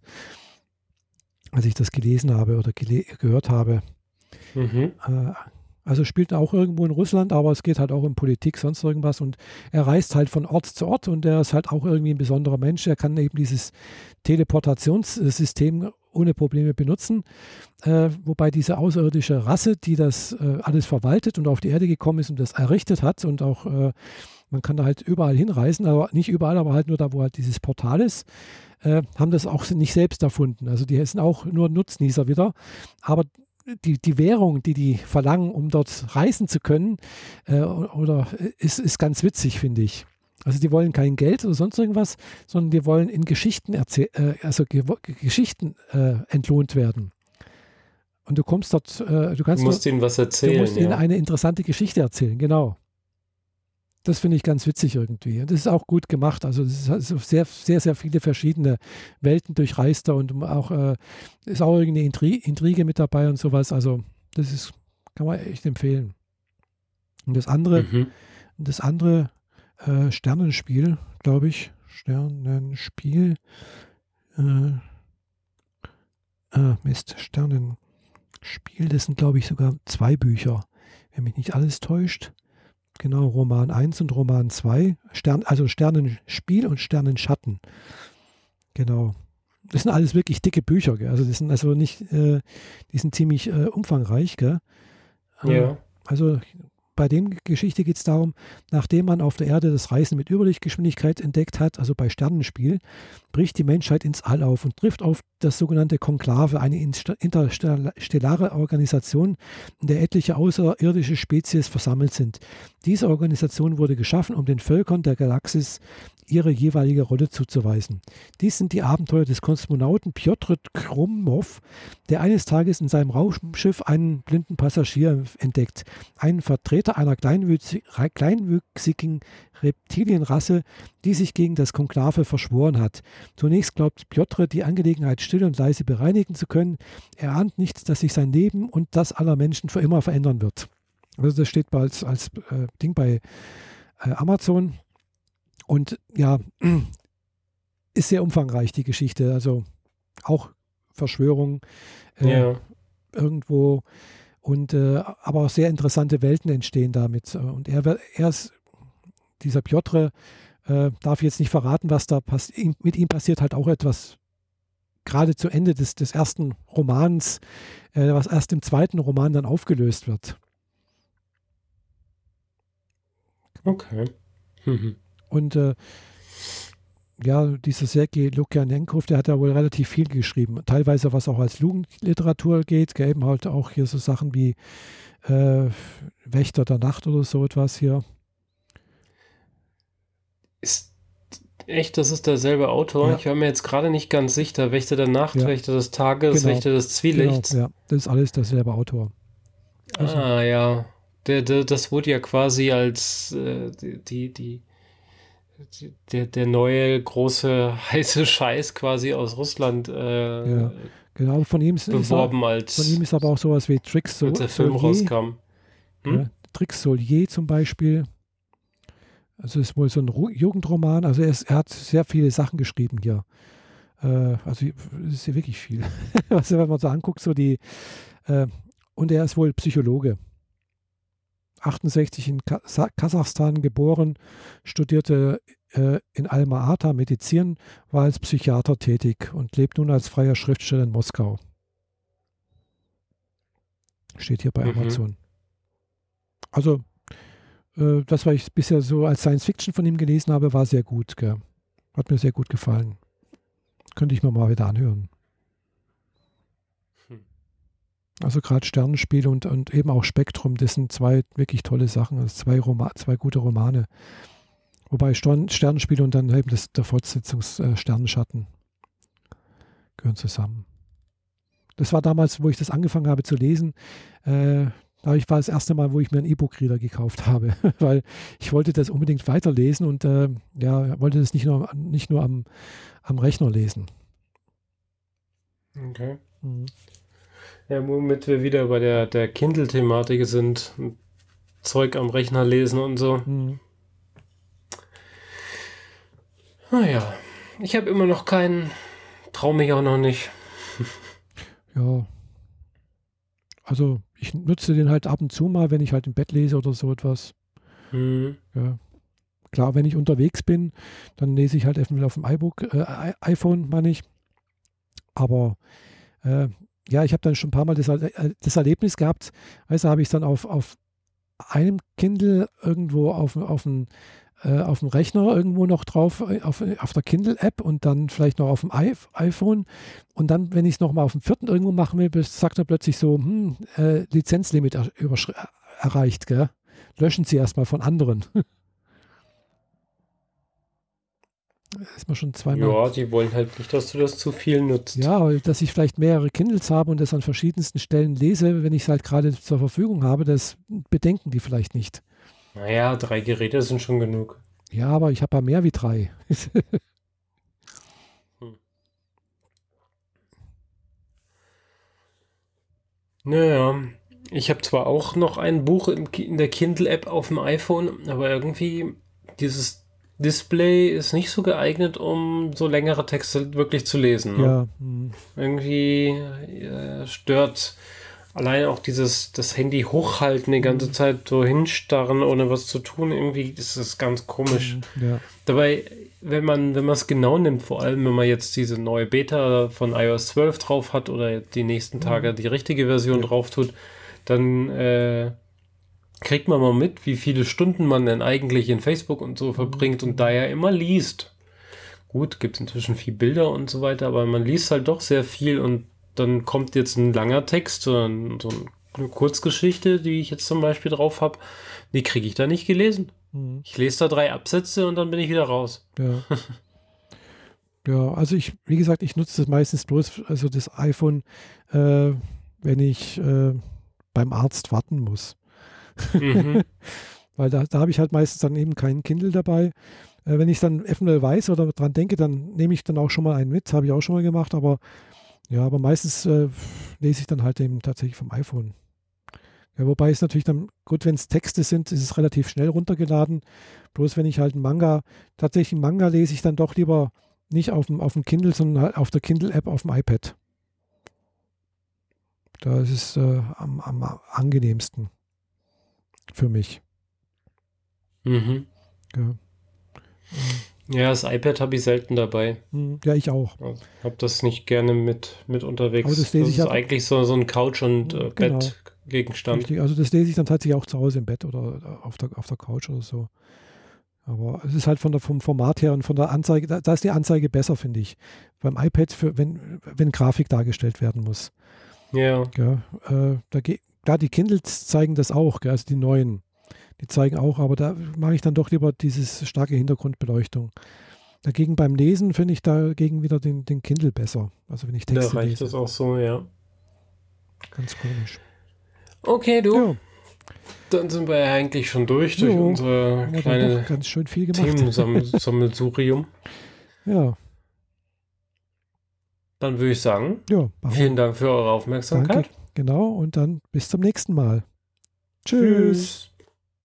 als ich das gelesen habe oder gele gehört habe. Mhm. Äh, also spielt auch irgendwo in Russland, aber es geht halt auch um Politik, sonst irgendwas. Und er reist halt von Ort zu Ort und er ist halt auch irgendwie ein besonderer Mensch. Er kann eben dieses Teleportationssystem ohne Probleme benutzen. Äh, wobei diese außerirdische Rasse, die das äh, alles verwaltet und auf die Erde gekommen ist und das errichtet hat und auch äh, man kann da halt überall hinreisen, aber nicht überall, aber halt nur da, wo halt dieses Portal ist, äh, haben das auch nicht selbst erfunden. Also die sind auch nur Nutznießer wieder. Aber die, die Währung, die die verlangen, um dort reisen zu können, äh, oder ist, ist ganz witzig, finde ich. Also die wollen kein Geld oder sonst irgendwas, sondern die wollen in Geschichten erzäh äh, also Ge Geschichten äh, entlohnt werden. Und du kommst dort, äh, du kannst du musst dort, ihnen was erzählen. Du musst ja. ihnen eine interessante Geschichte erzählen, genau. Das finde ich ganz witzig irgendwie. Und das ist auch gut gemacht. Also es ist also sehr, sehr, sehr viele verschiedene Welten durchreist und auch äh, ist auch irgendeine Intri Intrige mit dabei und sowas. Also das ist, kann man echt empfehlen. Und das andere, mhm. das andere äh, Sternenspiel, glaube ich. Sternenspiel. Äh, äh, Mist, Sternenspiel. Das sind, glaube ich, sogar zwei Bücher, wenn mich nicht alles täuscht. Genau, Roman 1 und Roman 2. Stern, also Sternenspiel und Sternenschatten. Genau. Das sind alles wirklich dicke Bücher, gell? Also das sind also nicht, äh, die sind ziemlich äh, umfangreich, gell? Ja. Also bei dem Geschichte geht es darum, nachdem man auf der Erde das Reisen mit Überlichtgeschwindigkeit entdeckt hat, also bei Sternenspiel, bricht die Menschheit ins All auf und trifft auf das sogenannte Konklave, eine interstellare Organisation, in der etliche außerirdische Spezies versammelt sind. Diese Organisation wurde geschaffen, um den Völkern der Galaxis ihre jeweilige Rolle zuzuweisen. Dies sind die Abenteuer des Kosmonauten Piotr Krumov, der eines Tages in seinem Raumschiff einen blinden Passagier entdeckt, einen Vertreter einer kleinwüchsigen Reptilienrasse, die sich gegen das Konklave verschworen hat. Zunächst glaubt Piotr, die Angelegenheit still und leise bereinigen zu können. Er ahnt nicht, dass sich sein Leben und das aller Menschen für immer verändern wird. Also das steht als, als äh, Ding bei äh, Amazon. Und ja, ist sehr umfangreich, die Geschichte. Also auch Verschwörung äh, ja. irgendwo. Und äh, aber auch sehr interessante Welten entstehen damit. Und er, er ist, dieser Piotr, äh, darf jetzt nicht verraten, was da passiert. Mit ihm passiert halt auch etwas gerade zu Ende des, des ersten Romans, äh, was erst im zweiten Roman dann aufgelöst wird. Okay. Mhm. Und äh, ja, dieser Sergei Lukjanenkov, der hat ja wohl relativ viel geschrieben. Teilweise, was auch als Jugendliteratur geht, eben halt auch hier so Sachen wie äh, Wächter der Nacht oder so etwas hier. Ist echt, das ist derselbe Autor? Ja. Ich war mir jetzt gerade nicht ganz sicher. Wächter der Nacht, ja. Wächter des Tages, genau. Wächter des Zwielichts. Genau, ja, das ist alles derselbe Autor. Also, ah, ja. Der, der, das wurde ja quasi als äh, die, die der, der neue große heiße Scheiß quasi aus Russland äh, ja, genau von ihm ist, beworben ist als von ihm ist aber auch sowas wie Tricks Sol als der Film Solier, rauskam hm? ja, Tricks Solier zum Beispiel Also es ist wohl so ein Jugendroman. Also er, ist, er hat sehr viele Sachen geschrieben hier. Äh, also es ist ja wirklich viel. also wenn man so anguckt, so die äh, und er ist wohl Psychologe. 68 in Kasachstan geboren, studierte äh, in Alma-Ata Medizin, war als Psychiater tätig und lebt nun als freier Schriftsteller in Moskau. Steht hier bei mhm. Amazon. Also, äh, das, was ich bisher so als Science Fiction von ihm gelesen habe, war sehr gut. Gell? Hat mir sehr gut gefallen. Könnte ich mir mal wieder anhören. Hm. Also gerade Sternenspiel und, und eben auch Spektrum, das sind zwei wirklich tolle Sachen, also zwei, Roma zwei gute Romane. Wobei Sternenspiel und dann eben das, der Fortsetzungs äh, Sternenschatten gehören zusammen. Das war damals, wo ich das angefangen habe zu lesen. Äh, da war das erste Mal, wo ich mir einen E-Book-Reader gekauft habe, weil ich wollte das unbedingt weiterlesen und äh, ja, wollte das nicht nur, nicht nur am, am Rechner lesen. Okay. Mhm. Ja, womit wir wieder bei der, der Kindle-Thematik sind, Zeug am Rechner lesen und so. Mhm. Naja, ich habe immer noch keinen, traue mich auch noch nicht. Ja. Also ich nutze den halt ab und zu mal, wenn ich halt im Bett lese oder so etwas. Mhm. Ja. Klar, wenn ich unterwegs bin, dann lese ich halt einfach auf dem iBook, äh, iPhone, meine ich. Aber äh, ja, ich habe dann schon ein paar Mal das, äh, das Erlebnis gehabt, also habe ich es dann auf, auf einem Kindle irgendwo auf, auf dem äh, auf dem Rechner irgendwo noch drauf, äh, auf, auf der Kindle-App und dann vielleicht noch auf dem iPhone. Und dann, wenn ich es nochmal auf dem vierten irgendwo machen will, sagt er plötzlich so, hm, äh, Lizenzlimit er erreicht, gell? Löschen Sie erstmal von anderen. ist man schon zweimal. Ja, die wollen halt nicht, dass du das zu viel nutzt. Ja, dass ich vielleicht mehrere Kindles habe und das an verschiedensten Stellen lese, wenn ich es halt gerade zur Verfügung habe, das bedenken die vielleicht nicht. Naja, drei Geräte sind schon genug. Ja, aber ich habe ja mehr wie drei. hm. Naja, ich habe zwar auch noch ein Buch in der Kindle-App auf dem iPhone, aber irgendwie dieses Display ist nicht so geeignet, um so längere Texte wirklich zu lesen. Ne? Ja. Hm. Irgendwie äh, stört allein auch dieses, das Handy hochhalten, die ganze mhm. Zeit so hinstarren, ohne was zu tun, irgendwie ist das ganz komisch. Mhm, ja. Dabei, wenn man, wenn man es genau nimmt, vor allem wenn man jetzt diese neue Beta von iOS 12 drauf hat oder die nächsten Tage mhm. die richtige Version ja. drauf tut, dann äh, kriegt man mal mit, wie viele Stunden man denn eigentlich in Facebook und so verbringt und da ja immer liest. Gut, gibt es inzwischen viel Bilder und so weiter, aber man liest halt doch sehr viel und dann kommt jetzt ein langer Text, so, ein, so eine Kurzgeschichte, die ich jetzt zum Beispiel drauf habe, die kriege ich da nicht gelesen. Mhm. Ich lese da drei Absätze und dann bin ich wieder raus. Ja. ja, also ich, wie gesagt, ich nutze das meistens bloß, also das iPhone, äh, wenn ich äh, beim Arzt warten muss. Mhm. Weil da, da habe ich halt meistens dann eben keinen Kindle dabei. Äh, wenn ich dann eventuell weiß oder dran denke, dann nehme ich dann auch schon mal einen mit. Habe ich auch schon mal gemacht, aber ja, aber meistens äh, lese ich dann halt eben tatsächlich vom iPhone. Ja, wobei es natürlich dann, gut, wenn es Texte sind, ist es relativ schnell runtergeladen. Bloß wenn ich halt einen Manga, tatsächlich einen Manga lese ich dann doch lieber nicht auf dem, auf dem Kindle, sondern halt auf der Kindle-App auf dem iPad. Da ist es äh, am, am angenehmsten für mich. Mhm. Ja. Ja, das iPad habe ich selten dabei. Hm, ja, ich auch. Ich habe das nicht gerne mit, mit unterwegs. Aber das lese das ist eigentlich so, so ein Couch- und äh, genau. Bettgegenstand. Also das lese ich dann tatsächlich auch zu Hause im Bett oder auf der, auf der Couch oder so. Aber es ist halt von der, vom Format her und von der Anzeige, da, da ist die Anzeige besser, finde ich. Beim iPad, für, wenn, wenn Grafik dargestellt werden muss. Ja. ja äh, da, klar, die Kindles zeigen das auch, gell, also die neuen. Die zeigen auch, aber da mache ich dann doch lieber diese starke Hintergrundbeleuchtung. Dagegen beim Lesen finde ich dagegen wieder den, den Kindle besser. Also wenn ich Texte Da reicht lese. das auch so, ja. Ganz komisch. Okay, du. Ja. Dann sind wir ja eigentlich schon durch, durch jo, unsere kleine ganz schön viel gemacht. Themensammelsurium. ja. Dann würde ich sagen, ja, vielen Dank für eure Aufmerksamkeit. Danke. Genau, und dann bis zum nächsten Mal. Tschüss. Tschüss.